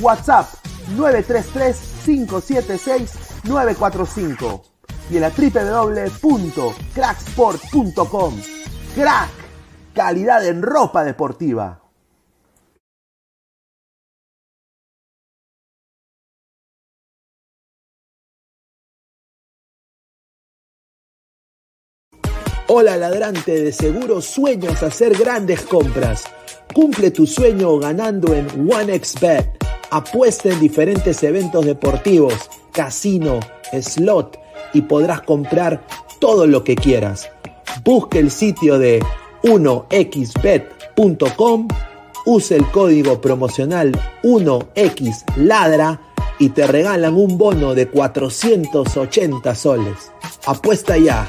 WhatsApp 933-576-945 y en la www.cracksport.com. Crack, calidad en ropa deportiva. Hola ladrante, de seguro sueñas hacer grandes compras. Cumple tu sueño ganando en OneXBet. Apuesta en diferentes eventos deportivos, casino, slot y podrás comprar todo lo que quieras. Busque el sitio de 1xbet.com, use el código promocional 1xladra y te regalan un bono de 480 soles. Apuesta ya.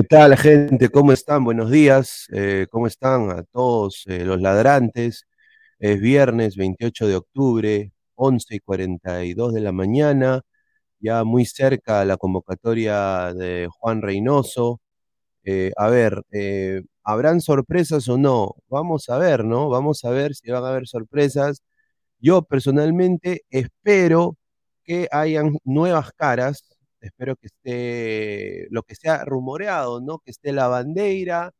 ¿Qué tal, gente? ¿Cómo están? Buenos días. Eh, ¿Cómo están a todos eh, los ladrantes? Es viernes 28 de octubre, 11 y 42 de la mañana, ya muy cerca la convocatoria de Juan Reynoso. Eh, a ver, ¿habrán sorpresas o no? Vamos a ver, ¿no? Vamos a ver si van a haber sorpresas. Yo personalmente espero que hayan nuevas caras espero que esté lo que sea rumoreado, ¿no? Que esté la bandera,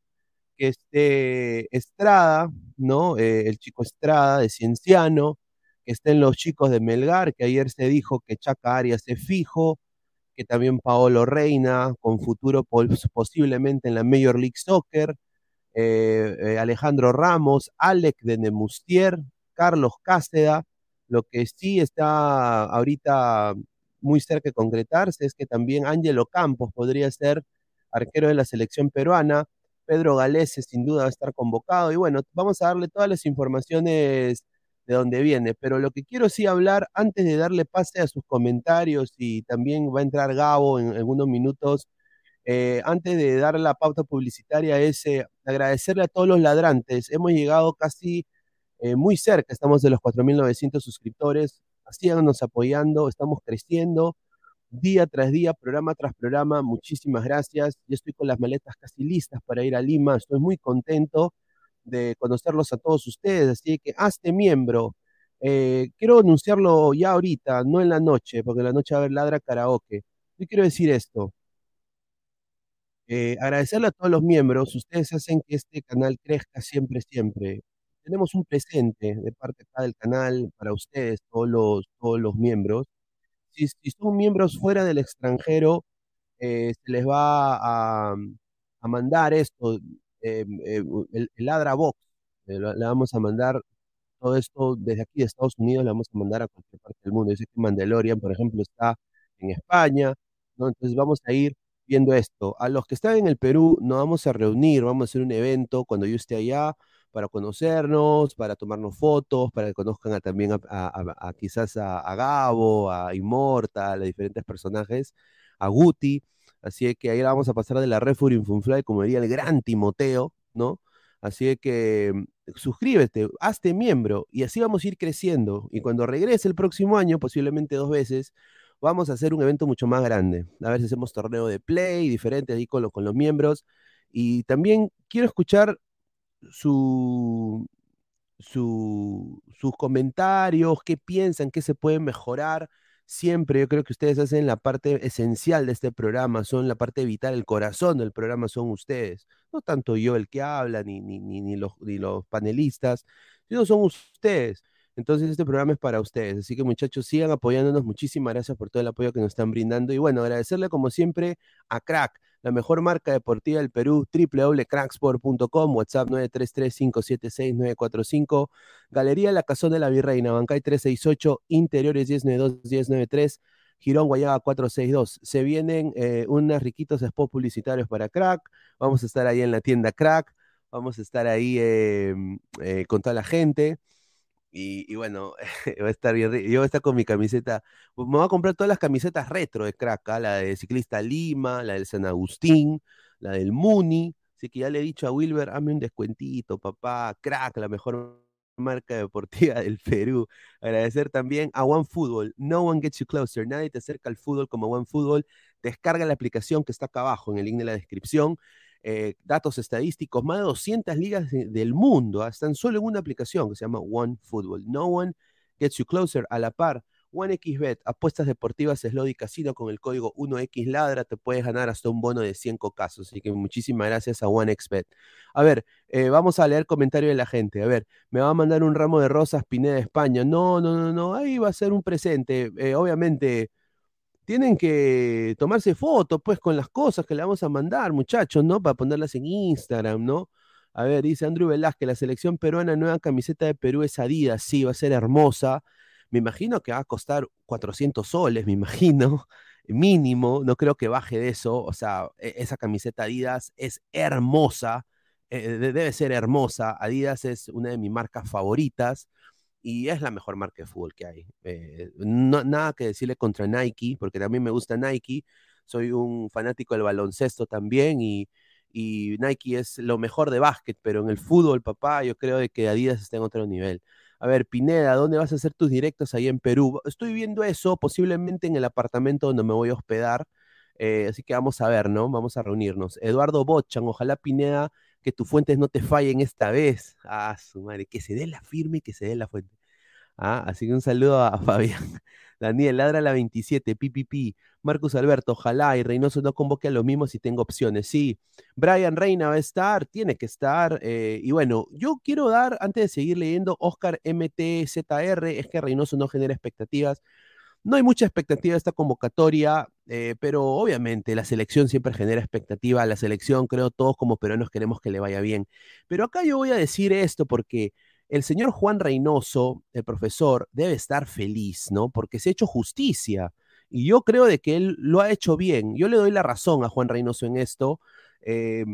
que esté Estrada, ¿no? Eh, el chico Estrada de Cienciano, que estén los chicos de Melgar, que ayer se dijo que Chaca Arias es fijo, que también Paolo Reina, con futuro posiblemente en la Major League Soccer, eh, eh, Alejandro Ramos, Alec de Nemustier, Carlos Cáceda, lo que sí está ahorita muy cerca de concretarse es que también Ángelo Campos podría ser arquero de la selección peruana. Pedro Galese sin duda va a estar convocado. Y bueno, vamos a darle todas las informaciones de dónde viene. Pero lo que quiero sí hablar, antes de darle pase a sus comentarios, y también va a entrar Gabo en algunos minutos, eh, antes de dar la pauta publicitaria, es eh, agradecerle a todos los ladrantes. Hemos llegado casi eh, muy cerca, estamos de los 4.900 suscriptores síganos apoyando, estamos creciendo día tras día, programa tras programa. Muchísimas gracias. Yo estoy con las maletas casi listas para ir a Lima. Estoy muy contento de conocerlos a todos ustedes, así que hazte miembro. Eh, quiero anunciarlo ya ahorita, no en la noche, porque en la noche va a haber ladra karaoke. Yo quiero decir esto. Eh, agradecerle a todos los miembros, ustedes hacen que este canal crezca siempre, siempre tenemos un presente de parte acá del canal para ustedes, todos los, todos los miembros. Si, son miembros fuera del extranjero, eh, se les va a, mandar esto, eh, eh, el, Ladra Box, le, vamos a mandar todo esto desde aquí de Estados Unidos lo vamos a mandar a cualquier parte del mundo. Yo sé que Mandalorian, por ejemplo, está en España, ¿no? Entonces vamos a ir viendo esto. A los que están en el Perú, nos vamos a reunir, vamos a hacer un evento cuando yo esté allá para conocernos, para tomarnos fotos, para que conozcan también a, quizás a, Gabo, a Immortal, a diferentes personajes, a Guti. Así que ahí la vamos a pasar de la Refuri Funfly, como diría el gran Timoteo, ¿no? Así que mm, suscríbete, hazte miembro y así vamos a ir creciendo. Y cuando regrese el próximo año, posiblemente dos veces, vamos a hacer un evento mucho más grande. A ver si hacemos torneo de play diferente ahí con, con los miembros. Y también quiero escuchar su, sus comentarios, qué piensan, qué se puede mejorar. Siempre yo creo que ustedes hacen la parte esencial de este programa, son la parte vital, el corazón del programa son ustedes. No tanto yo el que habla, ni, ni, ni, los, ni los panelistas, sino son ustedes. Entonces este programa es para ustedes. Así que muchachos, sigan apoyándonos. Muchísimas gracias por todo el apoyo que nos están brindando. Y bueno, agradecerle como siempre a Crack, la mejor marca deportiva del Perú, www.cracksport.com, WhatsApp 933-576-945, Galería La Cazón de la Virreina, Bancay 368, Interiores 1092-1093, Girón Guayaga 462. Se vienen eh, unos riquitos spots publicitarios para Crack, vamos a estar ahí en la tienda Crack, vamos a estar ahí em, eh, con toda la gente. Y, bueno, va a estar bien. Yo voy a estar con mi camiseta. Me voy a comprar todas las camisetas retro de crack, ¿ah? la de Ciclista Lima, la del San Agustín, la del Muni. Así que ya le he dicho a Wilber, hazme un descuentito, papá, crack, la mejor marca deportiva del Perú. Agradecer también a OneFootball. No one gets you closer. Nadie te acerca al fútbol como OneFootball. Descarga la aplicación que está acá abajo en el link de la descripción. Eh, datos estadísticos, más de 200 ligas del mundo, ¿ah? están solo en una aplicación que se llama One Football. No one gets you closer, a la par. OneXBet, apuestas deportivas Slody Casino con el código 1XLadra, te puedes ganar hasta un bono de 100 casos. Así que muchísimas gracias a OneXBet. A ver, eh, vamos a leer comentario de la gente. A ver, me va a mandar un ramo de rosas Pineda España. No, no, no, no, ahí va a ser un presente. Eh, obviamente, tienen que tomarse fotos, pues, con las cosas que le vamos a mandar, muchachos, ¿no? Para ponerlas en Instagram, ¿no? A ver, dice Andrew Velázquez, la selección peruana, nueva camiseta de Perú es Adidas, sí, va a ser hermosa. Me imagino que va a costar 400 soles, me imagino, mínimo, no creo que baje de eso, o sea, e, esa camiseta Adidas es hermosa, eh, debe ser hermosa, Adidas es una de mis marcas favoritas, y es la mejor marca de fútbol que hay. Eh, nada que decirle contra Nike, porque también me gusta Nike. Soy un fanático del baloncesto también y, Nike es lo mejor de básquet, pero en el fútbol, papá, yo creo de que Adidas está en otro nivel. A ver, Pineda, ¿dónde vas a hacer tus directos ahí en Perú? Estoy viendo eso, posiblemente en el apartamento donde me voy a hospedar. Eh, así que vamos a ver, ¿no? Vamos a reunirnos. Eduardo Bochan, ojalá Pineda que tus fuentes no te fallen esta vez. Ah, su madre, que se dé la firme y que se dé la fuente. Ah, así que un saludo a, Fabián. Daniel, ladra la 27, PPP. Marcus Alberto, ojalá y Reynoso no convoque a los mismos si tengo opciones. Sí, Brian Reina va a estar, tiene que estar. Eh, y bueno, yo quiero dar, antes de seguir leyendo, Oscar MTZR, es que Reynoso no genera expectativas. No hay mucha expectativa de esta convocatoria, eh, pero obviamente la selección siempre genera expectativa. La selección, creo, todos como peruanos queremos que le vaya bien. Pero acá yo voy a decir esto porque el señor Juan Reynoso, el profesor, debe estar feliz, ¿no? Porque se ha hecho justicia. Y yo creo de que él lo ha hecho bien. Yo le doy la razón a Juan Reynoso en esto. Eh,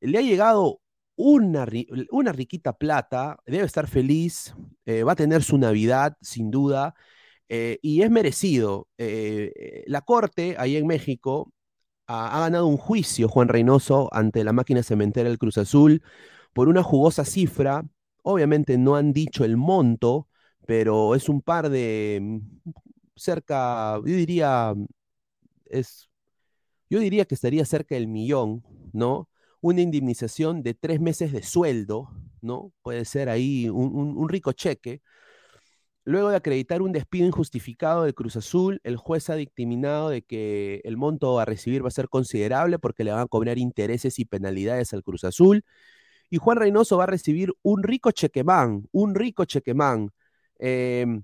le ha llegado una, una, riquita plata, debe estar feliz, eh, va a tener su Navidad, sin duda. Eh, y es merecido. Eh, la Corte, ahí en México, ha, ganado un juicio, Juan Reynoso, ante la máquina cementera del Cruz Azul, por una jugosa cifra. Obviamente no han dicho el monto, pero es un par de mm, cerca, yo diría, es, yo diría que estaría cerca del millón, ¿no? Una indemnización de tres meses de sueldo, ¿no? Puede ser ahí un rico cheque Luego de acreditar un despido injustificado de Cruz Azul, el juez ha dictaminado de que el monto a recibir va a ser considerable porque le van a cobrar intereses y penalidades al Cruz Azul. Y Juan Reynoso va a recibir un rico chequemán, un rico chequemán. Em,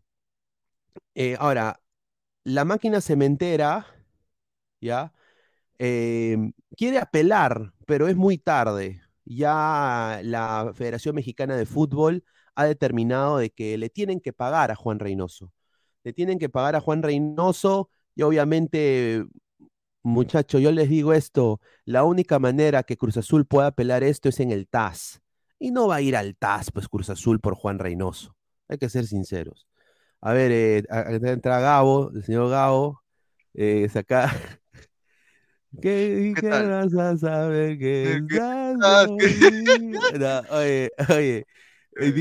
eh, ahora, la máquina cementera, ¿ya? Em, quiere apelar, pero es muy tarde, ya la Federación Mexicana de Fútbol ha determinado de que le tienen que pagar a Juan Reynoso. Le tienen que pagar a Juan Reynoso y obviamente, muchachos, yo les digo esto, la única manera que Cruz Azul pueda apelar esto es en el TAS. Y no va a ir al TAS, pues Cruz Azul por Juan Reynoso. Hay que ser sinceros. A ver, eh, entra Gabo, el señor Gabo, eh, saca. ¿Qué, ¿Qué, vas a saber que oye, oye,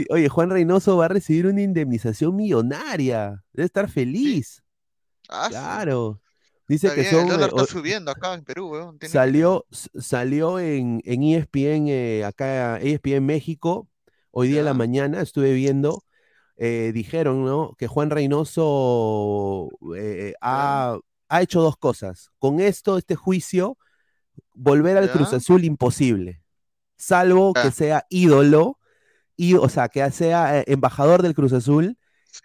oye, Juan Reynoso va a recibir una indemnización millonaria. Debe estar feliz. Ah, claro. Dice que son. El está subiendo acá en Perú, weón. Salió, salió en, en ESPN, eh, acá, ESPN México, hoy día en la mañana, estuve viendo. Eh, dijeron, ¿no? Que Juan Reynoso ha, ha hecho dos cosas. Con esto, este juicio, volver al Cruz Azul imposible. Salvo que sea ídolo, y, o sea, que sea eh, embajador del Cruz Azul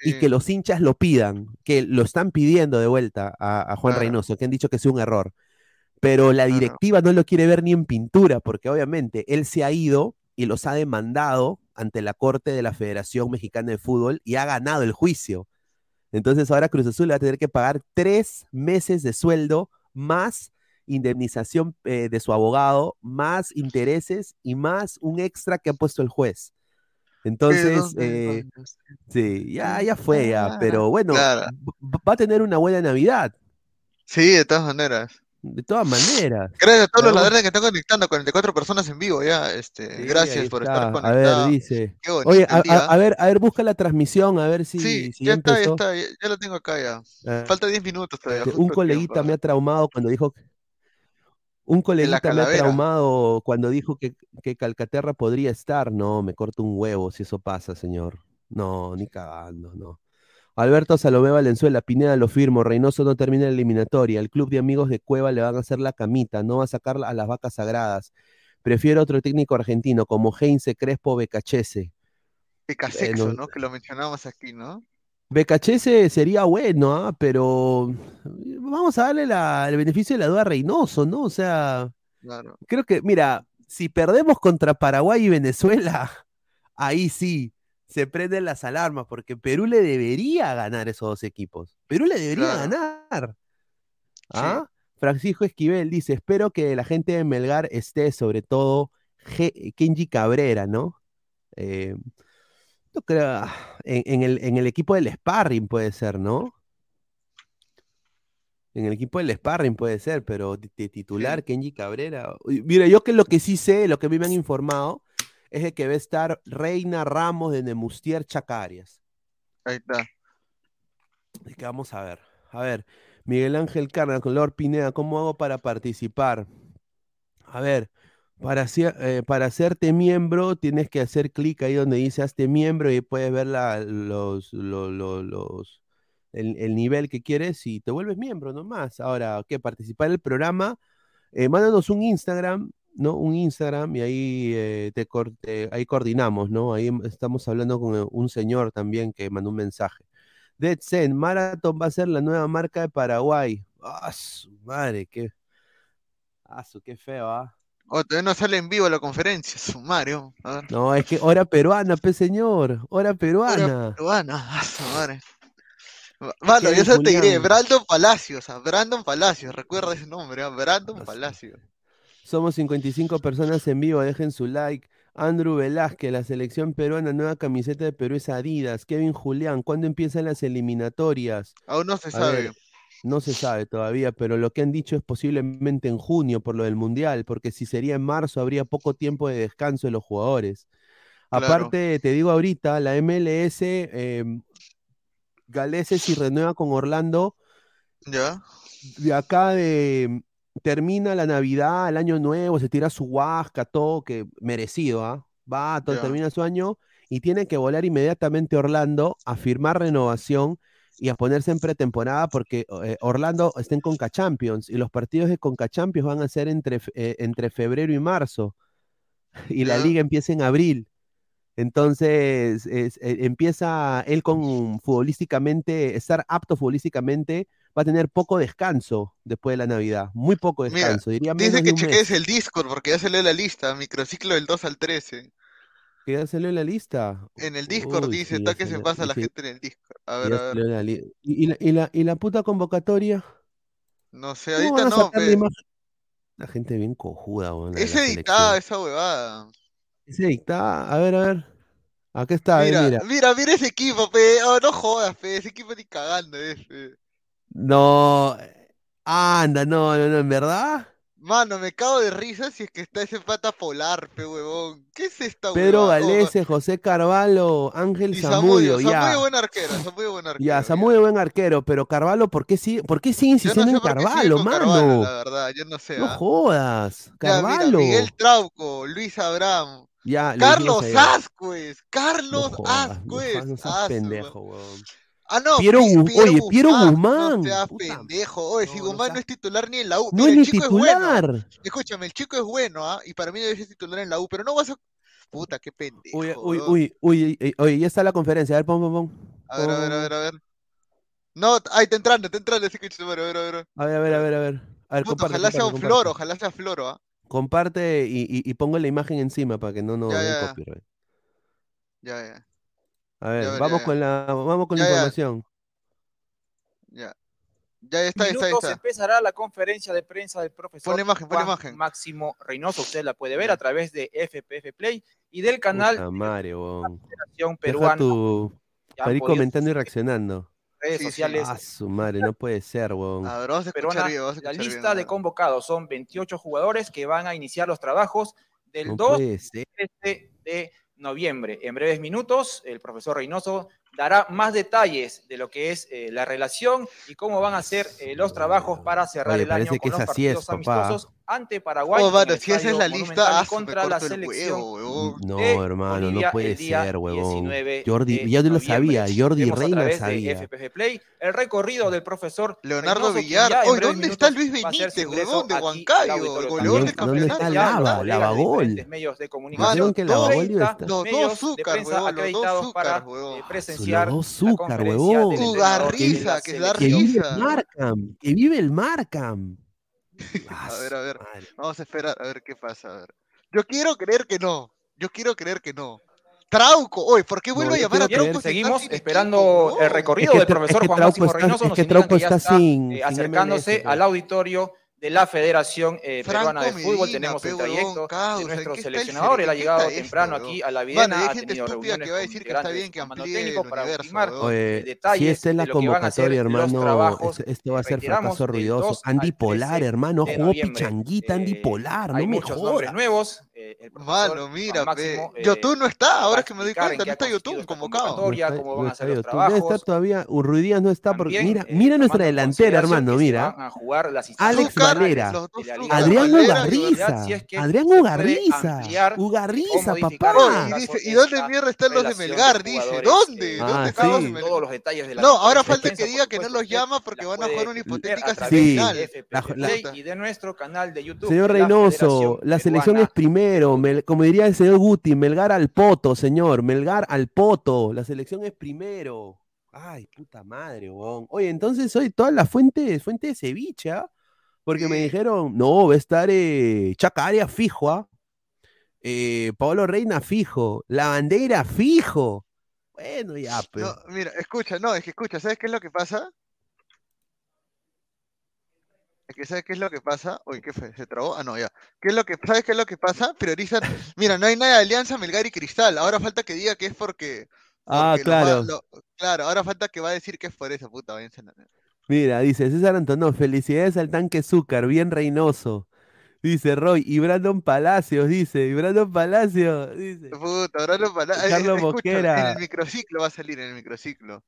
y que los hinchas lo pidan, que lo están pidiendo de vuelta a, Juan Reynoso, que han dicho que es un error. Pero la directiva no lo quiere ver ni en pintura, porque obviamente él se ha ido y los ha demandado ante la Corte de la Federación Mexicana de Fútbol y ha ganado el juicio. Entonces ahora Cruz Azul va a tener que pagar tres meses de sueldo más indemnización eh, de su abogado, más intereses y más un extra que ha puesto el juez. Entonces, eh, sí, ya, ya fue, ya, ah, pero bueno, va a tener una buena Navidad. Sí, de todas maneras. De todas maneras. Gracias a todos los ladrones que están conectando, 44 personas en vivo ya. Este, gracias por estar conectados. A ver, dice. Oye, a, ver, a ver, busca la transmisión, a ver si. Sí, ya, está, ya está, ya, lo tengo acá ya. Ah, Falta 10 minutos todavía. Un coleguita me ha traumado cuando dijo. Un coleguita me ha traumado cuando dijo que, que Calcaterra podría estar. No, me corto un huevo si eso pasa, señor. No, ni cagando, no. Alberto Salomé Valenzuela, Pineda lo firmo, Reynoso no termina la eliminatoria, el club de amigos de Cueva le van a hacer la camita, no va a sacar a las vacas sagradas. Prefiero otro técnico argentino como Heinze Crespo Becachese. Becasexo, ¿no? Que lo mencionamos aquí, ¿no? Becachese sería bueno, ¿ah? pero vamos a darle el beneficio de la duda a Reynoso, ¿no? O sea, creo que, mira, si perdemos contra Paraguay y Venezuela, ahí sí, se prenden las alarmas, porque Perú le debería ganar esos dos equipos. Perú le debería ganar. ¿Ah? Francisco Esquivel dice: Espero que la gente de Melgar esté, sobre todo Kenji Cabrera, ¿no? Eh, creo, en, el, en el equipo del Sparring puede ser, ¿no? En el equipo del Sparring puede ser, pero de, titular Kenji Cabrera. Mira, yo que lo que sí sé, lo que a mí me han informado, es el que va a estar Reina Ramos de Nemustier Chacarias. Ahí está. Así que vamos a ver. A ver, Miguel Ángel Carna con Lord Pineda, ¿cómo hago para participar? A ver, para, eh, para hacerte miembro tienes que hacer clic ahí donde dice hazte miembro y puedes ver los, los, el, nivel que quieres y te vuelves miembro nomás. Ahora, ¿qué? Participar en el programa. Eh, mándanos un Instagram ¿no? Un Instagram y ahí, eh, te, ahí coordinamos, ¿no? Ahí estamos hablando con un señor también que mandó un mensaje. Dead Zen, Marathon va a ser la nueva marca de Paraguay. ¡Ah, su madre! ¡Qué, ah, su, qué feo, ¿ah? Oh, todavía no sale en vivo la conferencia, sumario. No, es que hora peruana, pe señor. Hora peruana. Hora peruana, su madre. Bueno, yo te diré, Brandon Palacios, Brandon Palacios, recuerda ese nombre, Brandon ah, Palacios. Somos 55 personas en vivo, dejen su like. Andrew Velázquez, la selección peruana, nueva camiseta de Perú es Adidas. Kevin Julián, ¿cuándo empiezan las eliminatorias? Aún no se sabe. no se sabe todavía, pero lo que han dicho es posiblemente en junio por lo del Mundial, porque si sería en marzo habría poco tiempo de descanso de los jugadores. Aparte, te digo ahorita, la MLS, eh, Galeses y renueva con Orlando. Ya. De acá de, termina la Navidad, el Año Nuevo, se tira su huasca, todo, que merecido, ¿ah? Va, todo, termina su año y tiene que volar inmediatamente a Orlando a firmar renovación y a ponerse en pretemporada porque eh, Orlando está en Conca Champions y los partidos de Conca Champions van a ser entre, eh, entre febrero y marzo y la liga empieza en abril. Entonces eh, empieza él con futbolísticamente, estar apto futbolísticamente va a tener poco descanso después de la Navidad, muy poco Mira, descanso, diría menos dice que chequees el Discord porque ya salió la lista, microciclo del 2 al 13. ¿Que ya salió la lista? En el Discord Uy, dice, está que se pasa la sí, gente en el Discord. A ver, a ver. la ¿Y, y la, y, la, y la puta convocatoria? No sé, ¿Cómo ahorita no, la gente bien cojuda, de Es editada esa huevada. Es editada, a ver, a ver. Acá está, eh, Mira, mira. mira, ese equipo, pe. Oh, no jodas, pe. Ese equipo ni cagando es, pe. No, anda, no, no, no, en verdad. Mano, me cago de risa si es que está ese pata polar, pe, huevón. ¿Qué es esta Pedro Galese, José Carvalho, Ángel Zamudio, Zamudio, ya. Buen arquero, Zamudio buen arquero. Ya, Zamudio buen arquero, pero Carvalho, ¿por qué sigue, por qué sigue Yo no insistiendo sé en Carvalho, mano? Carvalho, la verdad, yo no sé, No ¿ah? jodas, Ya, mira, Carvalho. Miguel Trauco, Luis Abraham, Ya, Carlos. Ascuez, No Carlos no, Ascuez. jodas, no seas Ah, pendejo, weón. Ah, no, Piero oye, Piero Guzmán, Guzmán, no seas puta, pendejo. Oye, si no Guzmán no es titular ni en la U. No Mira, es el chico es bueno. titular. Escúchame, el chico es bueno, ¿ah? Y para mí debe ser titular en la U, pero no vas a. Puta, qué pendejo. Uy, uy, uy, uy, oye, ya está la conferencia, a ver, pon, pon, pon. A ver, a ver, a ver, a ver. No, ahí está entrando, está entrando ese coche, a ver, a ver, a ver. A ver, a ver, a ver, a ver. A ver, Puta, comparte, ojalá sea un comparte. floro, ojalá sea floro, ¿ah? Comparte y, y, y pongo la imagen encima para que no nos den copyright. Ya, ya, A ver, Ya, vamos ya. con la, vamos con la información. ya. Ya está, está, minutos está. empezará la conferencia de prensa del profesor Pon la imagen, pon la Juan imagen. Máximo Reynoso. Usted la puede ver a través de FPF Play y del canal Puta madre, weón. Federación Deja Peruana. tu, para ir comentando y reaccionando. Redes Sí, sí. sociales Ah, su madre, no puede ser, weón. A ver, vamos a escuchar peruana. bien, vamos a La lista bien, de convocados son 28 jugadores que van a iniciar los trabajos del No 2 puede ser. de noviembre. En breves minutos, el profesor Reynoso dará más detalles de lo que es eh, la relación y cómo van a ser eh, los trabajos para cerrar Oye, el año con es los así es, partidos papá. Ante Paraguay. Oh, mano, si esa es la lista, ah, contra la selección huevo. No, de hermano, no puede ser, huevón. 19 Jordi, ya yo lo sabía, Jordi Vemos a Reina de sabía. Play el recorrido del profesor Leonardo Reynoso, Villar. ¿dónde está Luis Benítez, huevón, de Huancayo? El goleador del ¿dónde está Lava? Lavagol. medios de comunicación. dijeron que Mano, Lavagol dos- iba a 30 estar. Los dos Zúcar, huevón, los dos Zúcar, huevón. eh, presenciar los la Zúcar, huevón. que da Que vive risa. el Markham, que vive el Markham. A ver, a ver. madre. Vamos a esperar a ver qué pasa. A ver. Yo quiero creer que no. Yo quiero creer que no. Trauco, oye, ¿por qué No, vuelve a llamar a Trauco si está seguimos sin esperando el huevón? Es recorrido que, del Tra- es profesor que Juan Trauco Máximo está, Reynoso. es que Trauco que ya está está sin, eh, sin acercándose MLS, al auditorio de la Federación eh, Peruana de Fútbol. Medina, Tenemos el trayecto de causa, ¿en nuestro seleccionador. Él ha llegado esto, temprano aquí a la y hay ha gente tenido estúpida reuniones que va a decir que está bien que amplíe el para ultimar eh, si esta es la de lo convocatoria, hermano, trabajos. es- esto va a ser fracaso ruidoso. 2 Andy Polar, 13 hermano, jugó pichanguita, Andy Eh, Polar, no hay me muchos nombres nuevos. Eh, el profesor Mano, mira. Máximo, eh, Yotun no está, ahora que me doy cuenta, no está esta convocado. No está- cómo no van a está los todavía, Urruidías no está porque, mira, eh, mira nuestra delantera, hermano, mira. van a jugar las Alex Valera, Adrián Ugarriza, si es que Adrián Ugarriza, Ugarriza, Oh, papá. y caso dice, ¿y esta dónde mierda están los de Melgar? Dice, ¿dónde? eh, Ah, ¿Dónde están los de sí. Melgar? todos los detalles de la No, ahora falta que diga que no los llama porque van a jugar una hipotética semifinal. Y de nuestro canal de YouTube. Señor Reynoso, la selección es primero, Mel- como diría el señor Guti, Melgar al poto, señor, Melgar al poto, la selección es primero. Ay, puta madre, weón. Oye, entonces hoy todas las fuentes, fuente de ceviche, ¿ah? Porque me dijeron, no, va a estar eh, Chacaria fijo, ¿ah? Eh, Pablo Reina fijo, la bandera fijo. Bueno, ya. No, mira, escucha, no, es que escucha, ¿sabes qué es lo que pasa? Es que ¿sabes qué es lo que pasa? Uy, ¿qué fue? ¿Se trabó? Ah, no, ya. ¿Qué es lo que, ¿sabes qué es lo que pasa? Priorizan, mira, no hay nada de Alianza, Melgar y Cristal. Ahora falta que diga que es porque, Ah, porque claro. lo- claro, ahora falta que va a decir que es por eso, puta. Mira, dice César Antonov, felicidades al tanque Zúcar, bien reinoso. Dice Roy, y Brandon Palacios, dice, y Brandon Palacios, dice. Puta, ahora lo para... Carlos escucha, en Mosquera. el microciclo va a salir, en el microciclo.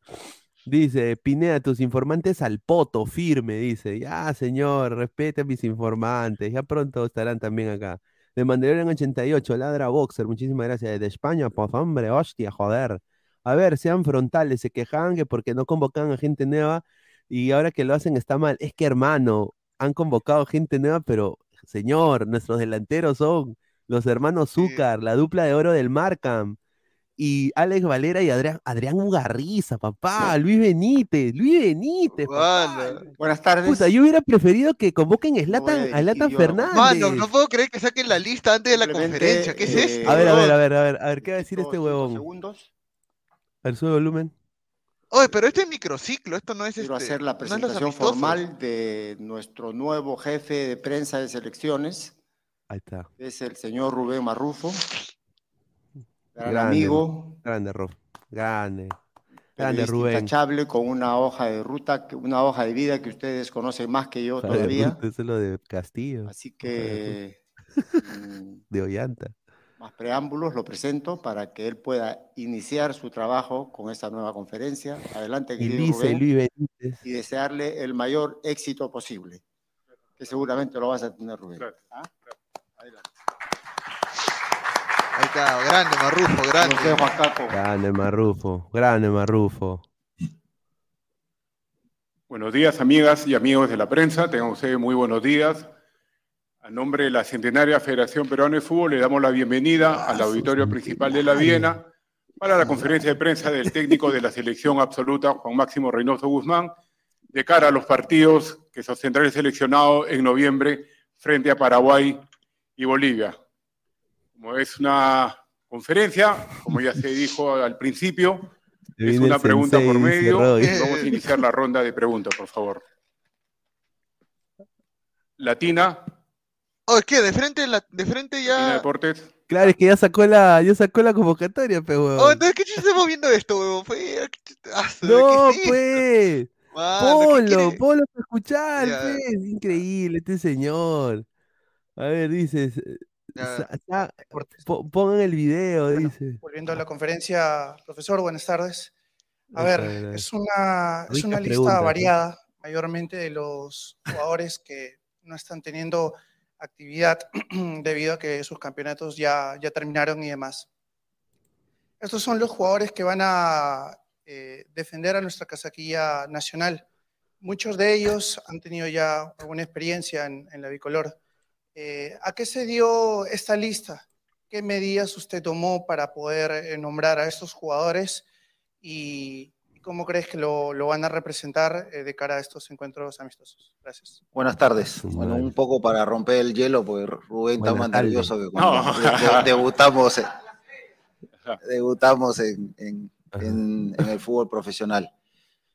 Dice, Pineda, tus informantes al poto, firme, dice. Ya, señor, respete a mis informantes. Ya pronto estarán también acá. De Mandalorian 88, Ladra Boxer, muchísimas gracias. Desde España, pues hombre, hostia, joder. A ver, sean frontales, se quejaban que porque no convocan a gente nueva y ahora que lo hacen está mal. Es que, hermano, han convocado gente nueva, pero, señor, nuestros delanteros son los hermanos Sí. Zúcar, la dupla de oro del Markham. Y Alex Valera y Adrián, Adrián Ugarriza, papá, Luis Benítez, Luis Benítez, papá. Buenas tardes. Puta, yo hubiera preferido que convoquen a Zlatan, a Zlatan. Fernández. mano, no puedo creer que saquen la lista antes de la conferencia. ¿Qué es eh, esto? A ver, a ver, a ver, a ver, a ver, ¿qué va a decir este huevón? segundos. A ver, sube volumen. Oye, pero este es microciclo, esto no es Quiero este. hacer la presentación formal de nuestro nuevo jefe de prensa de selecciones. Ahí está. Es el señor Rubén Marrufo. Gran Grande, amigo, Grande, Rob. Grande. Grande, Rubén. intachable, con una hoja de ruta, una hoja de vida que ustedes conocen más que yo todavía. Eso es lo de Castillo, Así que, mm, de Ollanta. más preámbulos, lo presento para que él pueda iniciar su trabajo con esta nueva conferencia. Adelante, querido Rubén, Luis y desearle el mayor éxito posible, que seguramente lo vas a tener, Rubén. ¿Ah? Adelante. Ahí está, grande, Marrufo, grande. Grande, Marrufo. Grande, Marrufo. Buenos días, amigas y amigos de la prensa. Tengan ustedes muy buenos días. A nombre de la Centenaria Federación Peruana de Fútbol, le damos la bienvenida al auditorio principal de la Viena para la conferencia de prensa del técnico de la selección absoluta, Juan Máximo Reynoso Guzmán, de cara a los partidos que sostendrá el seleccionado en noviembre frente a Paraguay y Bolivia. Como es una conferencia, como ya se dijo al principio, es una pregunta por medio. Vamos a iniciar la ronda de preguntas, por favor. Latina, Oye, ¿qué? De frente, la, de frente Latina ya. Deportes. Claro, es que ya sacó la, ya sacó la convocatoria, pe Oh, huevón. entonces, ¿qué estamos viendo esto, weón? Fue- ah, No, ¿qué es pues. Mano, ¿qué Ponlo, quiere? ponlo para escuchar, Ya. pues. Increíble este señor. A ver, dices. Ya. po- pongan el video, Bueno, dice. Volviendo a la conferencia, profesor, buenas tardes. A ver, era. es una, es una lista pregunta, variada, mayormente de los jugadores que no están teniendo actividad debido a que sus campeonatos ya, ya terminaron y demás. Estos son los jugadores que van a eh, defender a nuestra casaquilla nacional. Muchos de ellos han tenido ya alguna experiencia en, en la bicolor. Eh, ¿A qué se dio esta lista? ¿Qué medidas usted tomó para poder eh, nombrar a estos jugadores? ¿Y cómo crees que lo, lo van a representar eh, de cara a estos encuentros amistosos? Gracias. Buenas tardes. Bueno, un poco para romper el hielo, porque Rubén está Buenas más tardes. nervioso que cuando No. de- de- debutamos, en- debutamos en, en- en- en el fútbol profesional.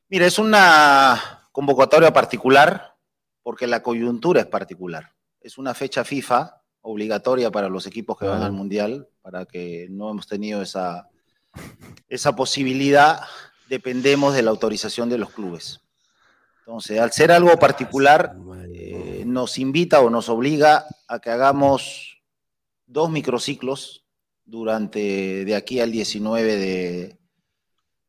Mira, es una convocatoria particular porque la coyuntura es particular. Es una fecha FIFA obligatoria para los equipos que van al Mundial, para que no hemos tenido esa, esa posibilidad, dependemos de la autorización de los clubes. Entonces, al ser algo particular, eh, nos invita o nos obliga a que hagamos dos microciclos durante de aquí al 19 de,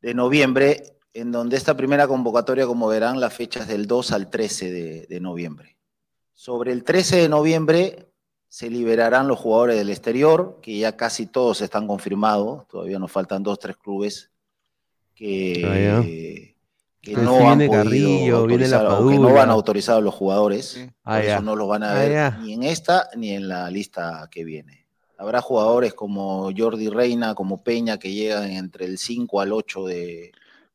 de noviembre, en donde esta primera convocatoria, como verán, la fecha es del 2 al 13 de, de noviembre. Sobre el 13 de noviembre se liberarán los jugadores del exterior, que ya casi todos están confirmados, todavía nos faltan dos, tres clubes que, Ah, no han viene Carrillo, viene la autorizar, o que no van a autorizar a los jugadores, Sí. Ah, por ya. eso no los van a Ah, ver ni en esta ni en la lista que viene. Habrá jugadores como Jordi Reina, como Peña, que llegan entre el 5 al 8 de,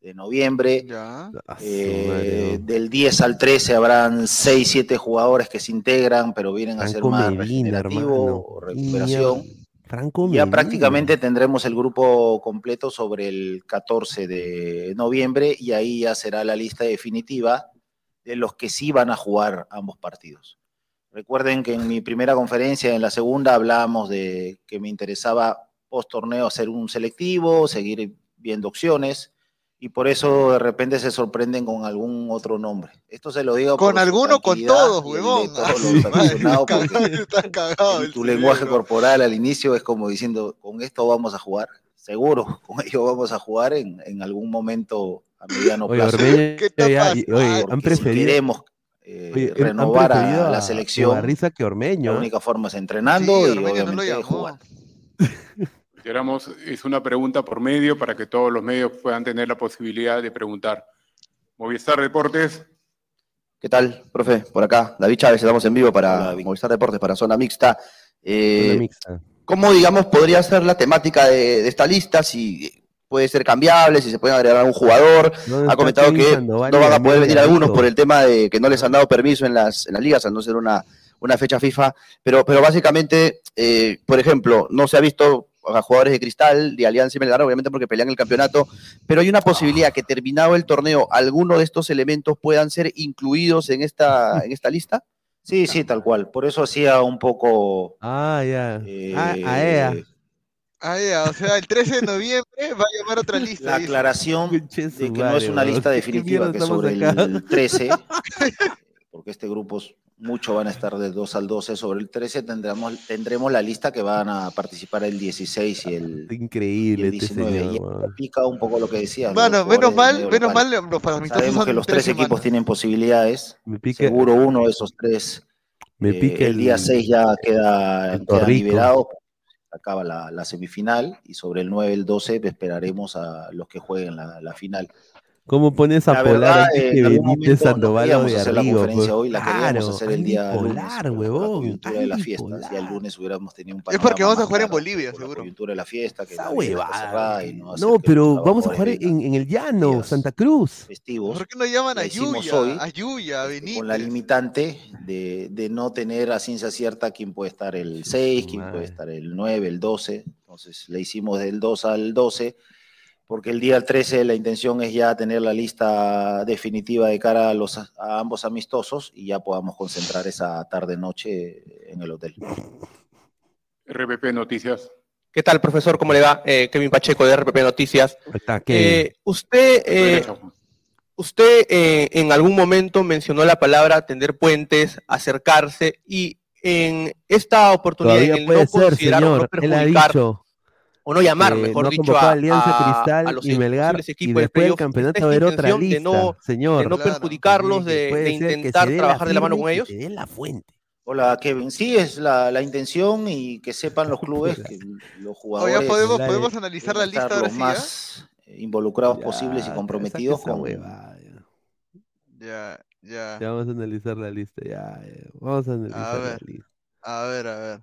de noviembre. Ya. Eh, del 10 al 13 habrán 6, 7 jugadores que se integran, pero vienen a ser más Medina, regenerativo recuperación. Franco Ya Medina. prácticamente tendremos el grupo completo sobre el 14 de noviembre y ahí ya será la lista definitiva de los que sí van a jugar ambos partidos. Recuerden que en mi primera conferencia, en la segunda, hablábamos de que me interesaba post torneo hacer un selectivo, seguir viendo opciones y por eso de repente se sorprenden con algún otro nombre. Esto se lo digo Con por alguno, con todos, huevón. todos Ah, tu lenguaje cerebro. corporal al inicio es como diciendo, con esto vamos a jugar, seguro, con ello vamos a jugar en, en algún momento a mediano Oye, plazo. Ormeño, ¿Qué te pasa? y- oye, han si preferido, queremos eh, oye, han renovar preferido a la a selección, Ugarriza que Ormeño. la ¿eh? única forma es entrenando Sí, y Ormeño no lo obviamente jugando. Consideramos, es una pregunta por medio para que todos los medios puedan tener la posibilidad de preguntar. Movistar Deportes, ¿Qué tal, profe? Por acá, David Chávez, estamos en vivo para. Movistar Deportes, para Zona Mixta. Eh, Una mixta. ¿cómo, digamos, podría ser la temática de, de esta lista? Si puede ser cambiable, si se puede agregar algún jugador. ¿Dónde Ha comentado que no van a poder venir algunos por el tema de que no les han dado permiso en las, en las ligas, al no ser una, una fecha FIFA. Pero, pero básicamente, eh, por ejemplo, no se ha visto a jugadores de Cristal, de Alianza y Melgar, obviamente porque pelean el campeonato, pero hay una posibilidad que terminado el torneo, alguno de estos elementos puedan ser incluidos en esta, en esta lista. Sí, sí, tal cual. Por eso hacía un poco. Ah, ya. eh, Ah, a ella. Ah, ya, o sea, el 13 de noviembre va a llamar otra lista. La aclaración de que no es una lista ¿Qué definitiva, que sobre acá? el 13, porque este grupo es- mucho van a estar del 2 al 12, sobre el 13 tendremos, tendremos la lista que van a participar el 16 y el, Increíble y el este 19. señor. Y pica un poco lo que decías. Bueno, menos mal, menos mal, los Sabemos son que los tres tres equipos semanas. tienen posibilidades. Me pica, Seguro uno de esos tres. me eh, pica el día 6 ya queda, queda liberado. Acaba la, la semifinal y sobre el 9, el 12 esperaremos a los que jueguen la, la final. ¿Cómo pones a La polar verdad, eh, que Benítez momento no Sandoval o queríamos de hacer la Arrigo? conferencia pues? hoy, la queríamos Claro, hacer el día lunes, Polar, la huevón. coyuntura de las Andy fiestas. Ya el Polar. lunes hubiéramos tenido un Es porque vamos a jugar en Bolivia, por la seguro. coyuntura de la fiesta, que Esa la huevada. cerrada y no No, pero vamos a jugar en, en el llano, días Santa Cruz. festivos. ¿Por qué no llaman a La Yuya, hoy, a Yuya, a este, con la Benítez? limitante de, de no tener a ciencia cierta quién puede estar el 6, quién puede estar el 9, el 12. Entonces le hicimos del 2 al 12, porque el día 13 la intención es ya tener la lista definitiva de cara a, los, a ambos amistosos y ya podamos concentrar esa tarde-noche en el hotel. RPP Noticias. ¿Qué tal, profesor? ¿Cómo le va? Eh, Kevin Pacheco de RPP Noticias. Está. Eh, usted eh, usted eh, en algún momento mencionó la palabra tender puentes, acercarse y en esta oportunidad en Todavía el puede no ser, considerar o no señor. Él ha perjudicar dicho o no llamar, que mejor no dicho, a a, Alianza a- Cristal a los y Melgar y después del campeonato a haber otra lista, de no, señor. de no Claro. perjudicarlos, Que de, de que intentar trabajar de la mano con que ellos. dé la fuente. Hola Kevin, sí es la, la intención y que sepan los clubes que los jugadores ya podemos, la- podemos analizar la lista ahora sí, más eh, involucrados Ya, posibles y comprometidos con, huevada, ya. Ya, ya. Ya vamos a analizar la lista, ya, ya. Vamos a analizar ver. la lista. A ver, a ver.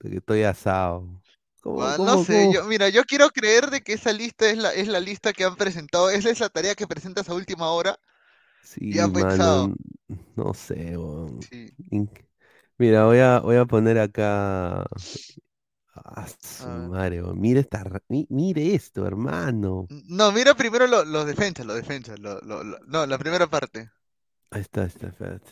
Que estoy asado. ¿Cómo, Ah, cómo, no sé, cómo? yo, mira, yo quiero creer de que esa lista es la, es la lista que han presentado, esa es la tarea que presentas a última hora. Sí, y han pensado. mano, no sé. Sí. Mira, voy a, voy a poner acá. Ah, su madre. Mira esta, mire esto, hermano. No, mira primero lo- los defensas, los defensas, lo- lo- lo- no, la primera parte. Ahí está, ahí está, espérate.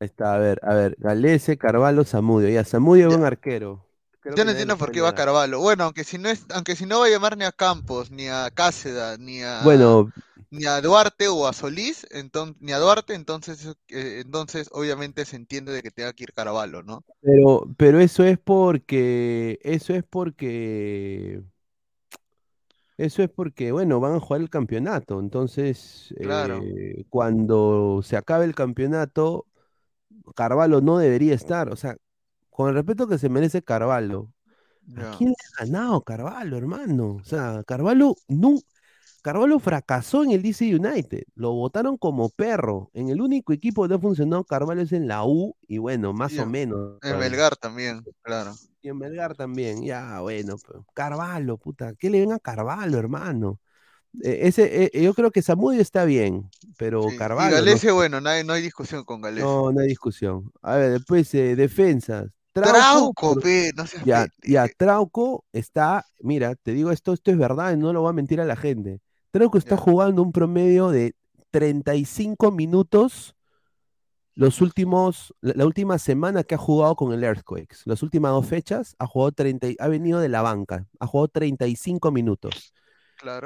Ahí está, a ver, a ver. Galese, Carvalho, Zamudio. Ya, Zamudio es buen arquero. Creo Yo no entiendo por qué va negar. Carvalho. Bueno, aunque si no es, aunque si no va a llamar ni a Campos, ni a Cáceda, ni a Bueno, ni a Duarte o a Solís, entonces, ni a Duarte, entonces, eh, entonces obviamente se entiende de que tenga que ir Carvalho, ¿no? pero, pero eso es porque, eso es porque, eso es porque, bueno, van a jugar el campeonato. Entonces, Claro. eh, cuando se acabe el campeonato, Carvalho no debería estar. O sea, con el respeto que se merece Carvalho, ¿a Ya. quién le ha ganado Carvalho, hermano? O sea, Carvalho no, Carvalho fracasó en el DC United, lo votaron como perro. En el único equipo que no ha funcionado Carvalho es en la U, y bueno, más o en- menos. En Melgar también, claro. Y en Melgar también, ya, bueno, Carvalho, puta, ¿qué le ven a Carvalho, hermano? Eh, ese, eh, yo creo que Samudio está bien, pero Sí. Carvalho, Galese, bueno, no hay, no hay discusión con Galese. No, no hay discusión. A ver, después, eh, defensas. Trauco, pe, no seas ya, ya, Trauco está, mira, te digo esto, esto es verdad y no lo voy a mentir a la gente. Trauco está Ya. jugando un promedio de 35 minutos los últimos, la, la última semana que ha jugado con el Earthquakes. Las últimas dos fechas ha jugado 30, y- ha venido de la banca, ha jugado 35 minutos.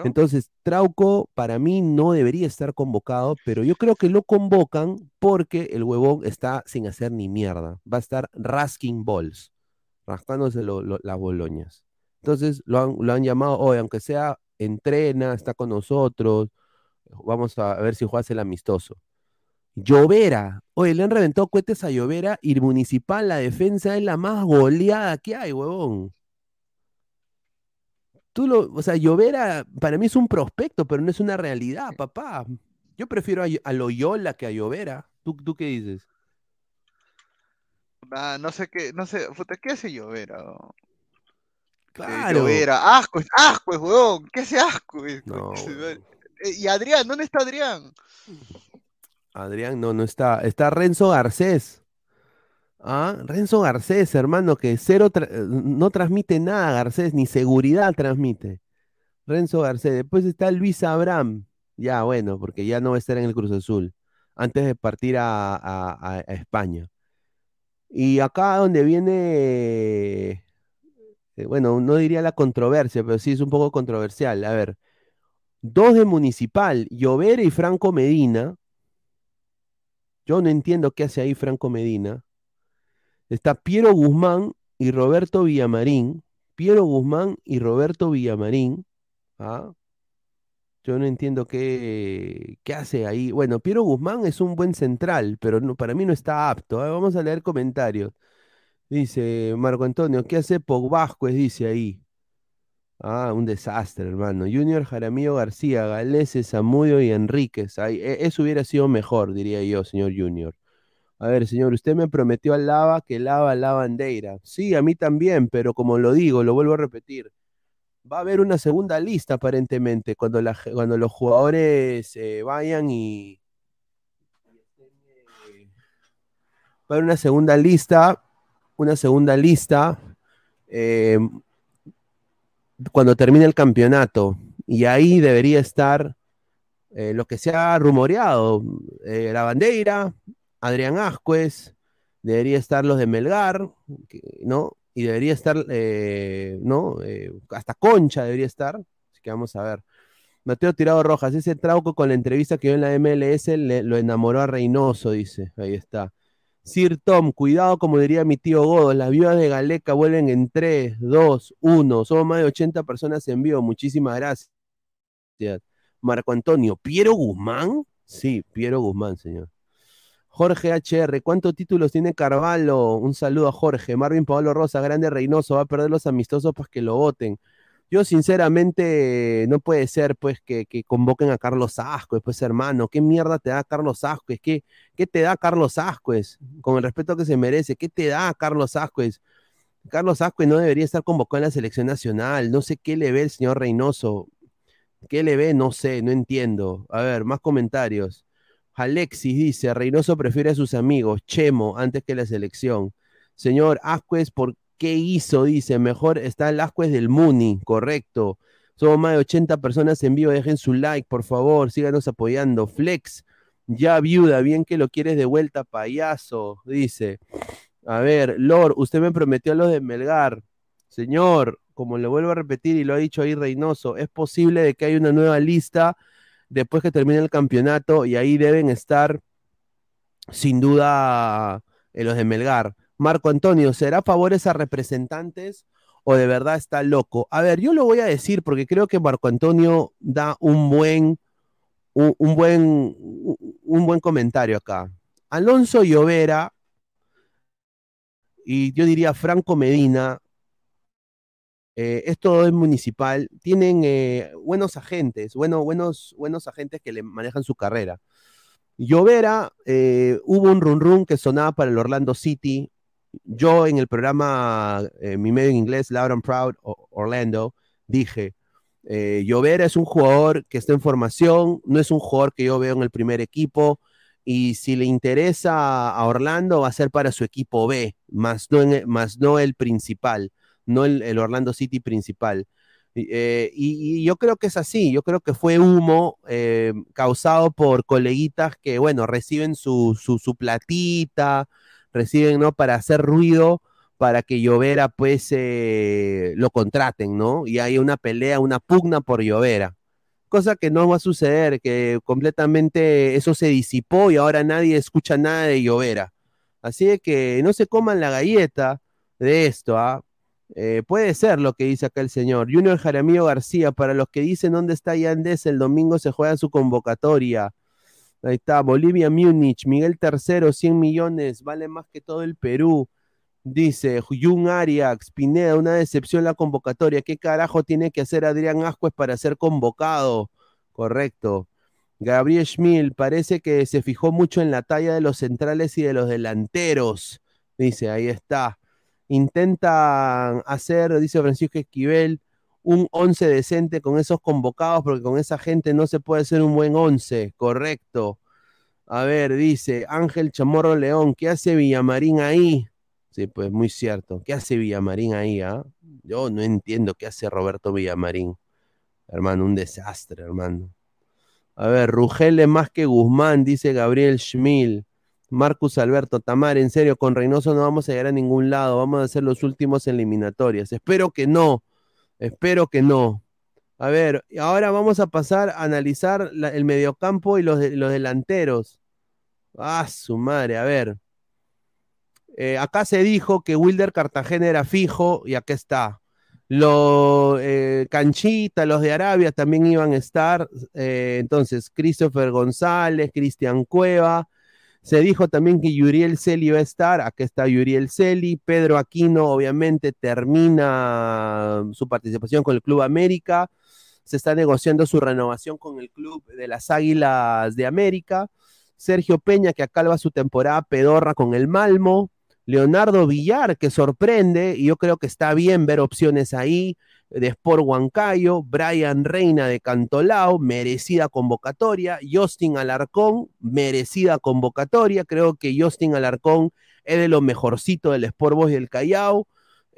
Entonces, Trauco para mí no debería estar convocado, pero yo creo que lo convocan porque el huevón está sin hacer ni mierda. Va a estar rasking balls, rascándose las boloñas. Entonces, lo han, lo han llamado, hoy, aunque sea entrena, está con nosotros, vamos a ver si juegas el amistoso. Llovera, oye, le han reventado cohetes a Llovera y Municipal, la defensa es la más goleada que hay, huevón. Tú lo, o sea, Llovera para mí es un prospecto, pero no es una realidad, papá. Yo prefiero a, a Loyola que a Llovera. ¿Tú, tú qué dices? Ah, no sé qué, no sé, puta, ¿qué hace Llovera? Eh, Claro. Llovera, asco, asco, weón, ¿qué hace asco? No, Eh, Y Adrián, ¿dónde está Adrián? Adrián, no, no está. Está Renzo Garcés. Ah, Renzo Garcés, hermano, que cero eh, no transmite nada, Garcés, ni seguridad transmite. Renzo Garcés. Después está Luis Abraham. Ya, bueno, porque ya no va a estar en el Cruz Azul. Antes de partir a España. Y acá donde viene, eh, bueno, no diría la controversia, pero sí es un poco controversial. A ver, dos de Municipal, Llovera y Franco Medina. Yo no entiendo qué hace ahí Franco Medina. Está Piero Guzmán y Roberto Villamarín. Piero Guzmán y Roberto Villamarín. ¿ah? Yo no entiendo qué, qué hace ahí. Bueno, Piero Guzmán es un buen central, pero no- para mí no está apto. ¿eh? Vamos a leer comentarios. Dice Marco Antonio, ¿qué hace Pogbasquez? Dice ahí. Ah, un desastre, hermano. Junior Jaramillo García, Galese, Zamudio y Enríquez. Ay, e- eso hubiera sido mejor, diría yo, señor Junior. A ver, señor, usted me prometió al Lava que lava la bandera. Sí, a mí también, pero como lo digo, lo vuelvo a repetir. Va a haber una segunda lista aparentemente cuando, cuando los jugadores eh, vayan y... Va a haber una segunda lista, una segunda lista eh, cuando termine el campeonato. Y ahí debería estar eh, lo que se ha rumoreado, eh, la bandera, Adrián Ascuez, debería estar los de Melgar, ¿no? Y debería estar, eh, ¿no? Eh, hasta Concha debería estar. Así que vamos a ver. Mateo Tirado Rojas, ese trauco con la entrevista que dio en la MLS le- lo enamoró a Reynoso, dice. Ahí está. Sir Tom, cuidado, como diría mi tío Godo, las viudas de Galeca vuelven en 3, 2, 1. Somos más de 80 personas en vivo. Muchísimas gracias. Marco Antonio, ¿Piero Guzmán? Sí, Piero Guzmán, señor. Jorge HR, ¿cuántos títulos tiene Carvalho? Un saludo a Jorge. Marvin Pablo Rosa, grande Reynoso, va a perder los amistosos para que lo voten. Yo sinceramente no puede ser pues que, que convoquen a Carlos Ascuez, pues hermano, ¿qué mierda te da Carlos Ascuez? ¿Qué, qué te da Carlos Ascuez? Con el respeto que se merece, ¿qué te da Carlos Ascuez? Carlos Ascuez no debería estar convocado en la selección nacional, no sé qué le ve el señor Reynoso, ¿qué le ve? No sé, no entiendo. A ver, más comentarios. Alexis dice, Reynoso prefiere a sus amigos, Chemo, antes que la selección. Señor Ascuez, ¿por qué hizo? Dice, mejor está el Ascuez del Muni, correcto. Somos más de 80 personas en vivo, dejen su like, por favor, síganos apoyando. Flex, ya viuda, bien que lo quieres de vuelta, payaso, dice. A ver, Lord, usted me prometió lo de Melgar. Señor, como le vuelvo a repetir y lo ha dicho ahí Reynoso, es posible de que haya una nueva lista después que termine el campeonato y ahí deben estar sin duda eh, los de Melgar. Marco Antonio, ¿será favores a representantes o de verdad está loco? A ver, yo lo voy a decir porque creo que Marco Antonio da un buen, un, buen, un buen comentario acá. Alonso Llovera y yo diría Franco Medina, eh, esto es municipal, tienen eh, buenos agentes, bueno, buenos, buenos agentes que le manejan su carrera. Llovera, eh, hubo un run run que sonaba para el Orlando City. Yo en el programa, eh, mi medio en inglés, Loud and Proud Orlando, dije, eh, Llovera es un jugador que está en formación, no es un jugador que yo veo en el primer equipo, y si le interesa a Orlando va a ser para su equipo B, más no, más no el principal, no el, Orlando City principal. Eh, y- yo creo que es así, yo creo que fue humo eh, causado por coleguitas que, bueno, reciben su, su, platita, reciben, ¿no? Para hacer ruido, para que Llovera, pues, eh, lo contraten, ¿no? Y hay una pelea, una pugna por Llovera. Cosa que no va a suceder, que completamente eso se disipó y ahora nadie escucha nada de Llovera. Así que no se coman la galleta de esto, ¿ah? Eh, puede ser lo que dice acá el señor. Junior Jaramillo García, para los que dicen dónde está Yandés, el domingo se juega su convocatoria. Ahí está, Bolivia Múnich, Miguel Tercero, 100 millones, vale más que todo el Perú. Dice Jun Arias, Pineda, una decepción la convocatoria. ¿Qué carajo tiene que hacer Adrián Ascuez para ser convocado? Correcto. Gabriel Schmil, parece que se fijó mucho en la talla de los centrales y de los delanteros. Dice, ahí está. Intentan hacer, dice Francisco Esquivel, un 11 decente con esos convocados, porque con esa gente no se puede hacer un buen 11, correcto. A ver, dice Ángel Chamorro León, ¿qué hace Villamarín ahí? Sí, pues muy cierto. ¿Qué hace Villamarín ahí? ah? Yo no entiendo qué hace Roberto Villamarín. Hermano, un desastre, hermano. A ver, Rugel es más que Guzmán, dice Gabriel Schmil. Marcus Alberto Tamar, en serio, con Reynoso no vamos a llegar a ningún lado, vamos a ser los últimos eliminatorias. Espero que no, espero que no. A ver, ahora vamos a pasar a analizar el mediocampo y los, los delanteros. Ah, su madre, a ver. Eh, acá se dijo que Wilder Cartagena era fijo y acá está. Los eh, Canchita, los de Arabia también iban a estar. eh, entonces, Christopher González, Cristian Cueva. Se dijo también que Yuriel Celi iba a estar. Acá está Yuriel Celi. Pedro Aquino, obviamente, termina su participación con el Club América. Se está negociando su renovación con el Club de las Águilas de América. Sergio Peña, que acaba su temporada pedorra con el Malmo. Leonardo Villar, que sorprende, y yo creo que está bien ver opciones ahí, de Sport Huancayo, Brian Reina de Cantolao, merecida convocatoria, Justin Alarcón, merecida convocatoria, creo que Justin Alarcón es de lo mejorcito del Sport Boys del Callao,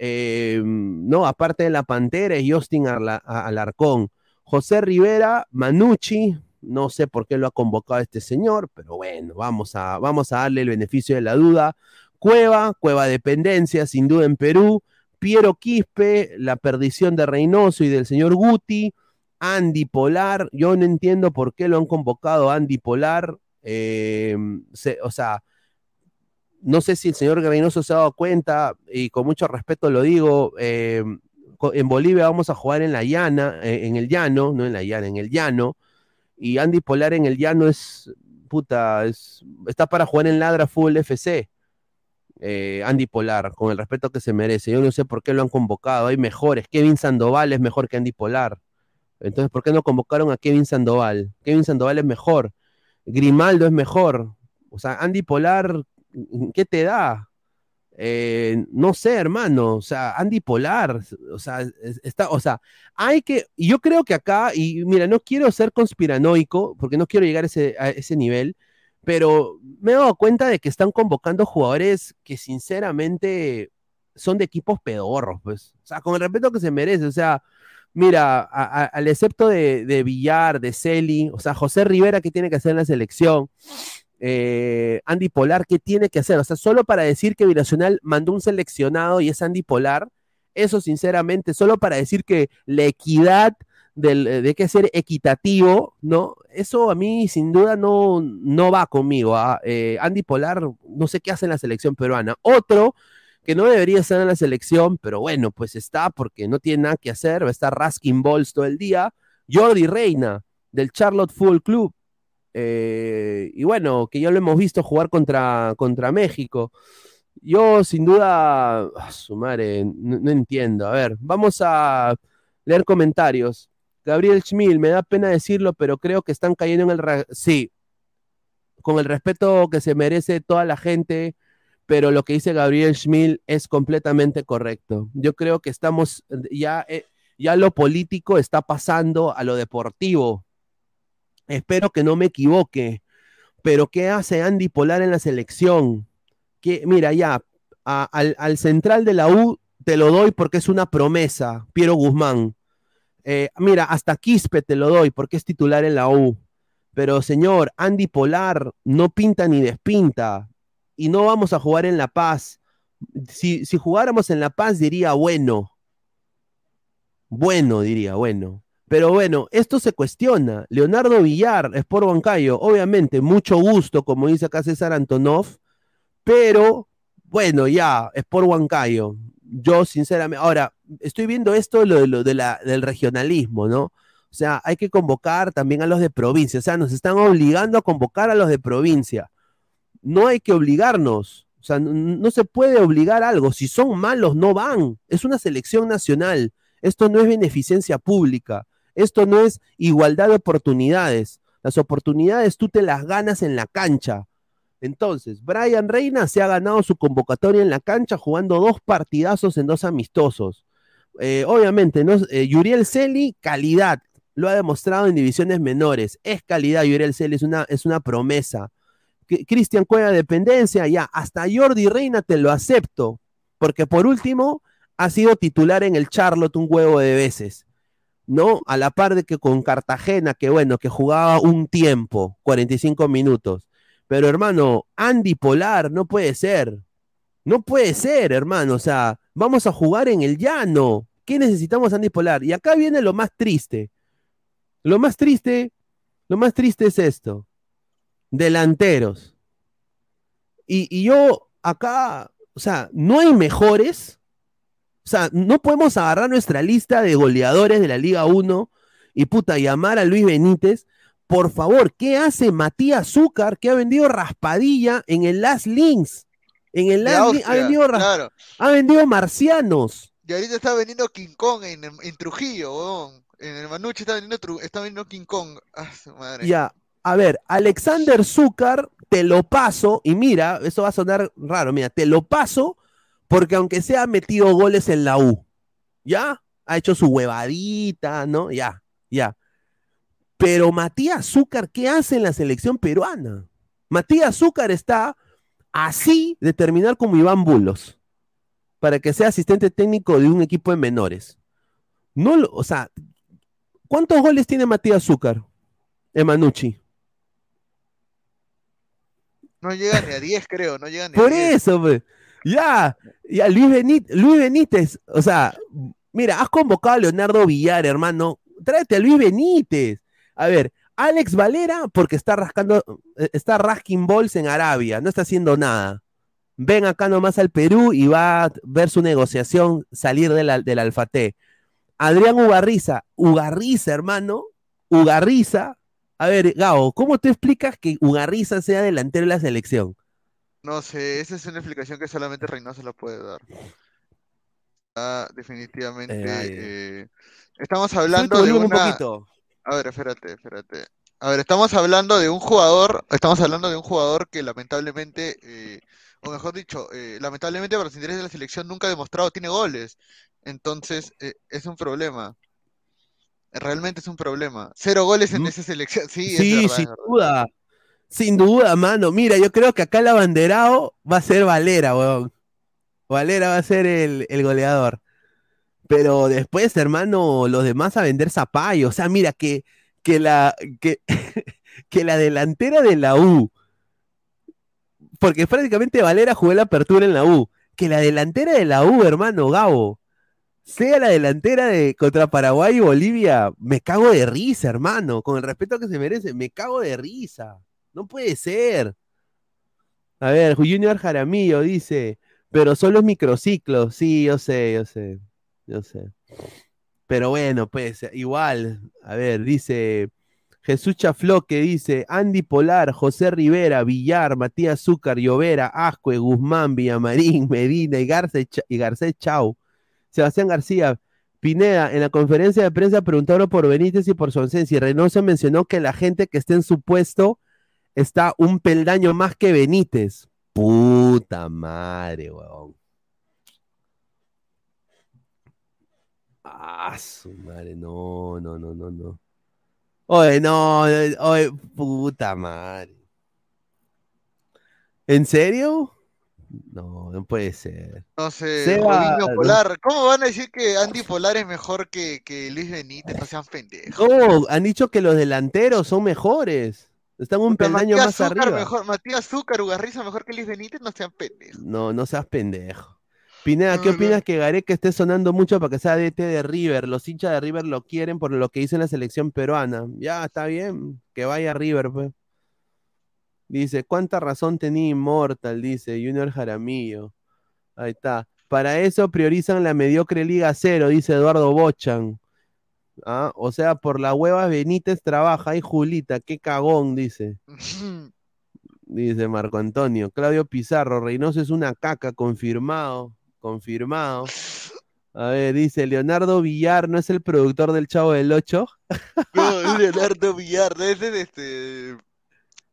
eh, no, aparte de la Pantera, es Justin Alarcón. José Rivera, Manucci, no sé por qué lo ha convocado este señor, pero bueno, vamos a, vamos a darle el beneficio de la duda. Cueva, Cueva Dependencia, sin duda en Perú. Piero Quispe, la perdición de Reynoso y del señor Guti. Andy Polar, yo no entiendo por qué lo han convocado Andy Polar. eh, o sea, no sé si el señor Reynoso se ha dado cuenta, y con mucho respeto lo digo, eh, en Bolivia vamos a jugar en la llana, eh, en el llano, no en la llana, en el llano, y Andy Polar en el llano es, puta, es, está para jugar en Ladra Fútbol FC. Eh, Andy Polar, con el respeto que se merece. Yo no sé por qué lo han convocado, hay mejores. Kevin Sandoval es mejor que Andy Polar. Entonces, ¿por qué no convocaron a Kevin Sandoval? Kevin Sandoval es mejor. Grimaldo es mejor. O sea, Andy Polar, ¿qué te da? Eh, no sé, hermano. O sea, Andy Polar, o sea, es- está, o sea, hay que, yo creo que acá, y mira, no quiero ser conspiranoico, porque no quiero llegar ese, a ese nivel, pero me he dado cuenta de que están convocando jugadores que sinceramente son de equipos pedorros, pues. O sea, con el respeto que se merece, o sea, mira, al excepto de, Villar, de Celi, o sea, José Rivera, ¿qué tiene que hacer en la selección? Eh, Andy Polar, ¿qué tiene que hacer? O sea, solo para decir que Binacional mandó un seleccionado y es Andy Polar, eso sinceramente, solo para decir que la equidad del, eh, de que ser equitativo, ¿no? Eso a mí sin duda no, no va conmigo. ¿ah? Eh, Andy Polar, no sé qué hace en la selección peruana. Otro que no debería estar en la selección, pero bueno, pues está porque no tiene nada que hacer, va a estar Raskin Balls todo el día. Jordi Reina, del Charlotte Football Club. Eh, y bueno, que ya lo hemos visto jugar contra, contra México. Yo sin duda, ah, su madre, no entiendo. A ver, vamos a leer comentarios. Gabriel Schmil, me da pena decirlo, pero creo que están cayendo en el... Sí, con el respeto que se merece toda la gente, pero lo que dice Gabriel Schmil es completamente correcto. Yo creo que estamos, ya, eh, ya lo político está pasando a lo deportivo. Espero que no me equivoque, pero ¿qué hace Andy Polar en la selección? Que, mira, ya, a- al, al central de la U te lo doy porque es una promesa, Piero Guzmán. Eh, mira, hasta Quispe te lo doy porque es titular en la U. Pero señor, Andy Polar no pinta ni despinta. Y no vamos a jugar en La Paz. Si, si jugáramos en La Paz diría bueno. Bueno, diría, bueno. Pero bueno, esto se cuestiona. Leonardo Villar, Sport Huancayo, obviamente, mucho gusto, como dice acá César Antonov, pero bueno, ya, Sport Huancayo. Yo, sinceramente, ahora, estoy viendo esto lo, de la, del regionalismo, ¿no? O sea, hay que convocar también a los de provincia. O sea, nos están obligando a convocar a los de provincia. No hay que obligarnos. O sea, no, no se puede obligar algo. Si son malos, no van. Es una selección nacional. Esto no es beneficencia pública. Esto no es igualdad de oportunidades. Las oportunidades tú te las ganas en la cancha. Entonces, Brian Reina se ha ganado su convocatoria en la cancha jugando dos partidazos en dos amistosos. Eh, obviamente, ¿no? Eh, Yuriel Celi, calidad. Lo ha demostrado en divisiones menores. Es calidad, Yuriel Celi, es una, es una promesa. Cristian Cueva, dependencia, ya. Hasta Jordi Reina te lo acepto. Porque por último, ha sido titular en el Charlotte un huevo de veces. ¿no? A la par de que con Cartagena, que bueno, que jugaba un tiempo, 45 minutos. Pero hermano, Andy Polar, no puede ser. No puede ser, hermano. O sea, vamos a jugar en el llano. ¿Qué necesitamos, Andy Polar? Y acá viene lo más triste. Lo más triste, lo más triste es esto. Delanteros. Y, yo acá, o sea, no hay mejores. O sea, no podemos agarrar nuestra lista de goleadores de la Liga 1 y puta, llamar a Luis Benítez. Por favor, ¿qué hace Matías Zúcar que ha vendido raspadilla en el Last Links? En el Links ha Austria, vendido, claro. ha vendido marcianos. Y ahorita está vendiendo King Kong en, en Trujillo, weón. En el Manuche está vendiendo, está vendiendo King Kong. Ah, su madre. Ya, a ver, Alexander Zúcar, te lo paso, y mira, eso va a sonar raro, mira, te lo paso porque aunque sea ha metido goles en la U, ¿ya? Ha hecho su huevadita, ¿no? Ya, ya. Pero Matías Zúcar, ¿qué hace en la selección peruana? Matías Zúcar está así de terminar como Iván Bulos, para que sea asistente técnico de un equipo de menores. No, lo- o sea, ¿cuántos goles tiene Matías Zúcar? Emanucci. No llega ni a 10, creo, no llega ni a Por 10. eso, pues. Ya, ya Luis Benítez, Luis Benítez, o sea, mira, has convocado a Leonardo Villar, hermano. Tráete a Luis Benítez. A ver, Alex Valera, porque está rascando, eh, está rasking balls en Arabia, no está haciendo nada. Ven acá nomás al Perú y va a ver su negociación salir del, del Alfate. Adrián Ugarriza, Ugarriza, hermano, Ugarriza. A ver, Gao, ¿cómo te explicas que Ugarriza sea delantero de la selección? No sé, esa es una explicación que solamente Reynoso lo puede dar. Ah, definitivamente. Eh, eh, estamos hablando de un. A ver, espérate, espérate. A ver, estamos hablando de un jugador, estamos hablando de un jugador que lamentablemente, eh, o mejor dicho, eh, lamentablemente para los intereses de la selección nunca ha demostrado tiene goles. Entonces, eh, es un problema. Realmente es un problema. Cero goles en esa selección. Sí, es Sí, verdad, sin es duda. Sin duda, mano. Mira, yo creo que acá el abanderado va a ser Valera, weón. Valera va a ser el, el goleador. Pero después, hermano, los demás a vender zapallo. O sea, mira, que, que, la, que, la delantera de la U, porque prácticamente Valera jugó la apertura en la U, que la delantera de la U, hermano, Gabo, sea la delantera de contra Paraguay y Bolivia, me cago de risa, hermano, con el respeto que se merece, me cago de risa. No puede ser. A ver, Junior Jaramillo dice, pero son los microciclos. Sí, yo sé, yo sé, yo sé. Pero bueno, pues igual, a ver, dice Jesús Chafló que dice Andy Polar, José Rivera, Villar, Matías Zúcar, Llovera, Ascue, Guzmán, Villamarín, Medina y Garcés, y Garcés Chau. Sebastián García, Pineda, en la conferencia de prensa preguntaron por Benítez y por su ausencia. Y Reynoso mencionó que la gente que esté en su puesto está un peldaño más que Benítez. Puta madre, weón. Ah, su madre, no, no, no, no, no. Oye, no, oye, puta madre. ¿En serio? No, no puede ser. No sé, Seba, Polar. ¿Cómo van a decir que Andy Polar es mejor que, que Luis Benítez? No sean pendejos. No, han dicho que los delanteros son mejores. Están un peldaño más arriba. mejor, Matías Zúcar, Ugarriza mejor que Luis Benítez, no sean pendejos. No, no seas pendejo. Pineda, ¿qué no. opinas que Gareca esté sonando mucho para que sea DT de River? Los hinchas de River lo quieren por lo que hizo en la selección peruana. Ya, está bien, que vaya River, pues. Dice, ¿cuánta razón tenía Immortal? Dice Junior Jaramillo. Ahí está. Para eso priorizan la mediocre Liga Cero, dice Eduardo Bochan. Ah, o sea, por la hueva Benítez trabaja. Ay, Julita, qué cagón, dice. Dice Marco Antonio. Claudio Pizarro, Reynoso es una caca, confirmado. Confirmado. A ver, dice Leonardo Villar, ¿no es el productor del Chavo del Ocho? No, Leonardo Villar, ese es este.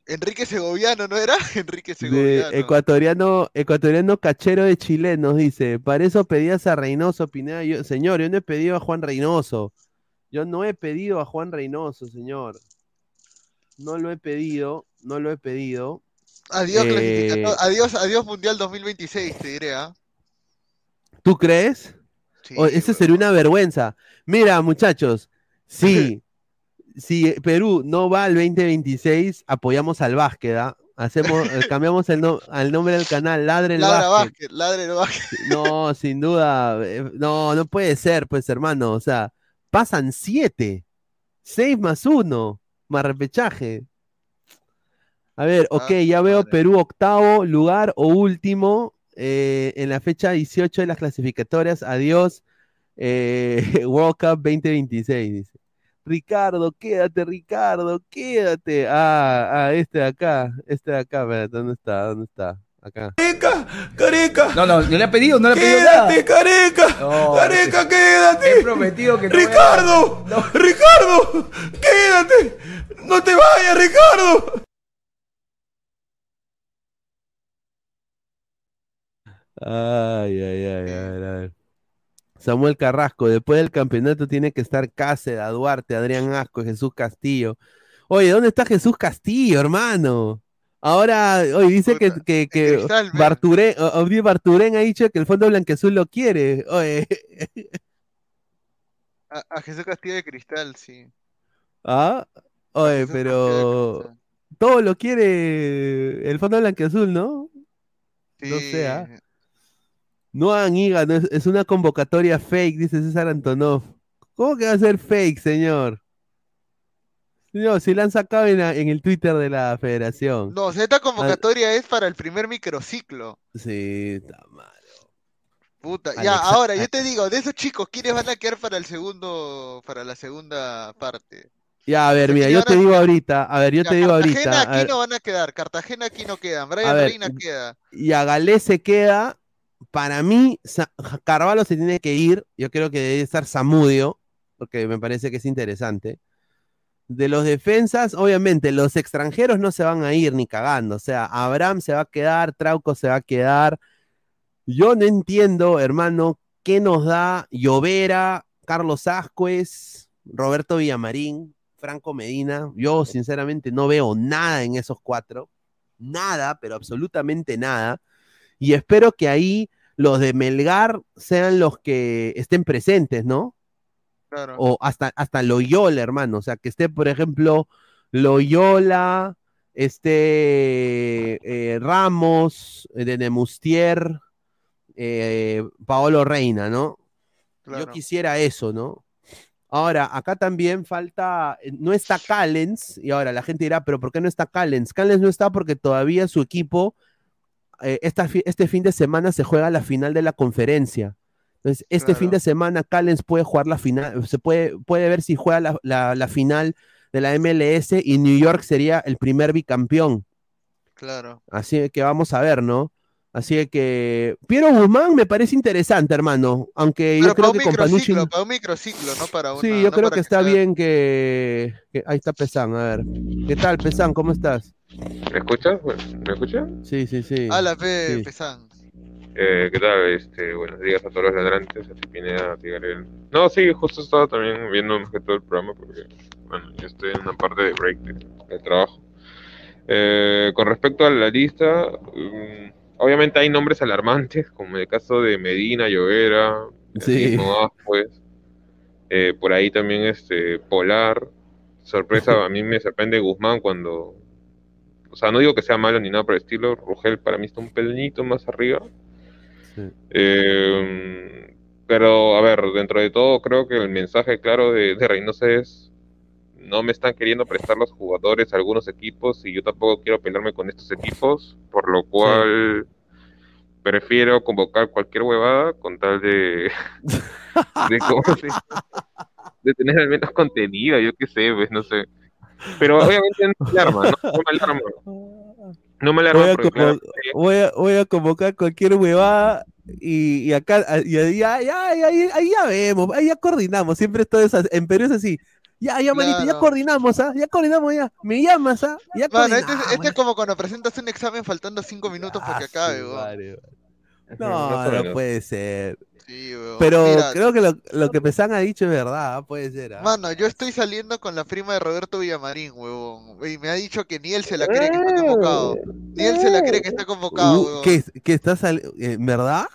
Enrique Segoviano, ¿no era? Enrique De Segoviano. ecuatoriano, ecuatoriano cachero de chilenos, dice. Para eso pedías a Reynoso, Pineda. Yo, señor, yo no he pedido a Juan Reynoso. Yo no he pedido a Juan Reynoso, señor. No lo he pedido, no lo he pedido. Adiós, Eh, adiós, adiós Mundial 2026, te diré, ¿ah? ¿Tú crees? Eso sería una vergüenza. Mira, muchachos, si, si Perú no va al 2026, apoyamos al básquet, ¿ah? Hacemos, eh, cambiamos el, no- al nombre del canal, Ladre el Ladra Básquet. básquet, ladre el básquet. No, sin duda. eh, No, no puede ser, pues, hermano. O sea, pasan siete. Seis más uno. Más repechaje. A ver, ok, ya veo Perú octavo lugar o último eh, en la fecha 18 de las clasificatorias. Adiós, eh, World Cup 2026, dice. Ricardo, quédate, Ricardo, quédate. Ah, ah, este de acá, este de acá, ¿dónde está? ¿Dónde está? Acá. Careca. No, no, no le ha pedido, no le ha pedido nada. Quédate, careca. No, careca, quédate. He prometido que no Ricardo. Ricardo. Quédate. No te vayas, Ricardo. Ay, ay, ay, a ver, a ver. Samuel Carrasco, después del campeonato tiene que estar Cáceres, Duarte, Adrián Asco, Jesús Castillo. Oye, ¿dónde está Jesús Castillo, hermano? Ahora, hoy dice que, que, que Cristal. Barturén, ha dicho que el Fondo Blanqueazul lo quiere. Oye, A, a Jesús Castillo de Cristal, sí. ¿ah? Oye, pero todo lo quiere el Fondo Blanqueazul, ¿no? No Sí. sé, ¿ah? No hagan higa, no es, es una convocatoria fake, dice César Antonov. ¿Cómo que va a ser fake, señor? No, si la han sacado en, la- en el Twitter de la federación. No, o sea, esta convocatoria es para el primer microciclo. Sí, está mal. Puta, ya, ahora, yo te digo, de esos chicos, ¿quiénes van a quedar para el segundo, para la segunda parte? Ya, a ver, mira, yo te digo ahorita, a ver, yo Ya, te digo Cartagena ahorita, a aquí no van a quedar, Cartagena aquí no quedan, Brian ver, Reina queda. y a Galés se queda, para mí, Carvalho se tiene que ir, yo creo que debe estar Zamudio, porque me parece que es interesante. De los defensas, obviamente, los extranjeros no se van a ir ni cagando. O sea, Abraham se va a quedar, Trauco se va a quedar. Yo no entiendo, hermano, qué nos da Llovera, Carlos Ascuez, Roberto Villamarín, Franco Medina. Yo, sinceramente, no veo nada en esos cuatro. Nada, pero absolutamente nada. Y espero que ahí los de Melgar sean los que estén presentes, ¿no? Claro. o hasta, hasta Loyola, hermano. O sea, que esté, por ejemplo, Loyola, este eh, Ramos, eh, de Nemustier, eh, Paolo Reina, ¿no? Yo quisiera eso, ¿no? Ahora, acá también falta, no está Callens, y ahora la gente dirá, pero ¿por qué no está Callens? Callens no está porque todavía su equipo, eh, esta este fin de semana se juega la final de la conferencia. Entonces, este fin de semana Callens puede jugar la final, se puede, puede ver si juega la, la- la final de la MLS y New York sería el primer bicampeón. Claro. Así que vamos a ver, ¿no? Así que Piero Guzmán me parece interesante, hermano. Aunque Pero yo creo para un que con Panucci. microciclo, para un microciclo, no para una. Sí, yo no creo que está sea- bien que, que- Ahí está Pesán, a ver. ¿Qué tal, Pesán? ¿Cómo estás? ¿Me escuchas? ¿Me escuchas? Sí, sí, sí. A la P, Sí. Pesán. Eh, ¿Qué tal? Este, buenos días a todos los ladrantes, a ti Pineda, a ti Gabriel. No, sí, justo estaba también viendo más que todo el programa porque, bueno, yo estoy en una parte de break de, de trabajo. Eh, con respecto a la lista, mm, obviamente hay nombres alarmantes, como el caso de Medina, Llovera, Sí. Ascuez, eh, por ahí también este Polar. Sorpresa, a mí me sorprende Guzmán cuando, o sea, no digo que sea malo ni nada por el estilo, Rugel para mí está un pelito más arriba. Eh, pero, a ver, dentro de todo, creo que el mensaje claro de, de Reynoso es: no me están queriendo prestar los jugadores a algunos equipos y yo tampoco quiero pelearme con estos equipos, por lo cual prefiero convocar cualquier huevada con tal de, de, ¿cómo se dice? de tener al menos contenido, yo qué sé, pues no sé. Pero obviamente no me alarma, no, no me alarma. No me alarma Voy a, porque voy a- voy a convocar cualquier huevada y, y acá, y ahí ya, ahí- ahí ya vemos, ahí ya coordinamos. Siempre todo es así. En Perú es así. Ya, ya, manito, ya coordinamos, ¿ah? Ya coordinamos, ya. Me llamas, ¿ah? Ya Mano, este, es- este es como cuando presentas un examen faltando cinco minutos Ah, porque acabe, weón. No, no menos. puede ser. Sí, weón. Pero Mira, creo que lo, lo que Pesán ha dicho es verdad, ¿ah? puede ser. ¿ah? Mano, yo estoy saliendo con la prima de Roberto Villamarín, huevón. Y me ha dicho que ni él se la cree que está convocado. Ni él se la cree que está convocado, Uh, huevón. ¿Qué, qué está saliendo? ¿Verdad?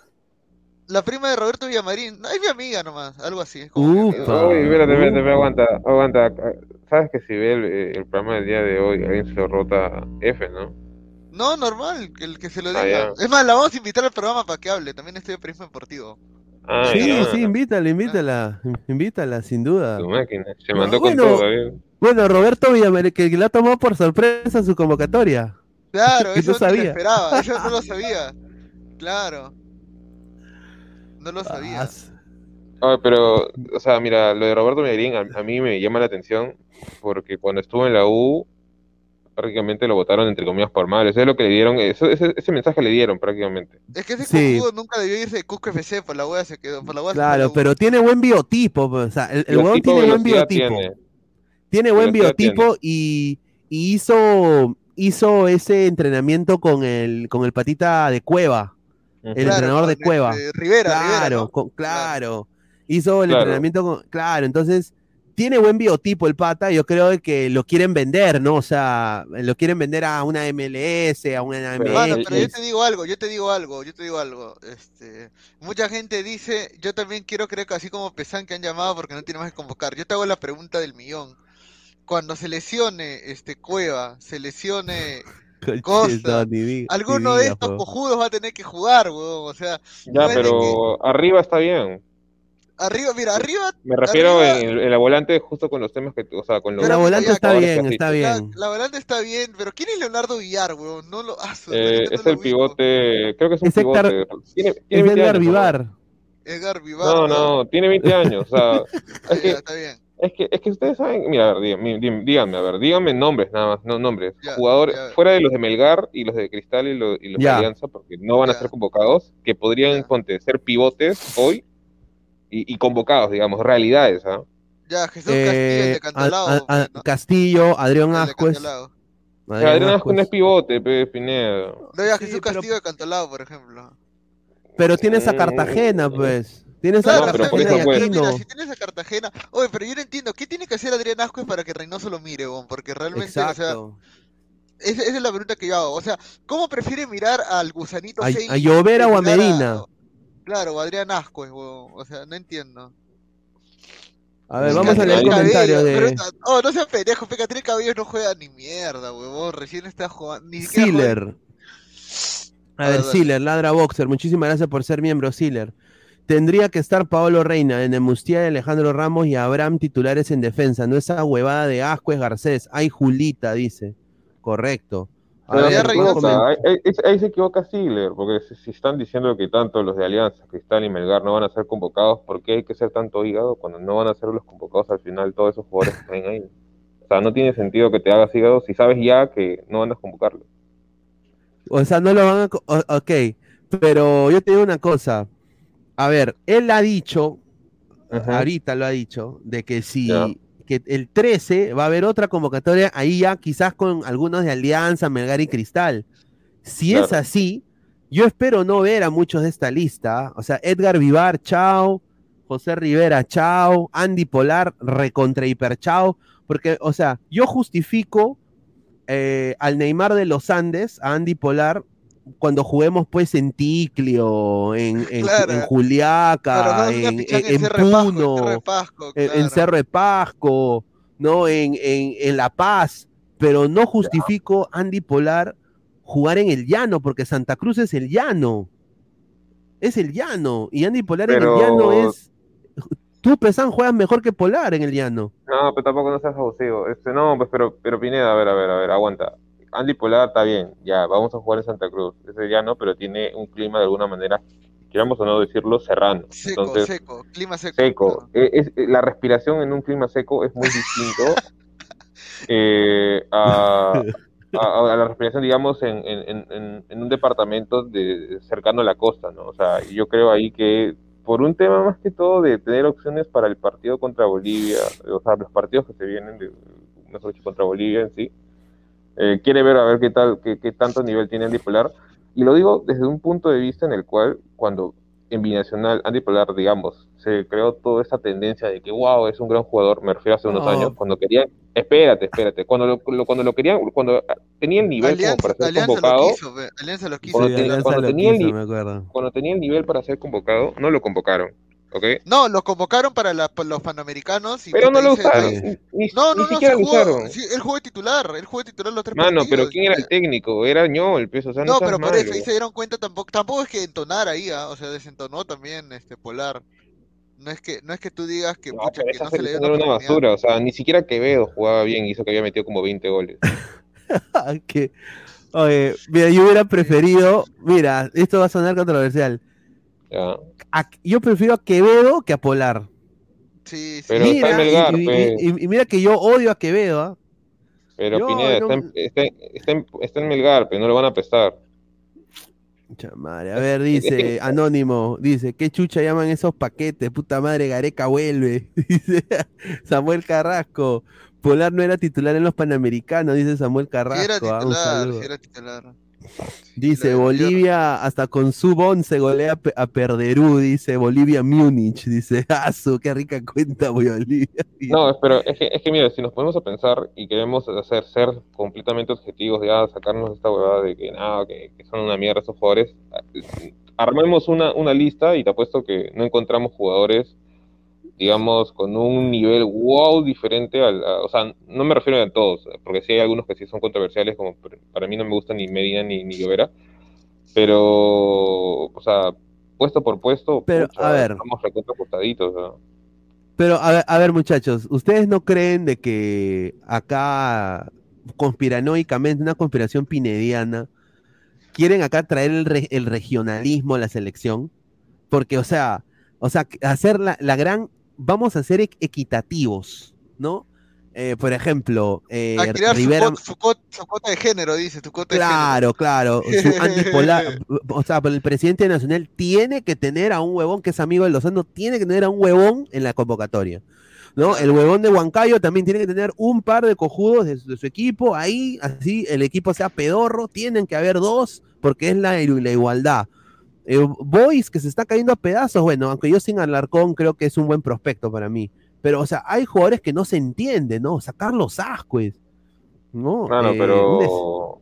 La prima de Roberto Villamarín, no, es mi amiga nomás, algo así. Oye, espérate, espérate, espérate, aguanta, aguanta. Sabes que si ve el, eh, el programa del día de hoy, alguien se lo rota F, ¿no? No, normal, que el que se lo Ah, diga. Es más, la vamos a invitar al programa para que hable. También estoy de periodismo deportivo. Ah, sí, ya. sí, invítala, invítala. Invítala, sin duda. Tu máquina. Se No, mandó bueno, con todo, David. Bueno, Roberto Villamere, que la tomó por sorpresa su convocatoria. Claro, eso no lo sabía. esperaba, eso no lo sabía. Claro. No lo sabía. Ah, pero, o sea, mira, lo de Roberto Medellín a, a mí me llama la atención porque cuando estuvo en la U, prácticamente lo votaron entre comillas por mal. Eso es lo que le dieron, eso- ese, ese mensaje le dieron prácticamente. Es que ese Sí. cojudo nunca debió irse de Cusco FC, por la wea se quedó, por la la Claro, U. pero tiene buen biotipo. pues, O sea, el, el huevón tiene buen biotipo. tiene. Tiene buen Velocidad biotipo y, y hizo, hizo ese entrenamiento con el, con el patita de Cueva, el Claro, entrenador de Cueva. este, Rivera, claro, Rivera, ¿no? con- claro. Hizo el Claro. entrenamiento con. Claro, entonces tiene buen biotipo el pata. Yo creo que lo quieren vender, ¿no? O sea, lo quieren vender a una MLS, a una MLS. Pero yo te digo algo, yo te digo algo, yo te digo algo. Este, mucha gente dice, yo también quiero creer que así como Pesan que han llamado porque no tiene más que convocar. Yo te hago la pregunta del millón. Cuando se lesione este Cueva, se lesione Costa, alguno de estos cojudos va a tener que jugar, weón. O sea, Ya, que pero arriba está bien. Arriba, mira, arriba, Me refiero arriba- en, en la volante justo con los temas que, o sea, con los La volante está bien, está la, bien. la volante está bien, pero ¿quién es Leonardo Villar, weón? No lo, ah, su- Eh, no es lo el pivote, creo que es un Es pivote. Tiene, Es tiene 20 Edgar años, ¿no? Vivar. Edgar Vivar. No, no, tiene 20 años. O sea, es que, está bien. es que, es que ustedes saben, mira, a ver, díganme, a ver, díganme nombres nada más, no nombres. Ya, Jugadores, ya. fuera de los de Melgar y los de Cristal y los, y los de. Alianza, porque no van a ser convocados, que podrían ser pivotes hoy y, y convocados, digamos, realidades, ¿ah? Ya, Jesús Castillo, el Eh, de a- Cantolao. a- a- ¿no? Castillo, Adrián de Ascuez. Sea, Adrián Ascuez no es pivote, pe, Pineda. No, ya, Sí, Jesús pero- Castillo de Cantolao, por ejemplo. Pero tienes a Mm. Cartagena, pues. Tienes Claro, a Cartagena y pues. mira, si tienes a Cartagena. Oye, pero yo no entiendo, ¿qué tiene que hacer Adrián Ascuez para que Reynoso lo mire, weón? Porque realmente, o sea, Exacto. esa, esa es la pregunta que yo hago. O sea, ¿cómo prefiere mirar al gusanito A, a Llovera o a Medina. Claro, Adrián Ascuez, weón. O sea, no entiendo. A ver, vamos a leer el comentario Cabello, de pero- Oh, no seas pendejo, Peca Catriel Cabello no juega ni mierda, weón. Recién está jugando. Ni Sealer. A ver, Sealer, Ladra Boxer, muchísimas gracias por ser miembro, Sealer. Tendría que estar Paolo Reina, en Mustía Alejandro Ramos y Abraham titulares en defensa. No esa huevada de Ascuez Garcés. Ay, Julita, dice. Correcto. A Pero ver, se ¿puedo equivoca, comen- ahí, ahí- ahí se equivoca Ziegler, porque si, si están diciendo que tanto los de Alianza, Cristal y Melgar no van a ser convocados, ¿por qué hay que ser tanto hígado cuando no van a ser los convocados al final todos esos jugadores que están ahí? O sea, no tiene sentido que te hagas hígado si sabes ya que no van a convocarlo. O sea, no lo van a... Ok, pero yo te digo una cosa. A ver, él ha dicho, Ajá. ahorita lo ha dicho, de que si Ya. Que el 13 va a haber otra convocatoria, ahí ya quizás con algunos de Alianza, Melgar y Cristal. Si es así, yo espero no ver a muchos de esta lista. O sea, Edgar Vivar, chao. José Rivera, chao. Andy Polar, recontra hiper, chao. Porque, o sea, yo justifico eh, al Neymar de los Andes, a Andy Polar, cuando juguemos pues en Ticlio, en, en, Claro. en Juliaca, Claro, no, una en, en- en en Cerro de Pasco, en Puno, Cerro de Pasco, en-. Cerro de Pasco, ¿no? En, en, en La Paz, pero no justifico Andy Polar jugar en el llano, porque Santa Cruz es el llano. Es el llano. Y Andy Polar en el llano es. Tú, Pesan, juegas mejor que Polar en el llano. No, pero tampoco no seas abusivo. Este, no, pues, pero, pero Pineda, a ver, a ver, a ver, aguanta. Andy Polar está bien, ya, vamos a jugar en Santa Cruz. Ese ya no, pero tiene un clima de alguna manera, queramos o no decirlo, serrano. Seco, Entonces, seco, clima seco. seco. Eh, es- eh, la respiración en un clima seco es muy distinto eh, a, a- a la respiración, digamos, en, en- en- en- en un departamento de, cercano a la costa, ¿no? O sea, yo creo ahí que por un tema más que todo de tener opciones para el partido contra Bolivia, o sea, los partidos que se vienen, de, mejor dicho, contra Bolivia en sí. Eh, quiere ver a ver qué tal, qué, qué tanto nivel tiene Andy Polar. Y lo digo desde un punto de vista en el cual, cuando en Binacional, Andy Polar, digamos, se creó toda esa tendencia de que, wow, es un gran jugador, me refiero hace unos No. años, cuando querían, espérate, espérate, cuando lo, lo- cuando lo querían, cuando tenía el nivel como Alianza, para ser convocado, quiso, cuando, Sí, tenía quiso, cuando tenía el nivel para ser convocado, no lo convocaron, ¿ok? No, lo convocaron para la- para los panamericanos y Pero no lo dice- usaron, ni, No, ni no, no, siquiera sí lo jugó, usaron. sí, él jugó de titular, él jugó de titular los tres Mano, pero partidos. ¿quién era el técnico? Era Ñol, pues, o sea, no, No, pero por eso, malo. ahí se dieron cuenta tampoco, tampoco es que entonar ahí, ah, o sea, desentonó también este Polar. No es que, no es que tú digas que, No, pucha, pero que no se le dio una oportunidad. basura, o sea, ni siquiera Quevedo jugaba bien y hizo que había metido como 20 goles. que, oye, mira, yo hubiera preferido, mira, esto va a sonar controversial. Ya. A- yo prefiero a Quevedo que a Polar. Sí, Pero está en Melgar, y, pues. y- y mira que yo odio a Quevedo, ¿ah? Pero Yo Pineda no- está, en, está, en- está, en, está en Melgar, pero no lo van a prestar. Pucha madre, a ver, dice Anónimo, dice, ¿qué chucha llaman esos paquetes? Puta madre, Gareca vuelve. Dice Samuel Carrasco. Polar no era titular en los Panamericanos, dice Samuel Carrasco. Sí era ah, un titular, sí era titular. Dice Bolivia hasta con sub 11 golea a Perderú, dice Bolivia Múnich, dice Asu, qué rica cuenta Bolivia. No, pero es que, es que mira, si nos ponemos a pensar y queremos hacer ser completamente objetivos, ya sacarnos esta huevada de que nada, que, que son una mierda esos jugadores, armemos una, una lista y te apuesto que no encontramos jugadores, digamos, con un nivel wow diferente al, a- o sea, no me refiero a todos, porque sí hay algunos que sí son controversiales, como para mí no me gusta ni Medina ni, ni Llovera, pero, o sea, puesto por puesto, Pero, pucha, a ver. estamos ¿no? Pero a ver, a ver, muchachos, ¿ustedes no creen de que acá conspiranoicamente, una conspiración pinediana, quieren acá traer el, re- el regionalismo a la selección? Porque, o sea, o sea, hacer la, la gran, vamos a ser equ- equitativos, ¿no? Eh, por ejemplo, eh, A crear Rivera, su, cuota, su de género, dice, su cuota de Claro, claro. Su antipolar, o sea, pero el presidente nacional tiene que tener a un huevón que es amigo de Lozano, tiene que tener a un huevón en la convocatoria. ¿No? El huevón de Huancayo también tiene que tener un par de cojudos de, su- de su equipo, ahí, así el equipo sea pedorro, tienen que haber dos, porque es la, la igualdad. Eh, Boys que se está cayendo a pedazos, bueno, aunque yo sin Alarcón creo que es un buen prospecto para mí. Pero, o sea, hay jugadores que no se entienden, ¿no? O sea, Carlos Ascuez, ¿no? Claro, Eh, pero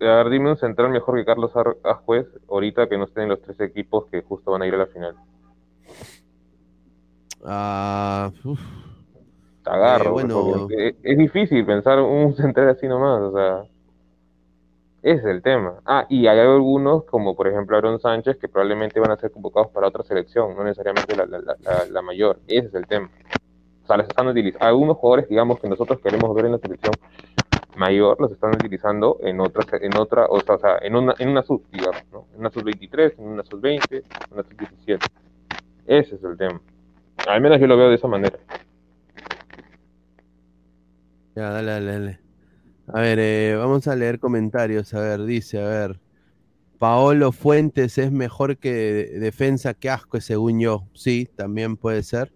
a ver, dime un central mejor que Carlos Ar- Ascuez ahorita que no estén los tres equipos que justo van a ir a la final. Ah. Te agarro, Eh, bueno. es, es difícil pensar un central así nomás, o sea, ese es el tema. Ah, y hay algunos, como por ejemplo Aaron Sánchez, que probablemente van a ser convocados para otra selección, no necesariamente la, la, la, mayor, ese es el tema. O sea, los están utilizando, algunos jugadores, digamos, que nosotros queremos ver en la selección mayor, los están utilizando en otra, en otra, o sea, en una, en una sub, digamos, ¿no? En una sub 23, en una sub 20, en una sub 17. Ese es el tema. Al menos yo lo veo de esa manera. Ya, dale, dale, dale. A ver, eh, vamos a leer comentarios. A ver, dice, a ver. Paolo Fuentes es mejor que de- defensa que asco, según yo. Sí, también puede ser.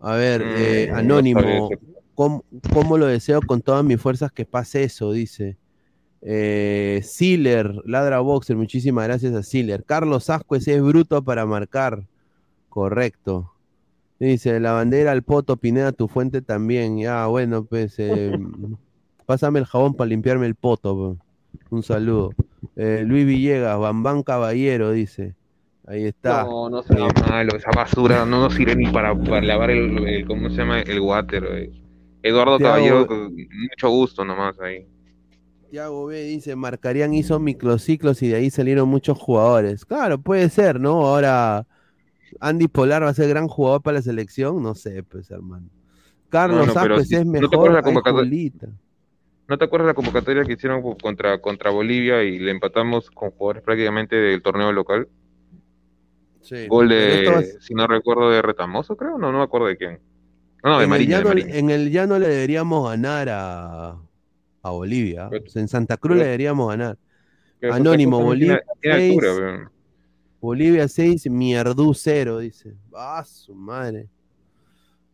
A ver, Mm, eh, Anónimo. ¿cómo, cómo lo deseo con todas mis fuerzas que pase eso? Dice. Eh, Ladra Boxer, muchísimas gracias a Siler. Carlos Ascuez es bruto para marcar. Correcto. Dice, la bandera al poto, Pineda, tu fuente también. Ya, bueno, pues, eh, pásame el jabón para limpiarme el poto. Un saludo. Eh, Luis Villegas, Bambán Caballero, dice. Ahí está. No, no sea malo, esa basura no nos sirve ni para, para lavar el, el- ¿cómo se llama? El water. eh. Eduardo Caballero, con mucho gusto nomás ahí. Tiago B dice, Marcarían hizo microciclos y de ahí salieron muchos jugadores. Claro, puede ser, ¿no? Ahora Andy Polar va a ser gran jugador para la selección, no sé, pues hermano. Carlos No, no, si- es ¿no te mejor. acuerdas la convocatoria? ¿No te acuerdas la convocatoria que hicieron contra, contra Bolivia y le empatamos con jugadores prácticamente del torneo local? Sí. Gol de, si no recuerdo, de Retamoso, creo. No, no me acuerdo de quién. No, no, de en, el Mariña, de llano, Mariña. en el llano le deberíamos ganar a, a Bolivia. En Santa Cruz pero- le deberíamos ganar. Anónimo, Bolivia. tiene- altura. Bolivia 6, Mierdú 0, dice. Ah, su madre.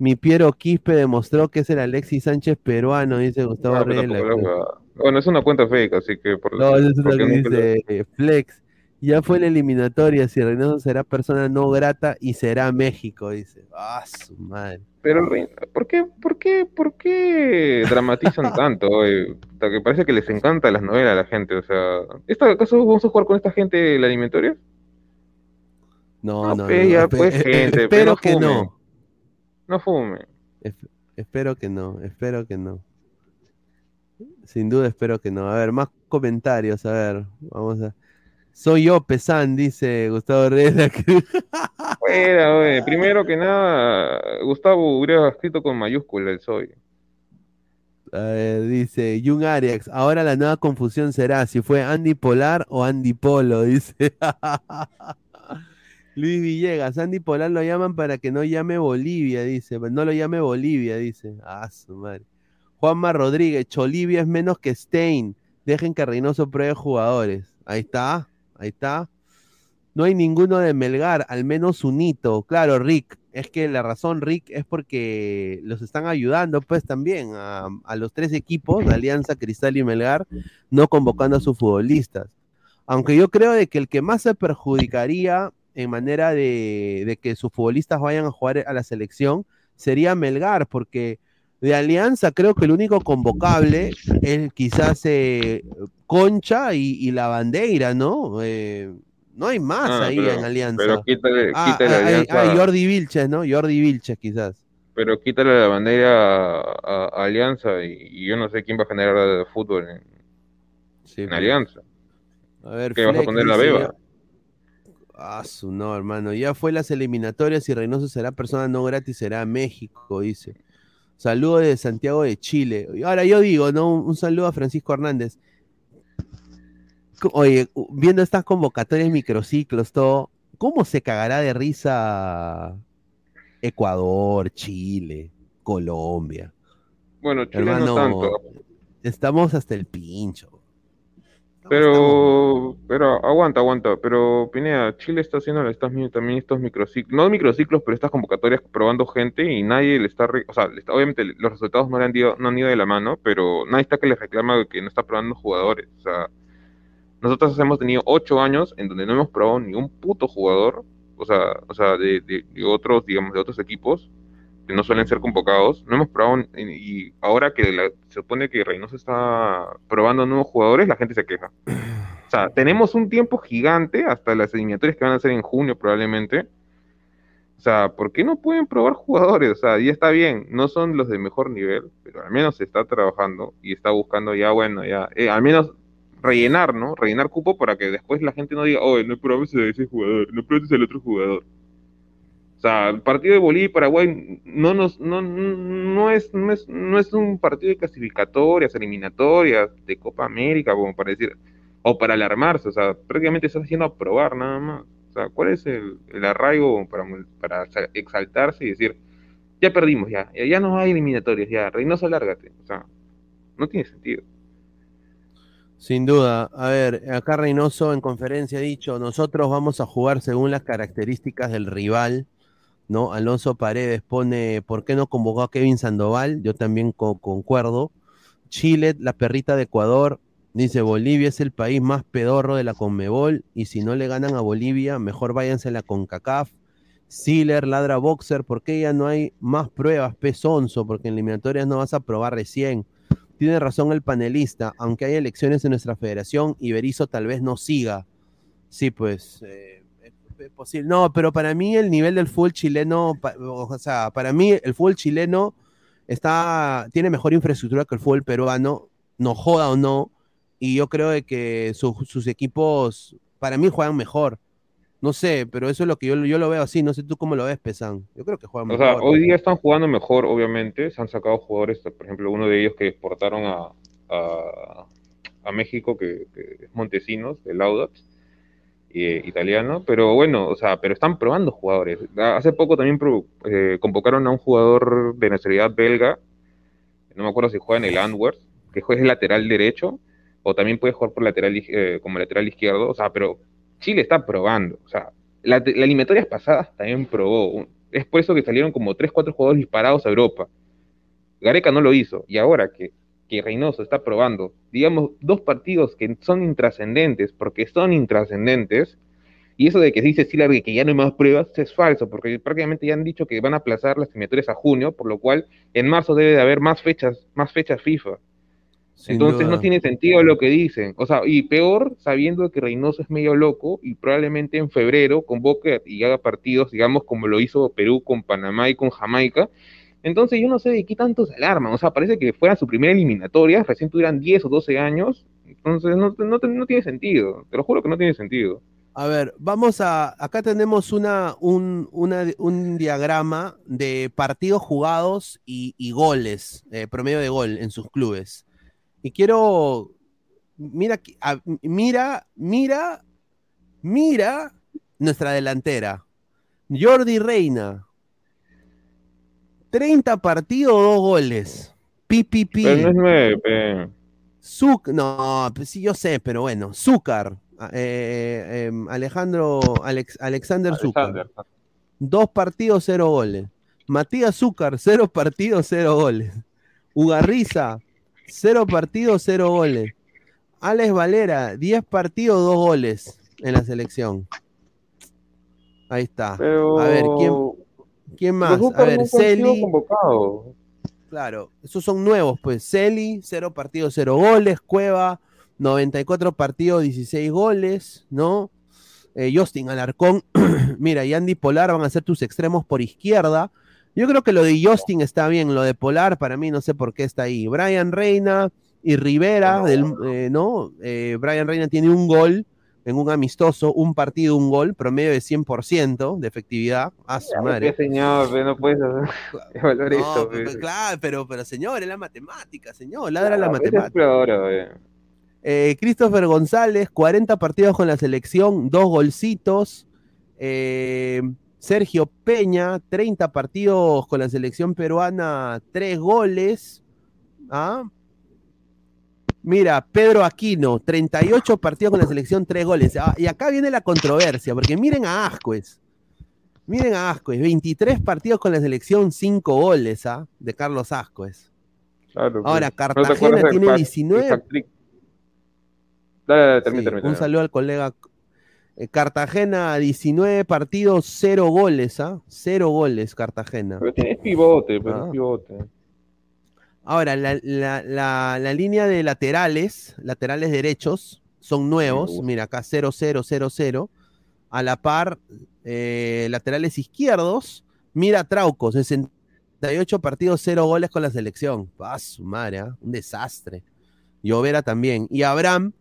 Mi Piero Quispe demostró que es el Alexis Sánchez peruano, dice Gustavo Ah, pero Reyes. Bueno, es una cuenta fake, así que por No, eso es lo que lo- dice eh, Flex. Ya fue la eliminatoria, si Reynoso será persona no grata y será México, dice. Ah, su madre. Pero, ¿por qué, por qué, por qué dramatizan tanto? oye? Puta, que parece que les encantan las novelas a la gente. O sea, ¿esta, ¿acaso vamos a jugar con esta gente la eliminatoria? No, No, no, no, ya, pues, eh, eh, gente, espero no que no. No fume. Esp- espero que no, espero que no. Sin duda espero que no. A ver, más comentarios, a ver, vamos a... Soy yo, Pesan, dice Gustavo. Fuera, oye. Primero que nada, Gustavo hubiera escrito con mayúscula el soy. A ver, dice Jung Arias, ahora la nueva confusión será si fue Andy Polar o Andy Polo, dice. Luis Villegas, Andy Polar lo llaman para que no llame Bolivia, dice. No lo llame Bolivia, dice. Ah, su madre. Juanma Rodríguez, Cholivia es menos que Stein. Dejen que Reynoso pruebe jugadores. Ahí está, ahí está. No hay ninguno de Melgar, al menos un hito. Claro, Rick, es que la razón, Rick, es porque los están ayudando, pues también a, a los tres equipos, Alianza, Cristal y Melgar, no convocando a sus futbolistas. Aunque yo creo de que el que más se perjudicaría en manera de, de que sus futbolistas vayan a jugar a la selección sería Melgar, porque de Alianza creo que el único convocable es quizás eh, Concha y, y la bandera, ¿no? Eh, no hay más no, ahí pero- en Alianza. pero quítale- ah, quítale ah, ah, Alianza. ah, Jordi Vilches, ¿no? Jordi Vilches quizás. Pero quítale la bandera a, a- a Alianza y, y yo no sé quién va a generar fútbol en, en pues. Alianza. A ver, ¿Qué vas a poner la beba? Ah, su no, hermano. Ya fue las eliminatorias y Reynoso será persona no gratis, será México, dice. Saludos de Santiago de Chile. Y Ahora yo digo, ¿no? Un, un saludo a Francisco Hernández. Oye, viendo estas convocatorias, microciclos, todo, ¿cómo se cagará de risa Ecuador, Chile, Colombia? Bueno, Chile Hermano, no tanto. estamos hasta el pincho. Pero, pero aguanta, aguanta. Pero Pineda, Chile está haciendo estas, también estos microciclos, no microciclos, pero estas convocatorias probando gente y nadie le está, re- o sea, le está- obviamente los resultados no le han ido, no han ido de la mano, pero nadie está que le reclama que no está probando jugadores. O sea, nosotros hemos tenido ocho años en donde no hemos probado ni un puto jugador, o sea, o sea, de, de- de otros, digamos, de otros equipos no suelen ser convocados. No hemos probado, y ahora que la- se supone que Reynoso está probando nuevos jugadores, la gente se queja. O sea, tenemos un tiempo gigante hasta las eliminatorias que van a ser en junio probablemente. O sea, ¿por qué no pueden probar jugadores? O sea, ya está bien, no son los de mejor nivel, pero al menos se está trabajando y está buscando ya, bueno, ya, eh, al menos rellenar, ¿no? Rellenar cupo para que después la gente no diga, oh, no probes a ese jugador, no probes al otro jugador. O sea, el partido de Bolivia y Paraguay no nos, no, no es, no es, no es un partido de clasificatorias, eliminatorias, de Copa América, como para decir, o para alarmarse, o sea, prácticamente estás haciendo a probar nada más. O sea, ¿cuál es el, el arraigo para, para exaltarse y decir, ya perdimos, ya, ya, no hay eliminatorias, ya, Reynoso, lárgate? O sea, no tiene sentido. Sin duda. A ver, acá Reynoso en conferencia ha dicho, nosotros vamos a jugar según las características del rival, ¿no? Alonso Paredes pone, ¿por qué no convocó a Kevin Sandoval? Yo también co- concuerdo. Chile, la perrita de Ecuador, dice, Bolivia es el país más pedorro de la Conmebol y si no le ganan a Bolivia, mejor váyanse a la CONCACAF. Sealer, Ladra Boxer, ¿por qué ya no hay más pruebas? Pesonzo, porque en eliminatorias no vas a probar recién. Tiene razón el panelista, aunque hay elecciones en nuestra federación y Berizzo tal vez no siga. Sí, pues eh, es, es posible. No, pero para mí el nivel del fútbol chileno, o sea, para mí el fútbol chileno está, tiene mejor infraestructura que el fútbol peruano, no joda o no, y yo creo de que su- sus equipos, para mí juegan mejor. No sé, pero eso es lo que yo, yo lo veo así, no sé tú cómo lo ves, Pesan. Yo creo que juegan O mejor. sea, hoy día están jugando mejor, obviamente. Se han sacado jugadores, por ejemplo, uno de ellos que exportaron a, a, a México, que, que es Montesinos, el Audax, eh, italiano. Pero bueno, o sea, pero están probando jugadores. Hace poco también eh, convocaron a un jugador de nacionalidad belga, no me acuerdo si juega en el Antwerp, que juega lateral derecho, o también puede jugar por lateral, eh, como lateral izquierdo. O sea, pero Chile está probando. O sea, la, las eliminatorias pasadas también probó. Es por eso que salieron como 3, 4 jugadores disparados a Europa. Gareca no lo hizo. Y ahora que, que Reynoso está probando, digamos, dos partidos que son intrascendentes, porque son intrascendentes, y eso de que dice Silar que ya no hay más pruebas es falso, porque prácticamente ya han dicho que van a aplazar las eliminatorias a junio, por lo cual en marzo debe de haber más fechas, más fechas FIFA. Sin Entonces duda. no tiene sentido lo que dicen. O sea, y peor sabiendo que Reynoso es medio loco y probablemente en febrero convoque y haga partidos, digamos, como lo hizo Perú con Panamá y con Jamaica. Entonces yo no sé de qué tanto se alarman. O sea, parece que fuera su primera eliminatoria, recién tuvieran 10 o 12 años. Entonces no, no, no tiene sentido. Te lo juro que no tiene sentido. A ver, vamos a. Acá tenemos una, un, una- un diagrama de partidos jugados y, goles, eh, promedio de gol en sus clubes. Y quiero. Mira, mira, mira, mira nuestra delantera. Jordi Reina. 30 partidos, dos goles. PPP. Pero no es nueve, pe. Zuc, no, pues sí, yo sé, pero bueno, Zúcar, eh, em, Alejandro, Alex, Alexander Zúcar, Alexander. dos partidos, cero goles. Matías Zúcar, cero partidos, cero goles. Ugarriza, cero partidos, cero goles. Alex Valera, 10 partidos, dos goles en la selección. Ahí está. Pero- A ver, ¿quién, quién más? Los A ver, Celi. Claro, esos son nuevos, pues. Celi, 0 partidos, 0 goles. Cueva, 94 partidos, 16 goles, ¿no? Eh, Justin Alarcón, mira, y Andy Polar van a ser tus extremos por izquierda. Yo creo que lo de Justin está bien, lo de Polar para mí no sé por qué está ahí. Brian Reina y Rivera, del, eh, ¿no? Eh, Brian Reina tiene un gol en un amistoso, un partido, un gol, promedio de 100% de efectividad. A su madre. pe, señor, no puedes hacer- No, esto. pero- pe. pero claro, pero, pero señor, es la matemática, señor, ladra la matemática. peor, pe. Eh, Christopher González, 40 partidos con la selección, dos golcitos. Eh, Sergio Peña, 30 partidos con la selección peruana, tres goles. ¿Ah? Mira, Pedro Aquino, 38 partidos con la selección, tres goles. Ah, y acá viene la controversia, porque miren a Ascuez. Miren a Ascuez, 23 partidos con la selección, 5 goles, ¿ah? De Carlos Ascuez. Claro. Ahora, ¿No te Cartagena tiene pack- 19. el hat-trick? Dale, dale, termina, Sí, termina, un saludo al colega. Eh, Cartagena, 19 partidos, 0 goles, ¿ah? 0 goles, Cartagena. Pero tienes pivote, pero Ah. es pivote. Ahora, la, la- la- la línea de laterales, laterales derechos, son nuevos. Mira, acá 0-0-0-0. A la par, eh, laterales izquierdos. Mira, Trauco, 68 partidos, 0 goles con la selección. Ah, su madre, ¿ah? un desastre. Llovera también. Y Abraham,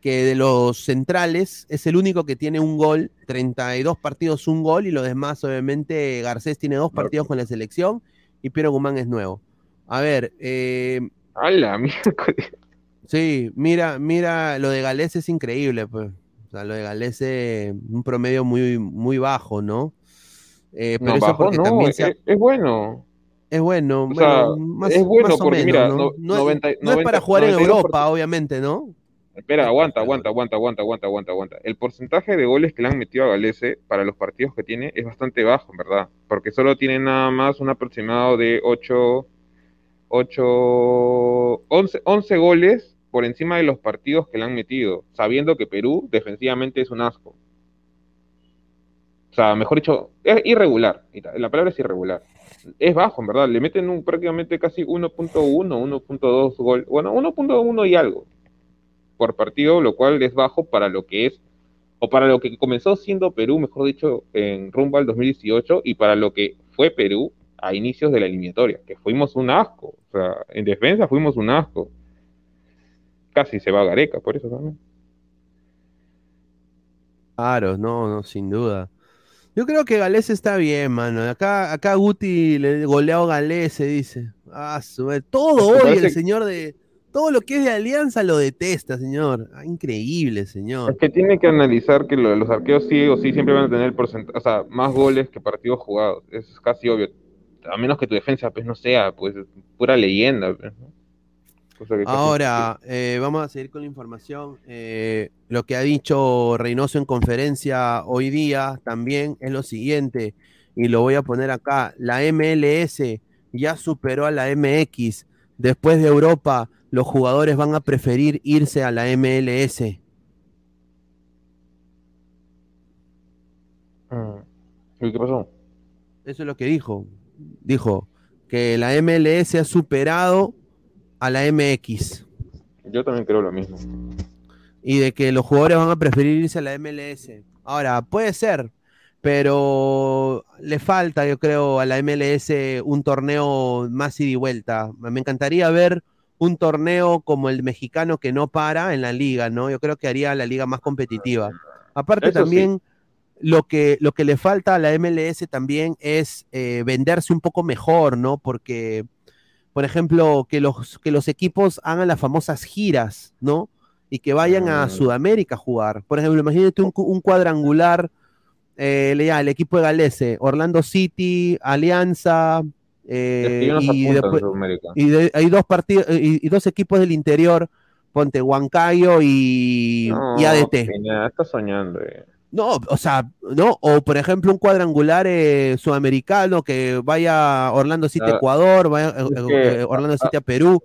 que de los centrales es el único que tiene un gol, 32 partidos, un gol, y los demás, obviamente, Garcés tiene dos partidos con la selección y Piero Guzmán es nuevo. A ver, eh, A la miércoles. sí, mira, mira, lo de Galés es increíble, pues. O sea, lo de Galés es un promedio muy, muy bajo, ¿no? Eh, pero No, eso bajo porque no, también es, se ha- es bueno. es bueno, O sea, bueno, más, es bueno más o porque, menos, mira, ¿no? es- 90 no es para 90 jugar en 92%. Europa, obviamente, ¿no? Espera, aguanta, aguanta, aguanta, aguanta, aguanta, aguanta, aguanta. El porcentaje de goles que le han metido a Galese para los partidos que tiene es bastante bajo, en verdad. Porque solo tiene nada más un aproximado de 8, 8, 11, 11 goles por encima de los partidos que le han metido, sabiendo que Perú defensivamente es un asco. O sea, mejor dicho, es irregular. La palabra es irregular. Es bajo, en verdad. Le meten un, prácticamente casi 1.1, 1.2 gol. Bueno, 1.1 y algo por partido, lo cual es bajo para lo que es, o para lo que comenzó siendo Perú, mejor dicho, en rumbo al 2018, y para lo que fue Perú a inicios de la eliminatoria, que fuimos un asco. O sea, en defensa fuimos un asco. Casi se va Gareca, por eso también. Claro, no, no, sin duda. Yo creo que Galés está bien, mano. Acá, acá Guti le goleado Galés, se dice. Ah, su madre. todo hoy parece el señor de. Todo lo que es de Alianza lo detesta, señor. Ah, increíble, señor. Es que tiene que analizar que lo los arqueros sí o sí siempre van a tener porcentaje, o sea, más goles que partidos jugados. Eso es casi obvio. A menos que tu defensa pues no sea pues pura leyenda. pues, Ahora, eh, vamos a seguir con la información. Eh, lo que ha dicho Reynoso en conferencia hoy día también es lo siguiente, y lo voy a poner acá. La MLS ya superó a la MX. Después de Europa, los jugadores van a preferir irse a la MLS. ¿Y qué pasó? Eso es lo que dijo. Dijo que la MLS ha superado a la MX. Yo también creo lo mismo. y de que los jugadores van a preferir irse a la MLS. Ahora, puede ser, pero le falta, yo creo, a la MLS un torneo más ida y vuelta. Me encantaría ver un torneo como el mexicano que no para en la liga, ¿no? Yo creo que haría la liga más competitiva. Aparte Eso sí. Lo que, lo que le falta a la MLS también es eh, venderse un poco mejor, ¿no? Porque, por ejemplo, que los, que los equipos hagan las famosas giras, ¿no? Y que vayan a Sudamérica a jugar. Por ejemplo, imagínate un, un cuadrangular, eh, ya, el equipo de Galese, Orlando City, Alianza, eh, y, después- de- hay dos partidos y, y dos equipos del interior, ponte Huancayo y, No, y ADT. Peña, estás soñando. eh. No, o sea, no, o por ejemplo un cuadrangular eh, sudamericano que vaya Orlando City Ah, Ecuador, vaya eh, eh, Orlando a- City a Perú.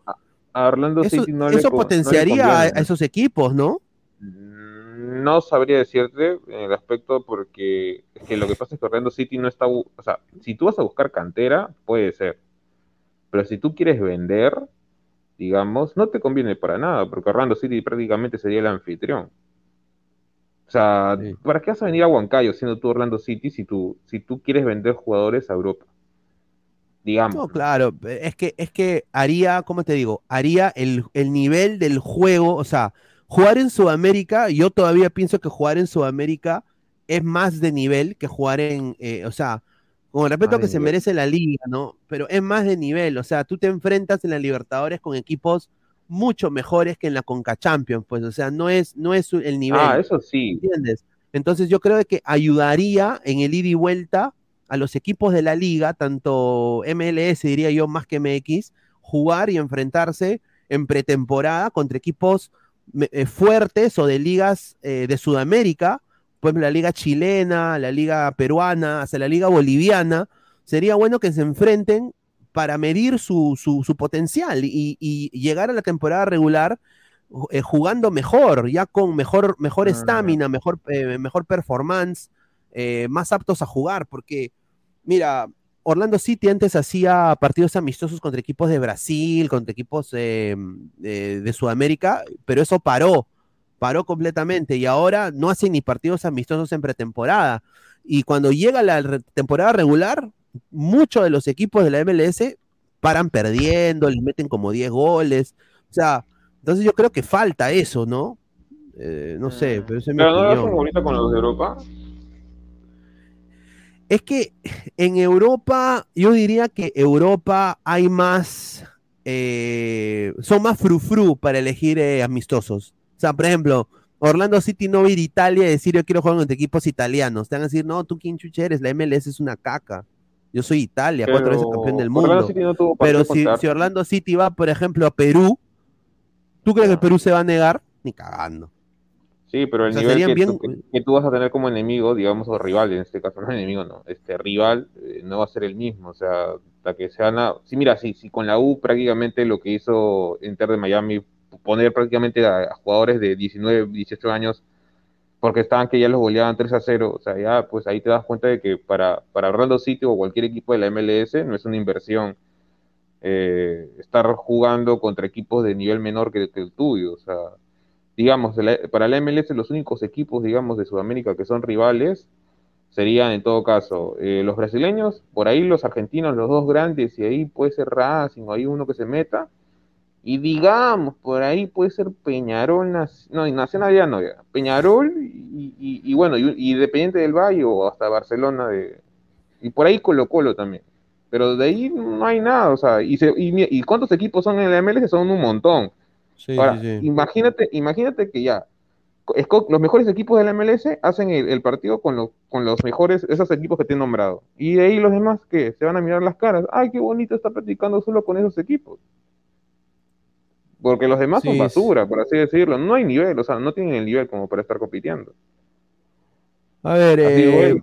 A Orlando Eso, City no le eso no le potenciaría a, a esos equipos, ¿no? No sabría decirte en el aspecto porque es que lo que pasa es que Orlando City no está, o sea, si tú vas a buscar cantera, puede ser, pero si tú quieres vender, digamos, no te conviene para nada, porque Orlando City prácticamente sería el anfitrión. O sea, ¿para qué vas a venir a Huancayo siendo tú Orlando City si tú, si tú quieres vender jugadores a Europa? Digamos. No, claro, es que, es que haría, ¿cómo te digo? Haría el, el nivel del juego, o sea, jugar en Sudamérica, yo todavía pienso que jugar en Sudamérica es más de nivel que jugar en, eh, o sea, con el respeto de que se merece la liga, ¿no? Pero es más de nivel, o sea, tú te enfrentas en la Libertadores con equipos mucho mejores que en la Conca Champions, pues, o sea, no es, no es el nivel. Ah, eso sí. ¿Entiendes? Entonces yo creo que ayudaría en el ida y vuelta a los equipos de la liga, tanto MLS, diría yo, más que MX, jugar y enfrentarse en pretemporada contra equipos eh, fuertes o de ligas eh, de Sudamérica, por ejemplo, la liga chilena, la liga peruana, hasta la liga boliviana. Sería bueno que se enfrenten para medir su, su- su potencial y, y llegar a la temporada regular eh, jugando mejor, ya con mejor mejor estamina, mejor, eh, mejor performance, eh, más aptos a jugar, porque mira, Orlando City antes hacía partidos amistosos contra equipos de Brasil, contra equipos de, de Sudamérica, pero eso paró, paró completamente y ahora no hacen ni partidos amistosos en pretemporada. Y cuando llega la temporada regular, muchos de los equipos de la MLS paran perdiendo, les meten como 10 goles. O sea, entonces yo creo que falta eso, ¿no? Eh, no sé, pero esa es mi Pero no lo opinión. con los de Europa. Es que en Europa, yo diría que Europa hay más, eh, son más frufru para elegir eh, amistosos. O sea, por ejemplo, Orlando City no va a ir a Italia y decir yo quiero jugar contra equipos italianos. Te van a decir, no, tú quién chucha eres, la MLS es una caca. Yo soy Italia, cuatro veces campeón del Orlando mundo. City no tuvo Pero si, si Orlando City va, por ejemplo, a Perú, ¿tú crees que el Perú se va a negar? Ni cagando. Sí, pero el O sea, nivel que, bien- tú, que- que tú vas a tener como enemigo, digamos, o rival, en este caso no enemigo, no, este rival eh, no va a ser el mismo, o sea, hasta que se van a... Sí, mira, sí, sí, con la U prácticamente lo que hizo Inter de Miami, poner prácticamente a, a jugadores de 19, 18 años, porque estaban que ya los goleaban 3 a 0, o sea, ya pues ahí te das cuenta de que para, para Orlando City o cualquier equipo de la MLS no es una inversión eh, estar jugando contra equipos de nivel menor que, el tuyo, o sea digamos, para la MLS los únicos equipos, digamos, de Sudamérica que son rivales serían en todo caso eh, los brasileños, por ahí los argentinos, los dos grandes, y ahí puede ser Racing o hay uno que se meta, y digamos, por ahí puede ser Peñarol, no, y Nacional ya no, ya, Peñarol, y, y- y bueno, y, y Independiente del Valle o hasta Barcelona, de, y por ahí Colo Colo también. Pero de ahí no hay nada, o sea, y, se- y, cuántos equipos son en la MLS, son un montón. Sí, Ahora, sí, imagínate, imagínate que ya los mejores equipos de la MLS hacen el, el partido con los, con los mejores, esos equipos que te he nombrado. Y de ahí los demás que se van a mirar las caras. Ay, qué bonito está practicando solo con esos equipos. Porque los demás son basura, por así decirlo. No hay nivel, o sea, no tienen el nivel como para estar compitiendo. A ver, eh,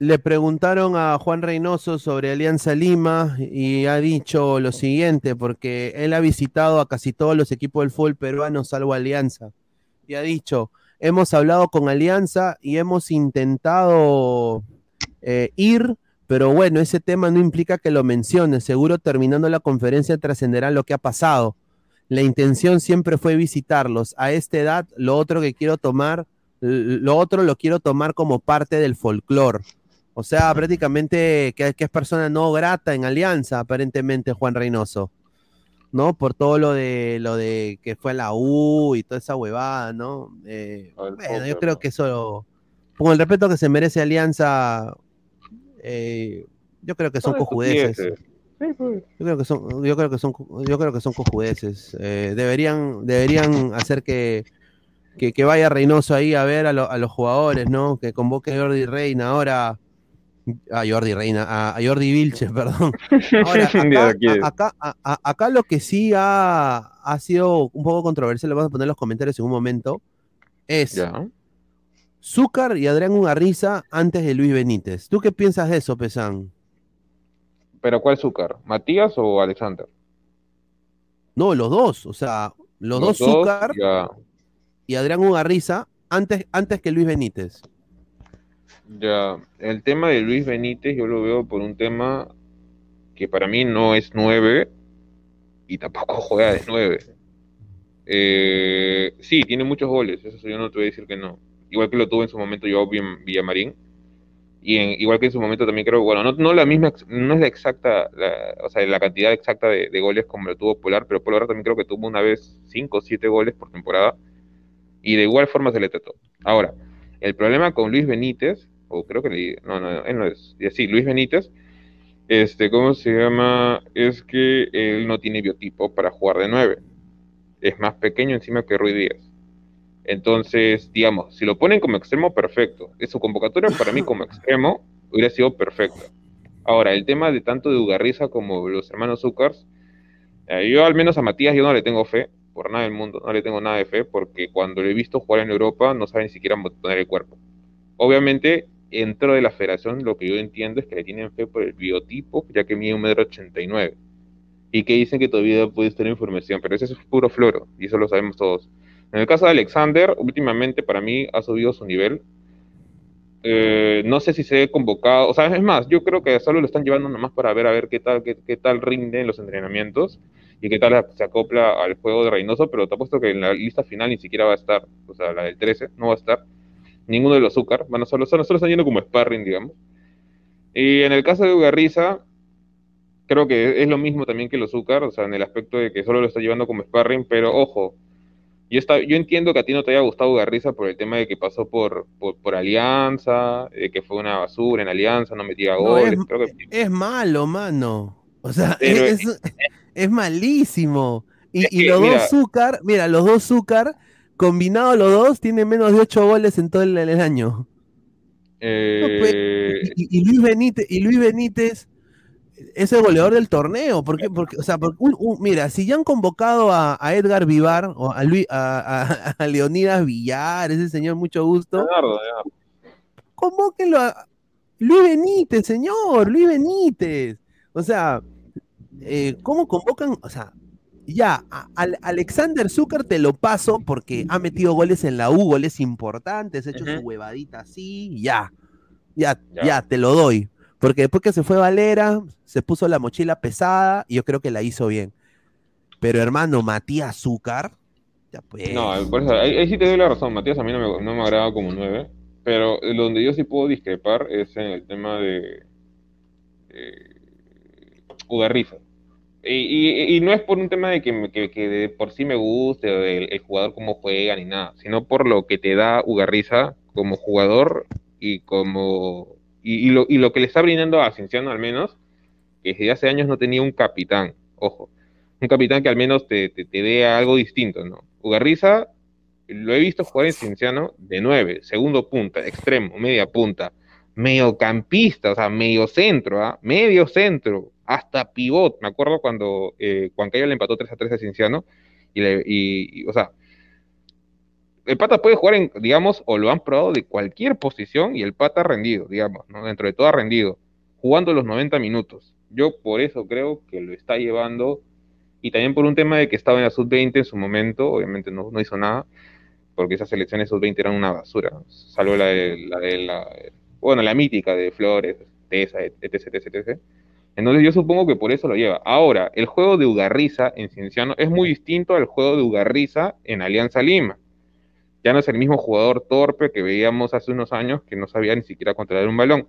le preguntaron a Juan Reynoso sobre Alianza Lima y ha dicho lo siguiente, porque él ha visitado a casi todos los equipos del fútbol peruano, salvo Alianza. Y ha dicho, hemos hablado con Alianza y hemos intentado eh, ir, pero bueno, ese tema no implica que lo mencione. Seguro terminando la conferencia trascenderá lo que ha pasado. La intención siempre fue visitarlos. A esta edad, lo otro que quiero tomar, lo otro lo quiero tomar como parte del folclore. O sea, prácticamente que, que es persona no grata en Alianza, aparentemente Juan Reynoso. ¿No? Por todo lo de lo de que fue a la U y toda esa huevada, ¿no? Eh, bueno, yo creo que eso, con el respeto que se merece Alianza, eh, yo creo que son Son cojudeces. Yo creo que son, yo creo que son, yo creo que son cojudeces. Eh, deberían, deberían hacer que, que, que vaya Reynoso ahí a ver a, lo- a los jugadores, ¿no? Que convoque a Jordi Reina ahora. A Jordi Reina, a, a Jordi Vilches, perdón. Ahora, acá, aquí. a- acá, a- a- acá lo que sí ha, ha sido un poco controversial, le vamos a poner en los comentarios en un momento, es Zúcar y Adrián Ugarriza antes de Luis Benítez. ¿Tú qué piensas de eso, Pesán? ¿Pero cuál Zúcar? ¿Matías o Alexander? No, los dos, o sea, los, Los dos dos, Zúcar ya. y Adrián Ugarriza antes, antes que Luis Benítez. Ya, el tema de Luis Benítez yo lo veo por un tema que para mí no es 9 y tampoco juega de 9. Eh, sí, tiene muchos goles, eso yo no te voy a decir que no. Igual que lo tuvo en su momento yo en Villamarín. Y en- igual que en su momento también creo, bueno, no, no la misma, no es la exacta, la- o sea, la cantidad exacta de, goles como lo tuvo Polar, pero Polar también creo que tuvo una vez 5 o 7 goles por temporada y de igual forma se le trató. Ahora, el problema con Luis Benítez, o creo que le, no, no, él no es, sí, Luis Benítez, este, ¿cómo se llama? Es que él no tiene biotipo para jugar de 9. Es más pequeño encima que Rui Díaz. Entonces, digamos, si lo ponen como extremo, perfecto. Su convocatoria para mí como extremo hubiera sido perfecta. Ahora, el tema de tanto de Ugarriza como los hermanos Zúcars, eh, yo al menos a Matías yo no le tengo fe, por nada del mundo, no le tengo nada de fe, porque cuando lo he visto jugar en Europa no sabe ni siquiera poner el cuerpo. Obviamente, dentro de la federación lo que yo entiendo es que le tienen fe por el biotipo, ya que mide un metro ochenta y nueve. Y que dicen que todavía puede estar información, pero ese es puro floro, y eso lo sabemos todos. En el caso de Alexander, últimamente para mí ha subido su nivel. Eh, no sé si se ha convocado, o sea, es más, yo creo que solo lo están llevando nomás para ver a ver qué tal, qué, qué tal rinde en los entrenamientos y qué tal se acopla al juego de Reynoso, pero te apuesto que en la lista final ni siquiera va a estar, o sea, la del 13 no va a estar, ninguno de los Zúcar, a solo, solo, están yendo como sparring, digamos. Y en el caso de Ugarriza, creo que es lo mismo también que los Zúcar, o sea, en el aspecto de que solo lo está llevando como sparring, pero ojo, yo, está, yo entiendo que a ti no te haya gustado Ugarriza por el tema de que pasó por, por, por Alianza, de que fue una basura en Alianza, no metía No, goles, es, creo que es malo, mano. O sea, Pero- es, es malísimo. Y, los mira- dos Zúcar, mira, los dos Zúcar, combinados los dos, tienen menos de 8 goles en todo el, el año. eh, Y, y Luis Benítez, y Luis Benítez es el goleador del torneo. ¿Por qué? Porque, o sea, porque un- un- mira, si ya han convocado a, a Edgar Vivar o a, Luis, a, Leonidas Villar, ese señor, mucho gusto. Leonardo. Convóquenlo a Luis Benítez, señor, Luis Benítez. O sea, eh, ¿cómo convocan? O sea, ya, al- Alexander Zucker te lo paso porque ha metido goles en la U, goles importantes, ha hecho su huevadita así, ya, ya, Ya. ya, te lo doy. Porque después que se fue Valera, se puso la mochila pesada y yo creo que la hizo bien. Pero hermano, Matías Zúcar, ya pues. No, por eso, ahí, sí te doy la razón, Matías a mí no me, no me agrada como 9, pero donde yo sí puedo discrepar es en el tema de Ugarriza. Y, y- no es por un tema de que, que- que de por sí me guste o del el jugador cómo juega ni nada, sino por lo que te da Ugarriza como jugador y como y, y lo, y lo que le está brindando a Cienciano al menos, que desde hace años no tenía un capitán, ojo, un capitán que al menos te, te, te dé algo distinto, ¿no? Ugarriza lo he visto jugar en Cienciano de 9, segundo punta, extremo, media punta, mediocampista, o sea, medio centro, ¿ah? Medio centro, hasta pivot. Me acuerdo cuando eh, Juan Cayo le empató 3 a 3 a Cienciano Y, le- y, o sea, el pata puede jugar en, digamos, o lo han probado de cualquier posición y el pata ha rendido, digamos, ¿no? Dentro de todo ha rendido, jugando los 90 minutos. Yo por eso creo que lo está llevando y también por un tema de que estaba en la sub-20 en su momento, obviamente no, hizo nada, porque esas selecciones sub-20 eran una basura, salvo la de la, de la- bueno, la mítica de Flores, Tesa, etc, etc, etc. Entonces yo supongo que por eso lo lleva. Ahora, el juego de Ugarriza en Cienciano es muy distinto al juego de Ugarriza en Alianza Lima. Ya no es el mismo jugador torpe que veíamos hace unos años que no sabía ni siquiera controlar un balón.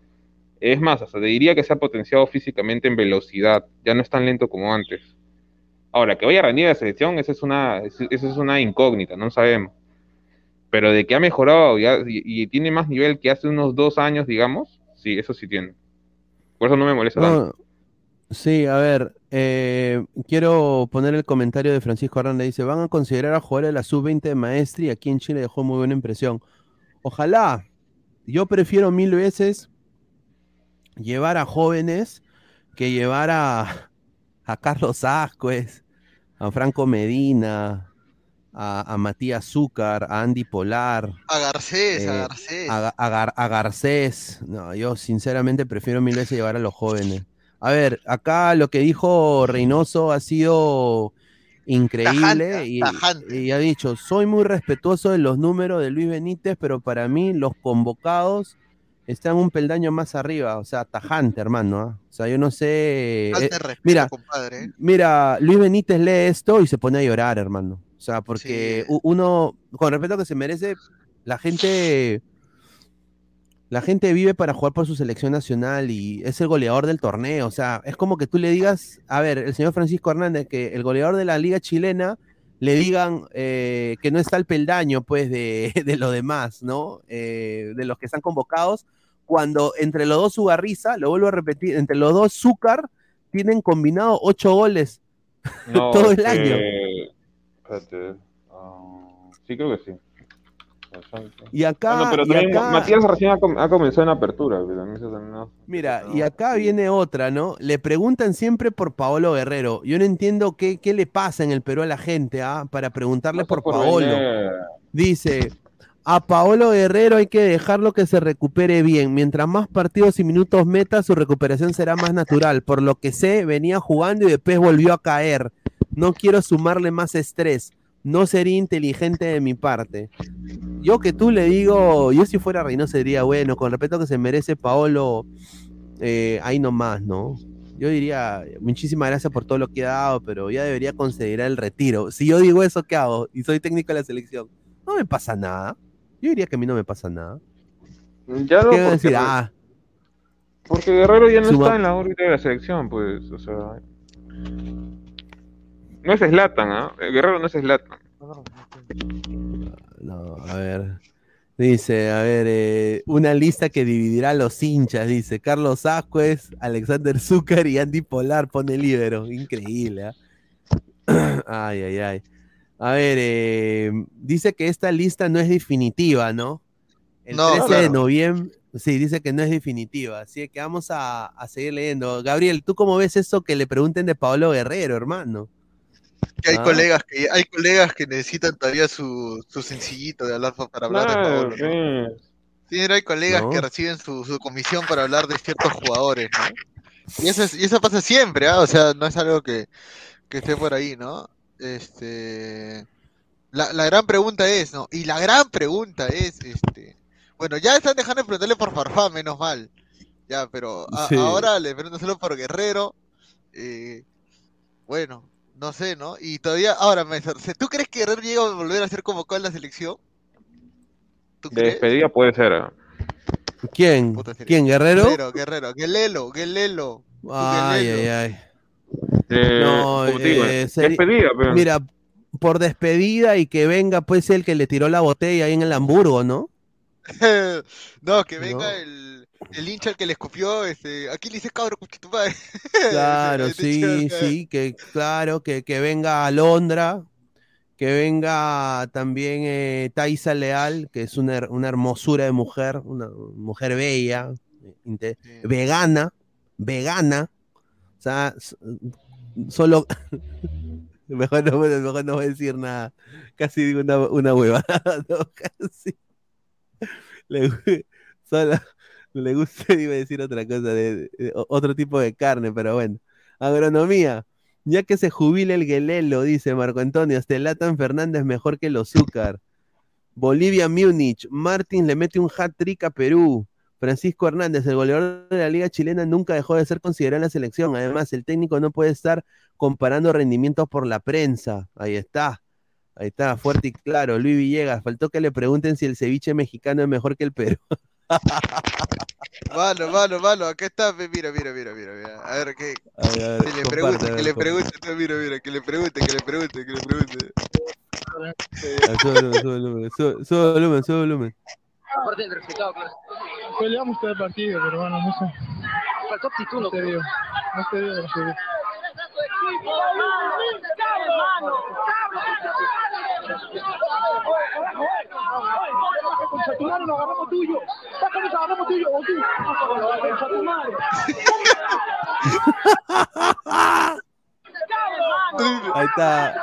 Es más, hasta te diría que se ha potenciado físicamente en velocidad, ya no es tan lento como antes. Ahora, que vaya a rendir a la selección, esa es una, esa es una incógnita, no sabemos. Pero de que ha mejorado y, y tiene más nivel que hace unos dos años, digamos, sí, eso sí tiene. Por eso no me molesta tanto. Sí, a ver, eh, quiero poner el comentario de Francisco Aranda. Dice, van a considerar a jugadores de la sub-20 de Maestri. Aquí en Chile dejó muy buena impresión. Ojalá. Yo prefiero mil veces llevar a jóvenes que llevar a, a Carlos Ascuez, a Franco Medina, a, a Matías Zúcar, a Andy Polar. A Garcés, a eh, Garcés. a, a Gar- a Garcés. No, yo sinceramente prefiero mil veces llevar a los jóvenes. A ver, acá lo que dijo Reynoso ha sido increíble Tajante, y, tajante. y ha dicho, soy muy respetuoso de los números de Luis Benítez, pero para mí los convocados están un peldaño más arriba, o sea, tajante, hermano. ¿ah? O sea, yo no sé... Eh, respeto, mira, compadre. ¿eh? Mira, Luis Benítez lee esto y se pone a llorar, hermano. O sea, porque uno, con respeto que se merece, la gente, la gente vive para jugar por su selección nacional y es el goleador del torneo. O sea, es como que tú le digas, a ver, el señor Francisco Hernández, que el goleador de la liga chilena le digan eh, que no está el peldaño, pues, de, de los demás, ¿no? Eh, de los que están convocados, cuando entre los dos Ugarriza, lo vuelvo a repetir, entre los dos Zúcar tienen combinado ocho goles No, todo el año. Espérate. ah, sí, creo que sí. Y acá, no, pero y también acá- Matías recién ha, com- ha comenzado en apertura. no- Mira, y acá viene otra, ¿no? Le preguntan siempre por Paolo Guerrero. Yo no entiendo qué, qué le pasa en el Perú a la gente, ¿ah? Para preguntarle por, por Paolo. Dice, a Paolo Guerrero hay que dejarlo que se recupere bien. Mientras más partidos y minutos meta, su recuperación será más natural. Por lo que sé, venía jugando y después volvió a caer. No quiero sumarle más estrés. No sería inteligente de mi parte. Yo que tú le digo, yo si fuera Reynoso sería bueno, con respeto que se merece Paolo, eh, ahí nomás, ¿no? Yo diría, muchísimas gracias por todo lo que ha dado, pero ya debería considerar el retiro. Si yo digo eso, ¿qué hago? Y soy técnico de la selección. No me pasa nada. Yo diría que a mí no me pasa nada. Ya no, ¿Qué voy a porque, decir? Ah, porque Guerrero ya no Suma- está en la órbita de la selección, pues, o sea. No es Slatan, ¿ah? Guerrero no es Slatan. no, a ver. Dice, a ver, eh, una lista que dividirá a los hinchas, dice Carlos Ascuez, Alexander Zúcar y Andy Polar pone libero. Increíble, ¿ah? Ay, ay, ay. A ver, eh, dice que esta lista no es definitiva, ¿no? El No, 13 de noviembre, sí, dice que no es definitiva, así que vamos a, a seguir leyendo. Gabriel, ¿tú cómo ves eso que le pregunten de Pablo Guerrero, hermano? Que hay Ah. colegas que hay colegas que necesitan todavía su, su sencillito de hablar pa- para hablar de Paolo, ¿no? sí. Hay colegas No. que reciben su, su comisión para hablar de ciertos jugadores, ¿no? Y eso, es- y eso pasa siempre, ¿ah? O sea, no es algo que, que esté por ahí, ¿no? Este, la, la gran pregunta es, ¿no? Y la gran pregunta es, este, bueno, ya están dejando de preguntarle por Farfán, menos mal, ya, pero a- Sí. ahora le preguntan solo por Guerrero, eh, bueno, no sé, ¿no? Y todavía, ahora, me ¿tú crees que Guerrero llega a volver a ser convocado en la selección? ¿Tú De crees? despedida puede ser. ¿Quién? ¿Quién? ¿Guerrero? Guerrero, Guerrero, Guelelo, Guelelo. Ay, ay, ay. Eh, No, eh, despedida, pero. Mira, por despedida y que venga pues el que le tiró la botella ahí en el Hamburgo, ¿no? no, que venga No. el, el hincha al que le escupió, este, aquí le dices cabro, tu madre. Claro, sí, sí, que claro, que, que venga Alondra, que venga también eh, Taisa Leal, que es una, una hermosura de mujer, una mujer bella, vegana, vegana, o sea, solo, Mejor no, mejor no voy a decir nada. Casi digo una, una huevada. no, casi. Le, solo le gusta, iba a decir otra cosa, de, otro tipo de carne, pero bueno. Agronomía. Ya que se jubile el Guelelo, dice Marco Antonio, el Latan Fernández mejor que el Azúcar. Bolivia Múnich. Martín le mete un hat-trick a Perú. Francisco Hernández, el goleador de la Liga Chilena, nunca dejó de ser considerado en la selección. Además, el técnico no puede estar comparando rendimientos por la prensa. Ahí está. Ahí está, fuerte y claro. Luis Villegas, faltó que le pregunten si el ceviche mexicano es mejor que el Perú. Mano, mano, mano, acá está, mira, mira, mira, mira, mira. A ver, que, A ver, a ver, que le pregunte, que le pregunte, no, mira, mira, que le pregunte, que le pregunte, que le pregunte. Ah, Sube volumen, sube volumen, sube- sube volumen, sube volumen. Peleamos todo el partido, pero bueno, no sé. Faltó actitud, no se dio. No se dio, no se dio. Concha tu madre, nos agarramos tuyo. Saca, nos agarramos tuyo, o tú. Concha tu madre. Ahí está.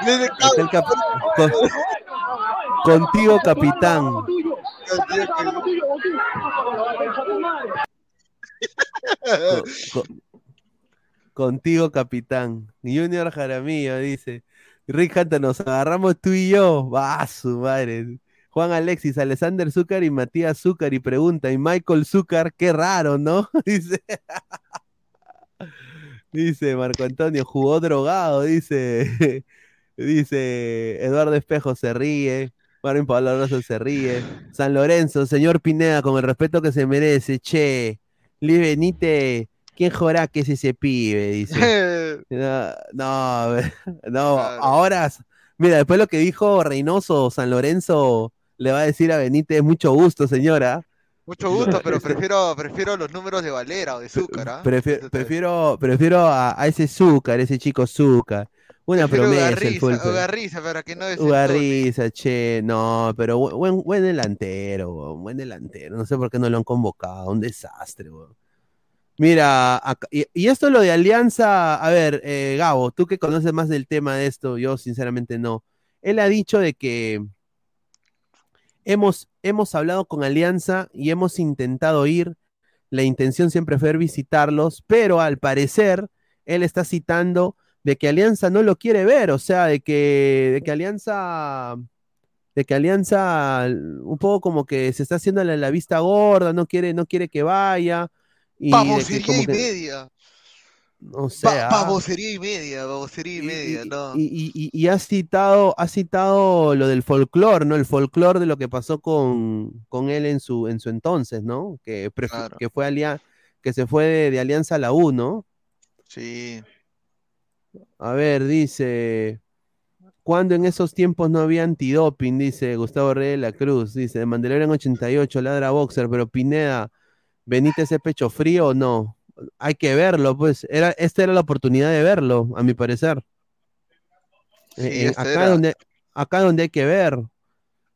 Ahí está el cap- con- contigo, capitán. Contigo, capitán. Junior Jaramillo dice: Rick Hunter, nos agarramos tú y yo. Va, su madre. Juan Alexis, Alexander Zúcar y Matías Zúcar y pregunta, y Michael Zúcar, qué raro, ¿no? Dice, dice Marco Antonio, jugó drogado, dice, dice Eduardo Espejo se ríe, Marvin Pablo Rosso se ríe, San Lorenzo, señor Pineda, con el respeto que se merece, che, Luis Benítez, ¿quién jorá que es ese pibe? Dice. No, no, no, ahora, mira, después lo que dijo Reynoso, San Lorenzo le va a decir a Benítez, mucho gusto, señora. Mucho gusto, pero prefiero, prefiero los números de Valera o de Zúcar, ¿ah? Prefiero, prefiero, prefiero a, a ese Zúcar, ese chico Zúcar. Una Prefiero promesa Ugarriza. Ugarriza, para que no es Ugarriza, che, no, pero bu- buen, buen delantero, buen delantero. No sé por qué no lo han convocado, un desastre. Mira, acá- y, y esto lo de Alianza, a ver, eh, Gabo, tú que conoces más del tema de esto, yo sinceramente no. Él ha dicho de que hemos, hemos hablado con Alianza y hemos intentado ir. La intención siempre fue visitarlos, pero al parecer él está citando de que Alianza no lo quiere ver, o sea, de que, de que Alianza, de que Alianza un poco como que se está haciendo la, la vista gorda, no quiere, no quiere que vaya. Y de que Babosería como y que- media. No sé, ah. babosería y media, babosería y media, no. Y, y- y- y ha citado, ha citado lo del folclore, ¿no? El folclore de lo que pasó con, con él en su, en su entonces, ¿no? Que, prefi- Claro. que fue alia- que se fue de, de Alianza a la U, ¿no? Sí. A ver, dice. Cuando en esos tiempos no había antidoping, dice Gustavo Rey de la Cruz, dice, de Mandalorian 88, ladra boxer, pero Pineda, ¿Benítez es pecho frío o no? Hay que verlo, pues. Era, esta era la oportunidad de verlo, a mi parecer. Eh, eh, acá, era. donde, acá donde hay que ver.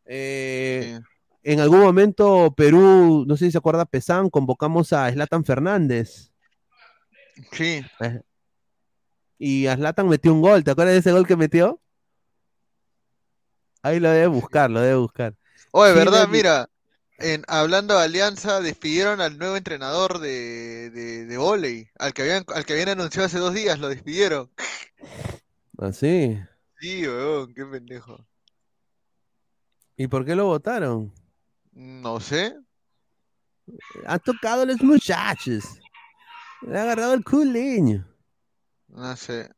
Eh, En algún momento Perú, no sé si se acuerda, Pesán, convocamos a Slatan Fernández. Sí. Eh, Y a Zlatan metió un gol. ¿Te acuerdas de ese gol que metió? Ahí lo debe buscar, lo debe buscar. Oye, verdad, mira, en, hablando de Alianza, despidieron al nuevo entrenador de, de, de vóley, al que habían, al que habían anunciado hace dos días, lo despidieron. Así. Sí, weón, qué pendejo. ¿Y por qué lo votaron? No sé. Ha tocado a los muchachos. Le ha agarrado el culiño. No sé.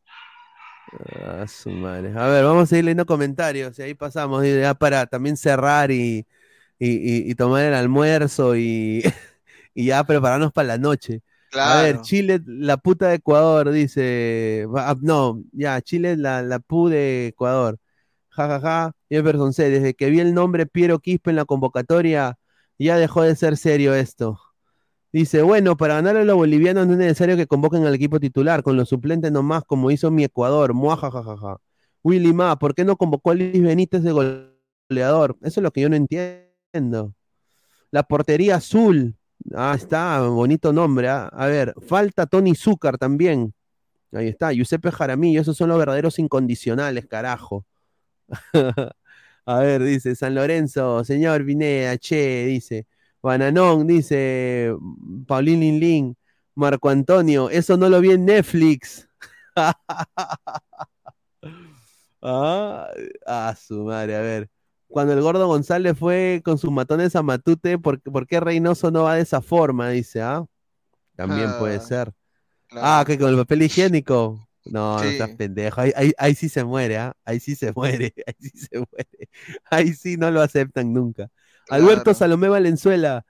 Ah, su madre. A ver, vamos a ir leyendo comentarios y ahí pasamos ya para también cerrar y, y- y- y tomar el almuerzo y, y ya prepararnos para la noche. A ver. Chile, la puta de Ecuador, dice. ah, No, ya, Chile, la, la pu de Ecuador. Ja, ja, ja. Jefferson C. Desde que vi el nombre Piero Quispe en la convocatoria, ya dejó de ser serio esto. Dice, bueno, para ganarle a los bolivianos no es necesario que convoquen al equipo titular, con los suplentes nomás, como hizo mi Ecuador. Muajajajaja. Willy Ma, ¿por qué no convocó a Luis Benítez de goleador? Eso es lo que yo no entiendo. La portería azul. Ah, está, bonito nombre. ah. A ver, falta Tony Zúcar también. Ahí está, Giuseppe Jaramillo, esos son los verdaderos incondicionales, carajo. A ver, dice San Lorenzo, señor Vinea, che, dice. Bananón, dice Paulín Lin Lin. Marco Antonio, eso no lo vi en Netflix. ah, ah, su madre, a ver. Cuando el gordo González fue con sus matones a Matute, ¿por, por qué Reynoso no va de esa forma? Dice, ah. También puede Ah, ser. claro. Ah, que con el papel higiénico. No, no estás pendejo. Ahí, ahí- ahí sí se muere, ¿ah? Ahí sí se muere. Ahí sí se muere. Ahí sí no lo aceptan nunca. Alberto. Salomé Valenzuela,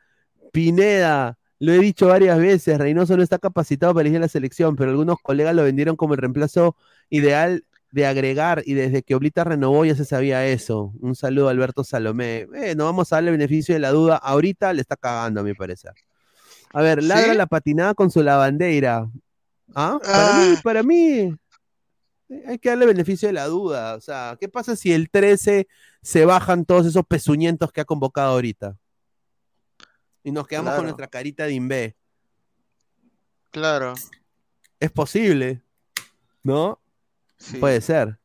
Pineda, lo he dicho varias veces, Reynoso no está capacitado para elegir la selección, pero algunos colegas lo vendieron como el reemplazo ideal de agregar y desde que Oblita renovó ya se sabía eso. Un saludo a Alberto Salomé. Eh, no vamos a darle beneficio de la duda. Ahorita le está cagando, a mi parecer. A ver, ladra ¿Sí? la patinada con su lavandera. ¿Ah? Para mí, Ah. para mí, hay que darle beneficio de la duda. O sea, ¿qué pasa si el 13 se bajan todos esos pezuñentos que ha convocado ahorita? Y nos quedamos Claro. con nuestra carita de imbé. Claro. Es posible, ¿no? Sí. Puede ser.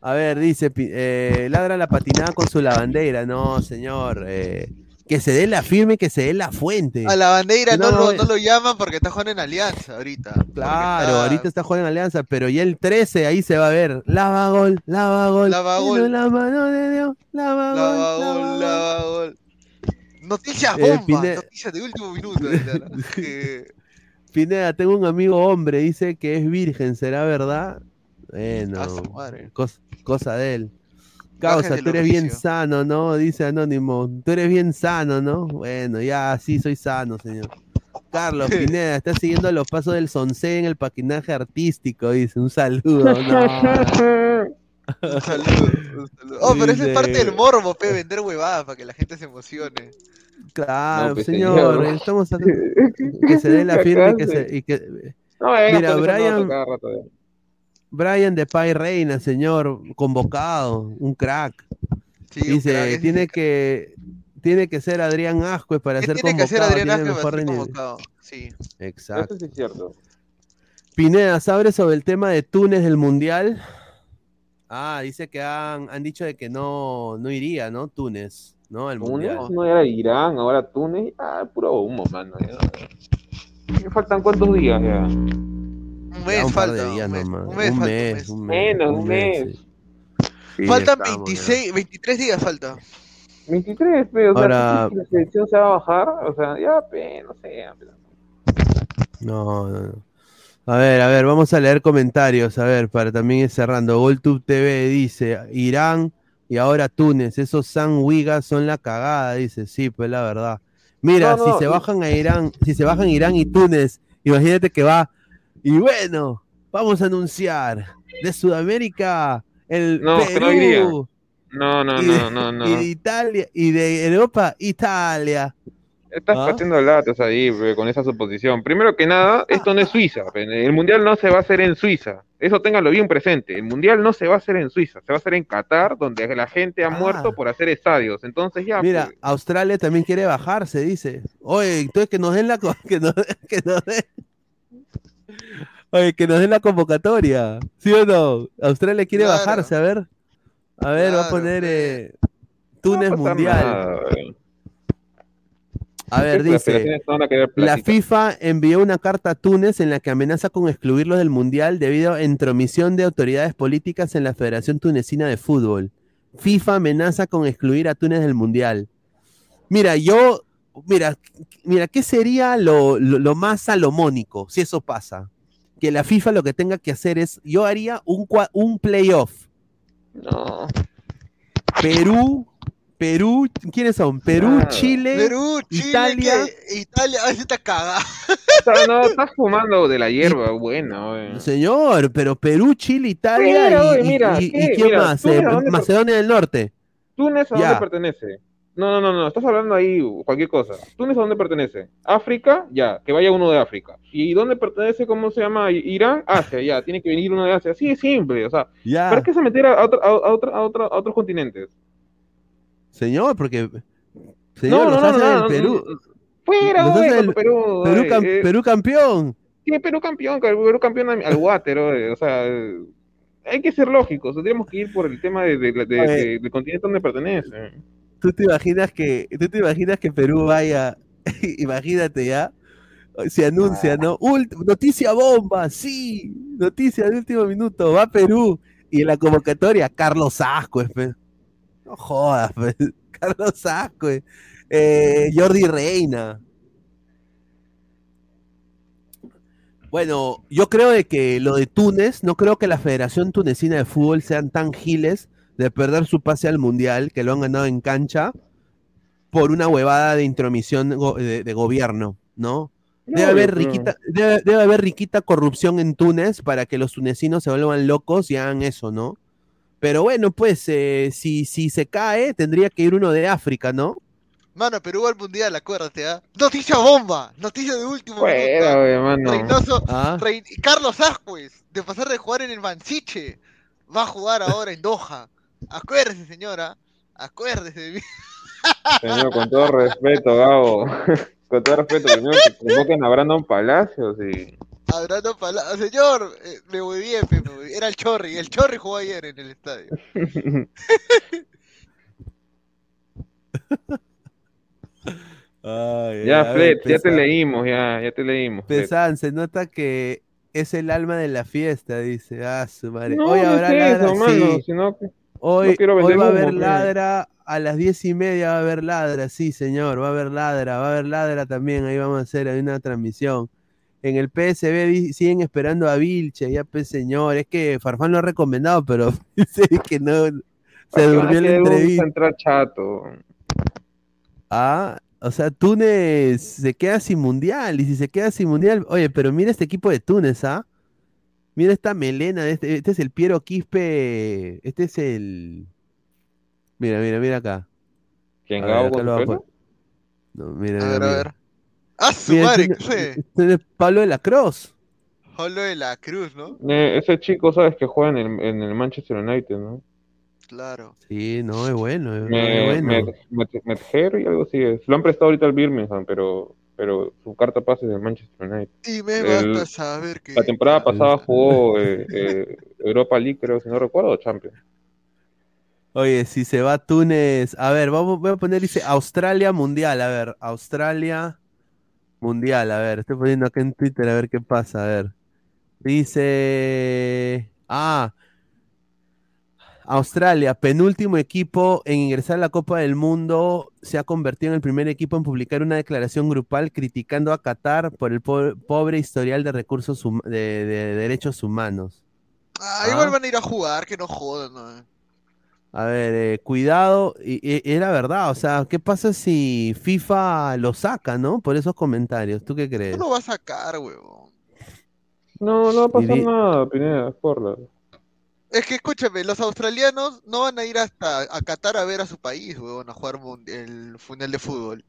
A ver, dice, eh, ladra la patinada con su lavandera. No, señor. eh, que se dé la firme, que se dé la fuente. A la bandera no, no, lo, no- lo llaman porque está jugando en Alianza ahorita. Claro, está- ahorita está jugando en Alianza, pero ya el 13 ahí se va a ver. Lava gol, lava gol. Lava gol. la mano de Dios, lava, Lava gol, gol, lava gol. lava gol. Noticias Eh, bomba, Pine- noticias de último minuto. Que- Pineda, tengo un amigo hombre, dice que es virgen, ¿será verdad? Bueno, cosa de él. Causa, tú eres bien sano, ¿no? Dice Anónimo. Tú eres bien sano, ¿no? Bueno, ya, sí, soy sano, señor. Carlos Pineda, está siguiendo los pasos del Sonce en el patinaje artístico, dice. Un saludo. No. Un saludo, un saludo. Oh, pero eso es parte del morbo, pe, vender huevadas para que la gente se emocione. Claro, No, pues, señor, señor. estamos acá- que se dé la firme y que se, y que- No, venga, Mira, esa Brian, rato. Brian de Pay Reina, señor, convocado, un crack. Sí, un Dice, crack, tiene que tiene que ser Adrián Ascuez para ¿Qué ser tiene que hacer convocado, Adrián mejor para ser convocado? Sí. Exacto. Eso sí es cierto. Pineda, ¿sabe sobre el tema de Túnez del Mundial? Ah, dice que han, han dicho de que no, no iría, ¿no? Túnez, ¿no? Túnez, Mundial. no era Irán, ahora Túnez, ah, puro humo, mano. ya. Me faltan cuántos días ya. Un mes un falta. de días un mes, nomás. un mes Un falta, mes, un mes, Menos, un mes, mes. sí. Sí, Faltan estamos, 26, 23 días falta. 23, pero, o sea, Ahora- ¿tú crees que la selección se va a bajar? O sea, ya, no sé. ya, pero- No, no, no. A ver, a ver, vamos a leer comentarios, a ver, para también ir cerrando. GolTube TV dice, Irán y ahora Túnez, esos San Wigas son la cagada, dice, sí, pues la verdad. Mira, No, si se bajan a Irán, si se bajan Irán y Túnez, imagínate que va, y bueno, vamos a anunciar de Sudamérica el No, Perú. No, no, y de- no, no, no. y de Italia, y de Europa, Italia. Estás ¿Ah? latas ahí pe, con esa suposición. Primero que nada, esto no es Suiza. El mundial no se va a hacer en Suiza. Eso ténganlo bien presente. El mundial no se va a hacer en Suiza. Se va a hacer en Qatar, donde la gente ha Ah. muerto por hacer estadios. Entonces ya. Mira, pues, Australia también quiere bajarse, dice. Oye, entonces que nos den la que nos, que nos den, Oye, que nos den la convocatoria. ¿Sí o no? Australia quiere Claro. bajarse, a ver. A ver, va a poner eh, Túnez no Mundial. nada. A ver, dice. La. FIFA envió una carta a Túnez en la que amenaza con excluirlos del Mundial debido a intromisión de autoridades políticas en la Federación Tunecina de Fútbol. FIFA amenaza con excluir a Túnez del Mundial. Mira, yo, mira, mira, ¿qué sería lo, lo- lo más salomónico si eso pasa? Que la FIFA lo que tenga que hacer es, yo haría un, un playoff. No. Perú, Perú, ¿quiénes son? Perú, Ah. Chile, Perú, Chile, Italia. ¿qué? Italia, a veces está cagada. No, estás fumando de la hierba, bueno. eh. Señor, pero Perú, Chile, Italia y, quién Mira, más? ¿tú Eh, Macedonia del Norte. ¿Túnez a Ya. dónde pertenece? No, no, no, no, estás hablando ahí cualquier cosa. ¿Túnez a dónde pertenece? África, ya, que vaya uno de África. ¿Y dónde pertenece, cómo se llama? Irán, Asia, ya, tiene que venir uno de Asia. Así es simple, o sea, Ya. ¿para qué se meter a, otro- a, a otro- a otro- a otros continentes? Señor, porque. Señor, no, no, los no, no, no, Perú. no, Fuera, güey, el Perú. Perú, ay, cam- eh, Perú campeón. ¿Qué Perú campeón? Perú campeón al water, oye, o sea, hay que ser lógicos, tendríamos que ir por el tema de, de- de- del continente donde pertenece. ¿Tú te imaginas que, tú te imaginas que Perú vaya, imagínate ya, se anuncia, ¿no? Ult- noticia bomba, sí, noticia de último minuto, va Perú. Y en la convocatoria, Carlos Ascuez, pe. no jodas. Carlos Ascuez, eh, Jordi Reina. Bueno, yo creo de que lo de Túnez, no creo que la Federación Tunecina de Fútbol sean tan giles de perder su pase al Mundial, que lo han ganado en cancha, por una huevada de intromisión de, de gobierno, ¿no? Debe No, haber, riquita, debe, debe haber riquita corrupción en Túnez para que los tunecinos se vuelvan locos y hagan eso, ¿no? Pero bueno, pues eh, si, si se cae, tendría que ir uno de África, ¿no? Mano, Perú al mundial, acuérdate, ¿ah? Noticia bomba, noticia de último Fuera, minuto. oye, mano. Reynoso, Ah. Rey- Carlos Ascuez, de pasar de jugar en el Mansiche, va a jugar ahora en Doha. Acuérdese, señora, acuérdese. Señor, con todo respeto, Gabo, con todo respeto, primero que convoquen a Brandon Palacios y... Hablando pala- Señor, eh, me voy bien, pe, me voy- era el Chorri, el Chorri jugó ayer en el estadio. Ay, Ya, a Fred, ya te leímos, ya, ya te leímos. Pesán, se nota que es el alma de la fiesta, dice. Ah, su madre. No, Hoy no habrá es eso, ladra, mano, sí. sino que Hoy, no va a haber ladra, a las diez y media va a haber ladra, sí, señor, va a haber ladra, va a haber ladra también, ahí vamos a hacer ahí una transmisión. En el PSB siguen esperando a Vilche, ya pues señor, es que Farfán lo ha recomendado, pero dice que no, se ¿Para qué durmió la entrevista. chato? Ah, o sea, Túnez se queda sin mundial, y si se queda sin mundial, oye, pero mira este equipo de Túnez, ¿ah? Mira esta melena, de este, este es el Piero Quispe, este es el... Mira, mira, mira acá. ¿Quién, A acá con lo a pelo? No, mira, A mira, ver, a mira. ver. ¡Ah, su Mira, madre! este este es Pablo de la Cruz. Jolo de la Cruz, ¿no? Eh, ese chico, sabes que juega en el, en el Manchester United, ¿no? Claro. Sí, no, es bueno, es, Me, bueno. Med- Medher y algo así es. Lo han prestado ahorita al Birmingham, pero, pero su carta pase es del Manchester United. Y me El- basta saber que... La temporada pasada jugó eh, eh, Europa League, creo, si no recuerdo, o Champions. Oye, si se va a Túnez, a ver, vamos, voy a poner, dice Australia Mundial, a ver, Australia Mundial, a ver, estoy poniendo acá en Twitter a ver qué pasa, a ver. Dice, ah, Australia, penúltimo equipo en ingresar a la Copa del Mundo, se ha convertido en el primer equipo en publicar una declaración grupal criticando a Qatar por el po- pobre historial de recursos de, de derechos humanos. Ah, Ah. igual van a ir a jugar, que no jodan, ¿no? A ver, eh, cuidado, y, y- era verdad, o sea, ¿qué pasa si FIFA lo saca, no? Por esos comentarios, ¿tú qué crees? No lo va a sacar, huevón. No, no va a pasar nada, Pineda, por la... Es que escúchame, los australianos no van a ir hasta a Qatar a ver a su país, huevón, a jugar el Mundial de Fútbol.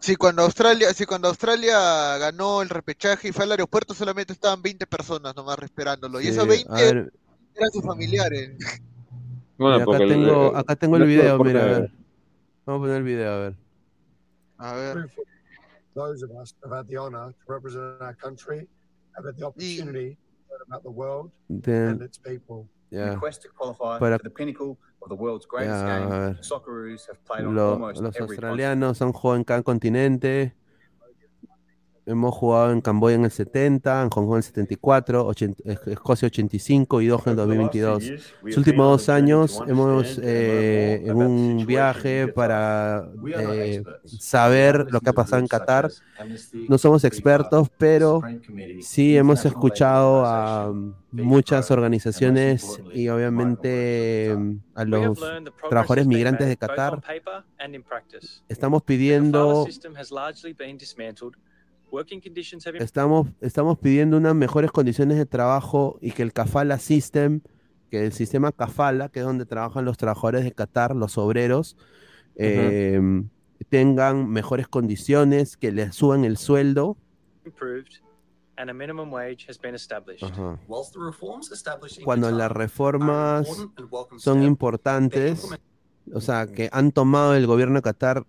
Si cuando Australia, si cuando Australia ganó el repechaje y fue al aeropuerto solamente estaban 20 personas nomás esperándolo. Y Sí, esos 20 a ver, eran sus familiares. Bueno, acá porque el- tengo, el- acá tengo el el video, mira, a ver. Vamos a poner el video, a ver. A ver. those of us who have had the honor to represent our country have had the opportunity to learn about the world and its people. Ya. quest to qualify for the pinnacle of the world's greatest Ya, a game, the Socceroos have played on Lo- almost los every australianos han jugado en cada continente. Hemos jugado en Camboya en el 70, en Hong Kong en el 74, 80 Es- Escocia 85 y Doha en el 2022. Los últimos dos años hemos eh, en un viaje para eh, saber lo que ha pasado en Qatar. No somos expertos, pero sí hemos escuchado a muchas organizaciones y obviamente a los trabajadores migrantes de Qatar. Estamos pidiendo Estamos, estamos pidiendo unas mejores condiciones de trabajo y que el Kafala System, que el sistema Kafala, que es donde trabajan los trabajadores de Qatar, los obreros, eh, tengan mejores condiciones, que les suban el sueldo. improved and a minimum wage has been established. Ajá. Whilst the reforms established in Cuando las reformas welcome son importantes, o sea, que han tomado el gobierno de Qatar,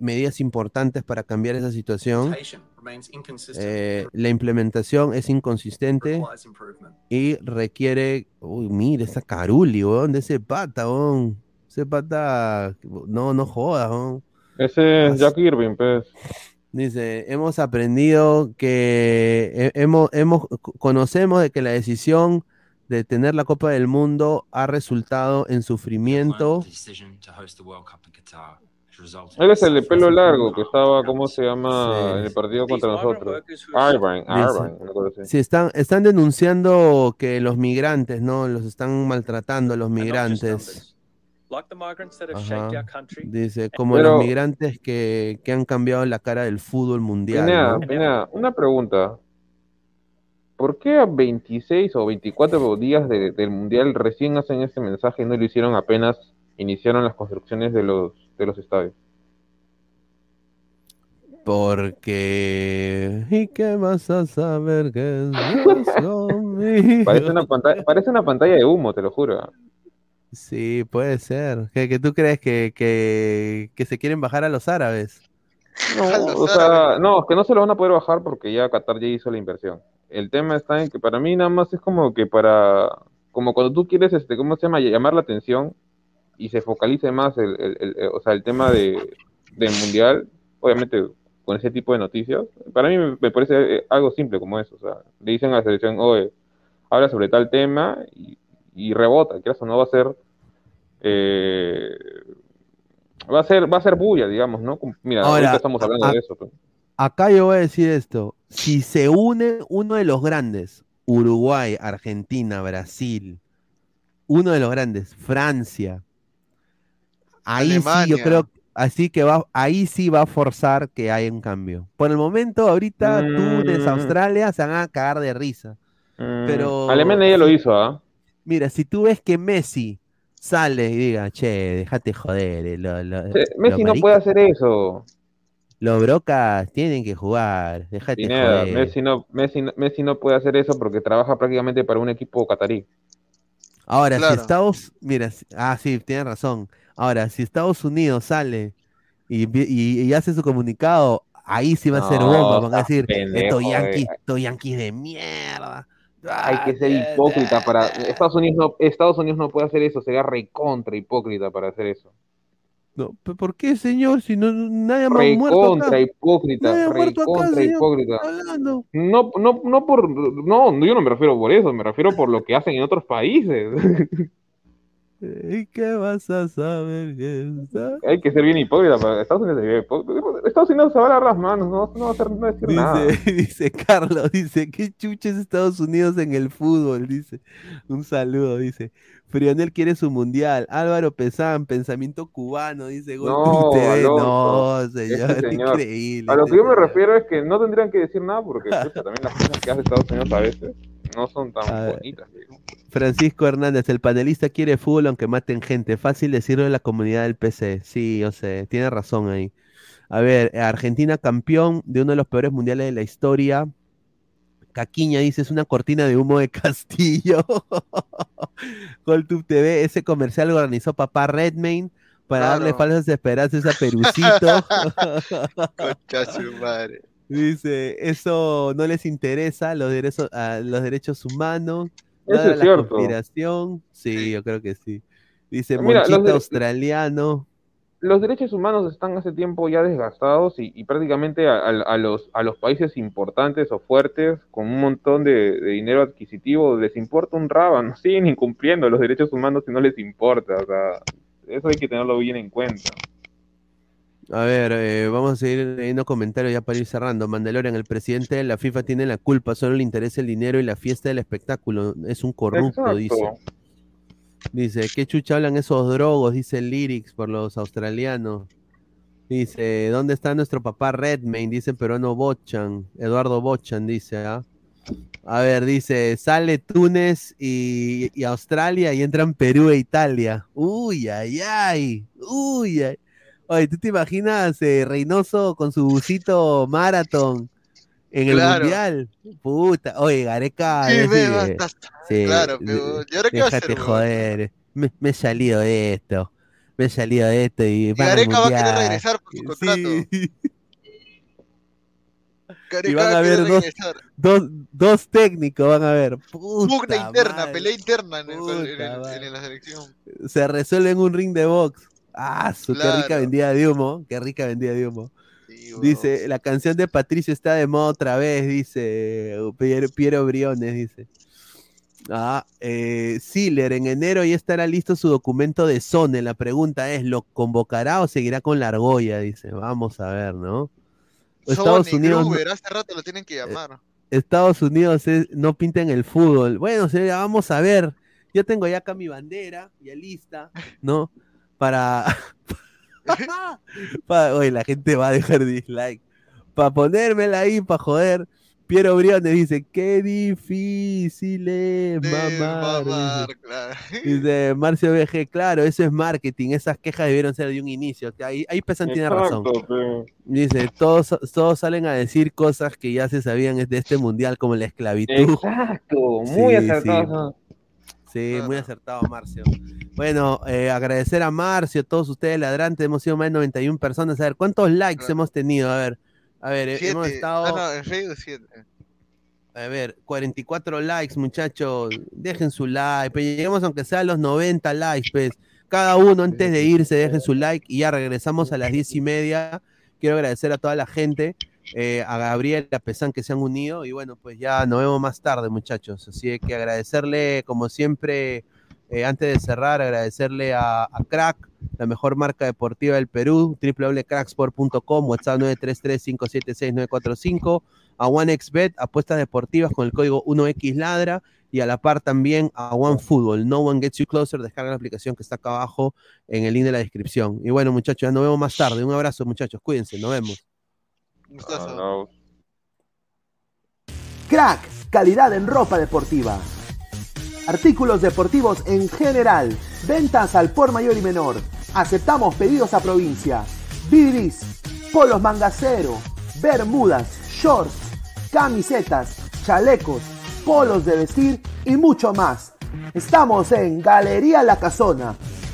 medidas importantes para cambiar esa situación. Eh, la implementación es inconsistente y requiere. Uy, mire, esa Caruli, weón, de ese pata, weón. Ese pata. No, no jodas, weón. Ese es Jack Irving, pues. Dice, hemos aprendido que he- hemos, hemos, conocemos de que la decisión de tener la Copa del Mundo ha resultado en sufrimiento. Él es el de pelo largo que estaba, ¿cómo se llama? Sí. En el partido contra nosotros. Una cosa así. Sí, están, están denunciando que los migrantes, ¿no? Los están maltratando a los migrantes. Ajá. Dice, como Pero- los migrantes que, que han cambiado la cara del fútbol mundial, Pineda, ¿no? Pineda, una pregunta. ¿Por qué a 26 o 24 días de- del Mundial recién hacen este mensaje y no lo hicieron apenas iniciaron las construcciones de los, de los estadios? Porque... ¿Y qué vas a saber que es? Parece una pantalla, parece una pantalla de humo, te lo juro. Sí, puede ser. ¿Que, que tú crees que, que, que se quieren bajar a los árabes? No, o sea, no, es que no se lo van a poder bajar porque ya Qatar ya hizo la inversión. El tema está en que para mí nada más es como que para, como cuando tú quieres, este, ¿cómo se llama? Llamar la atención y se focalice más el, el- el- el- o sea, el tema de, del mundial, obviamente con ese tipo de noticias. Para mí me, me parece eh, algo simple como eso, o sea, le dicen a la selección, oye, habla sobre tal tema y, y rebota, que eso no va a ser, eh, va a ser, va a ser bulla, digamos, ¿no? Mira, Ahora, estamos hablando a- de eso. pues. Acá yo voy a decir esto. Si se une uno de los grandes, Uruguay, Argentina, Brasil, uno de los grandes, Francia, ahí sí yo creo, así que va, ahí sí va a forzar que haya un cambio. Por el momento, ahorita Túnez, Mm. Australia se van a cagar de risa. Mm, Pero Alemania ya lo hizo, ¿ah? Mira, si tú ves que Messi sale y diga, che, déjate joder, eh, lo- lo- Sí, Messi no puede hacer eso. Los brocas tienen que jugar, déjate Pineda, joder. Messi no, Messi, no- Messi no puede hacer eso porque trabaja prácticamente para un equipo catarí. Ahora, si. Estados, mira, ah, sí, tienes razón. Ahora, si Estados Unidos sale y, vi- y- y hace su comunicado, ahí sí va a ser No, bomba, van a decir, estos yanquis, eh. estos yanquis de mierda. Hay que ser hipócrita para. Estados Unidos no, Estados Unidos no puede hacer eso, sería recontra hipócrita para hacer eso. No, ¿pe- ¿por qué, señor? Si no, nadie más ha muerto acá. Hipócrita, Nadie ha muerto acá, recontra señor. hipócrita. No, no, no por, no, yo no me refiero por eso, me refiero por lo que hacen en otros países. ¿Y qué vas a saber? Hay que ser bien hipócrita para Estados Unidos. se Estados Unidos se va a lavar las manos, no, no va a hacer, no decir nada. Dice, dice Carlos, dice, ¿qué chuches Estados Unidos en el fútbol? Dice, un saludo, dice. Frionel quiere su mundial. Álvaro Pesán, pensamiento cubano, dice Gol No, TV. No, ese señor, señor. increíble. A lo este que yo me refiero es que no tendrían que decir nada porque pucha, también las cosas que hace Estados Unidos a veces no son tan A bonitas. Francisco Hernández, el panelista quiere fútbol aunque maten gente. Fácil decirlo de la comunidad del PC. Sí, yo sé, tiene razón ahí. A ver, Argentina campeón de uno de los peores mundiales de la historia. Caquiña dice, es una cortina de humo de Castillo. Goltube TV, ese comercial lo organizó papá Redmayne para darle falsas esperanzas a Perucito. Concha su madre. Dice, eso no les interesa, los derechos, a los derechos humanos, Eso es la cierto. conspiración. Sí, yo creo que sí. Dice Mira, los Monchita australiano. Los derechos humanos están hace tiempo ya desgastados y, y prácticamente a, a- a los, a los países importantes o fuertes con un montón de, de dinero adquisitivo les importa un rábano, siguen incumpliendo los derechos humanos y no les importa. O sea, eso hay que tenerlo bien en cuenta. A ver, eh, vamos a seguir leyendo comentarios ya para ir cerrando. Mandalorian, el presidente de la FIFA tiene la culpa, solo le interesa el dinero y la fiesta del espectáculo. Es un corrupto, Exacto. dice. Dice, ¿qué chucha hablan esos drogos? Dice Lyrics por los australianos. Dice, ¿dónde está nuestro papá Redmayne? Dice peruano Bochan, Eduardo Bochan, dice, ¿ah? A ver, dice, sale Túnez y, y Australia y entran Perú e Italia. Uy, ay, ay. Uy, ay. Oye, ¿tú te imaginas eh, Reynoso con su busito maratón en el Claro. mundial? Puta, oye, Gareca. Sí, ve, sí, claro, pero, ¿y ahora qué va a déjate hacer, joder. Me, me he salido de esto. me he salido de esto y, Y Gareca va a querer regresar por su contrato. Sí. Gareca Y van va a haber dos, regresar. dos, dos técnicos, van a ver. Pugna interna, madre. pelea interna en, el- en el- Puta en la selección. Se resuelve en un ring de box. Ah, su, qué rica vendida de humo, qué rica vendida de humo. Dice, la canción de Patricio está de moda otra vez, dice uh, Piero, Piero Briones, dice. Ah, eh, Siller, en enero ya estará listo su documento de Sone. La pregunta es, ¿lo convocará o seguirá con la argolla? Dice, vamos a ver, ¿no? Estados Sony, Unidos, Gruber, hace rato lo tienen que llamar. Estados Unidos es- no pinta en el fútbol. Bueno, señora, vamos a ver. Yo tengo ya acá mi bandera, ya lista, ¿no? Para. para oye, la gente va a dejar dislike. Para ponérmela ahí, para joder. Piero Briones dice: Qué difícil es mamar. mamar, dice. claro. Dice Marcio BG, claro, eso es marketing. Esas quejas debieron ser de un inicio. que Ahí, ahí Pesan tiene razón. Dice, todos, todos salen a decir cosas que ya se sabían de este mundial, como la esclavitud. Exacto, muy Sí, acertado. Sí, muy acertado, Marcio. Bueno, eh, agradecer a Marcio, a todos ustedes ladrantes, hemos sido más de 91 personas. A ver, ¿cuántos likes hemos tenido? A ver, a ver, eh, hemos estado... Ah, no, en Facebook siete. A ver, 44 likes, muchachos. Dejen su like. Pues llegamos aunque sea a los 90 likes, pues. Cada uno antes de irse, dejen su like y ya regresamos a las 10 y media. Quiero agradecer a toda la gente, eh, a Gabriel, a Pesan que se han unido. Y bueno, pues ya nos vemos más tarde, muchachos. Así que agradecerle, como siempre, eh, antes de cerrar, agradecerle a, a Crack, la mejor marca deportiva del Perú, www.cracksport.com, WhatsApp 933-576-945, a OneXBet, apuestas deportivas con el código 1XLadra, y a la par también a OneFootball, No One Gets You Closer, descarga la aplicación que está acá abajo en el link de la descripción. Y bueno, muchachos, ya nos vemos más tarde. Un abrazo, muchachos, cuídense, nos vemos. Crack, calidad en ropa deportiva. Artículos deportivos en general. Ventas al por mayor y menor. Aceptamos pedidos a provincia. Bidris, polos mangacero, bermudas, shorts, camisetas, chalecos, polos de vestir y mucho más. Estamos en Galería La Casona.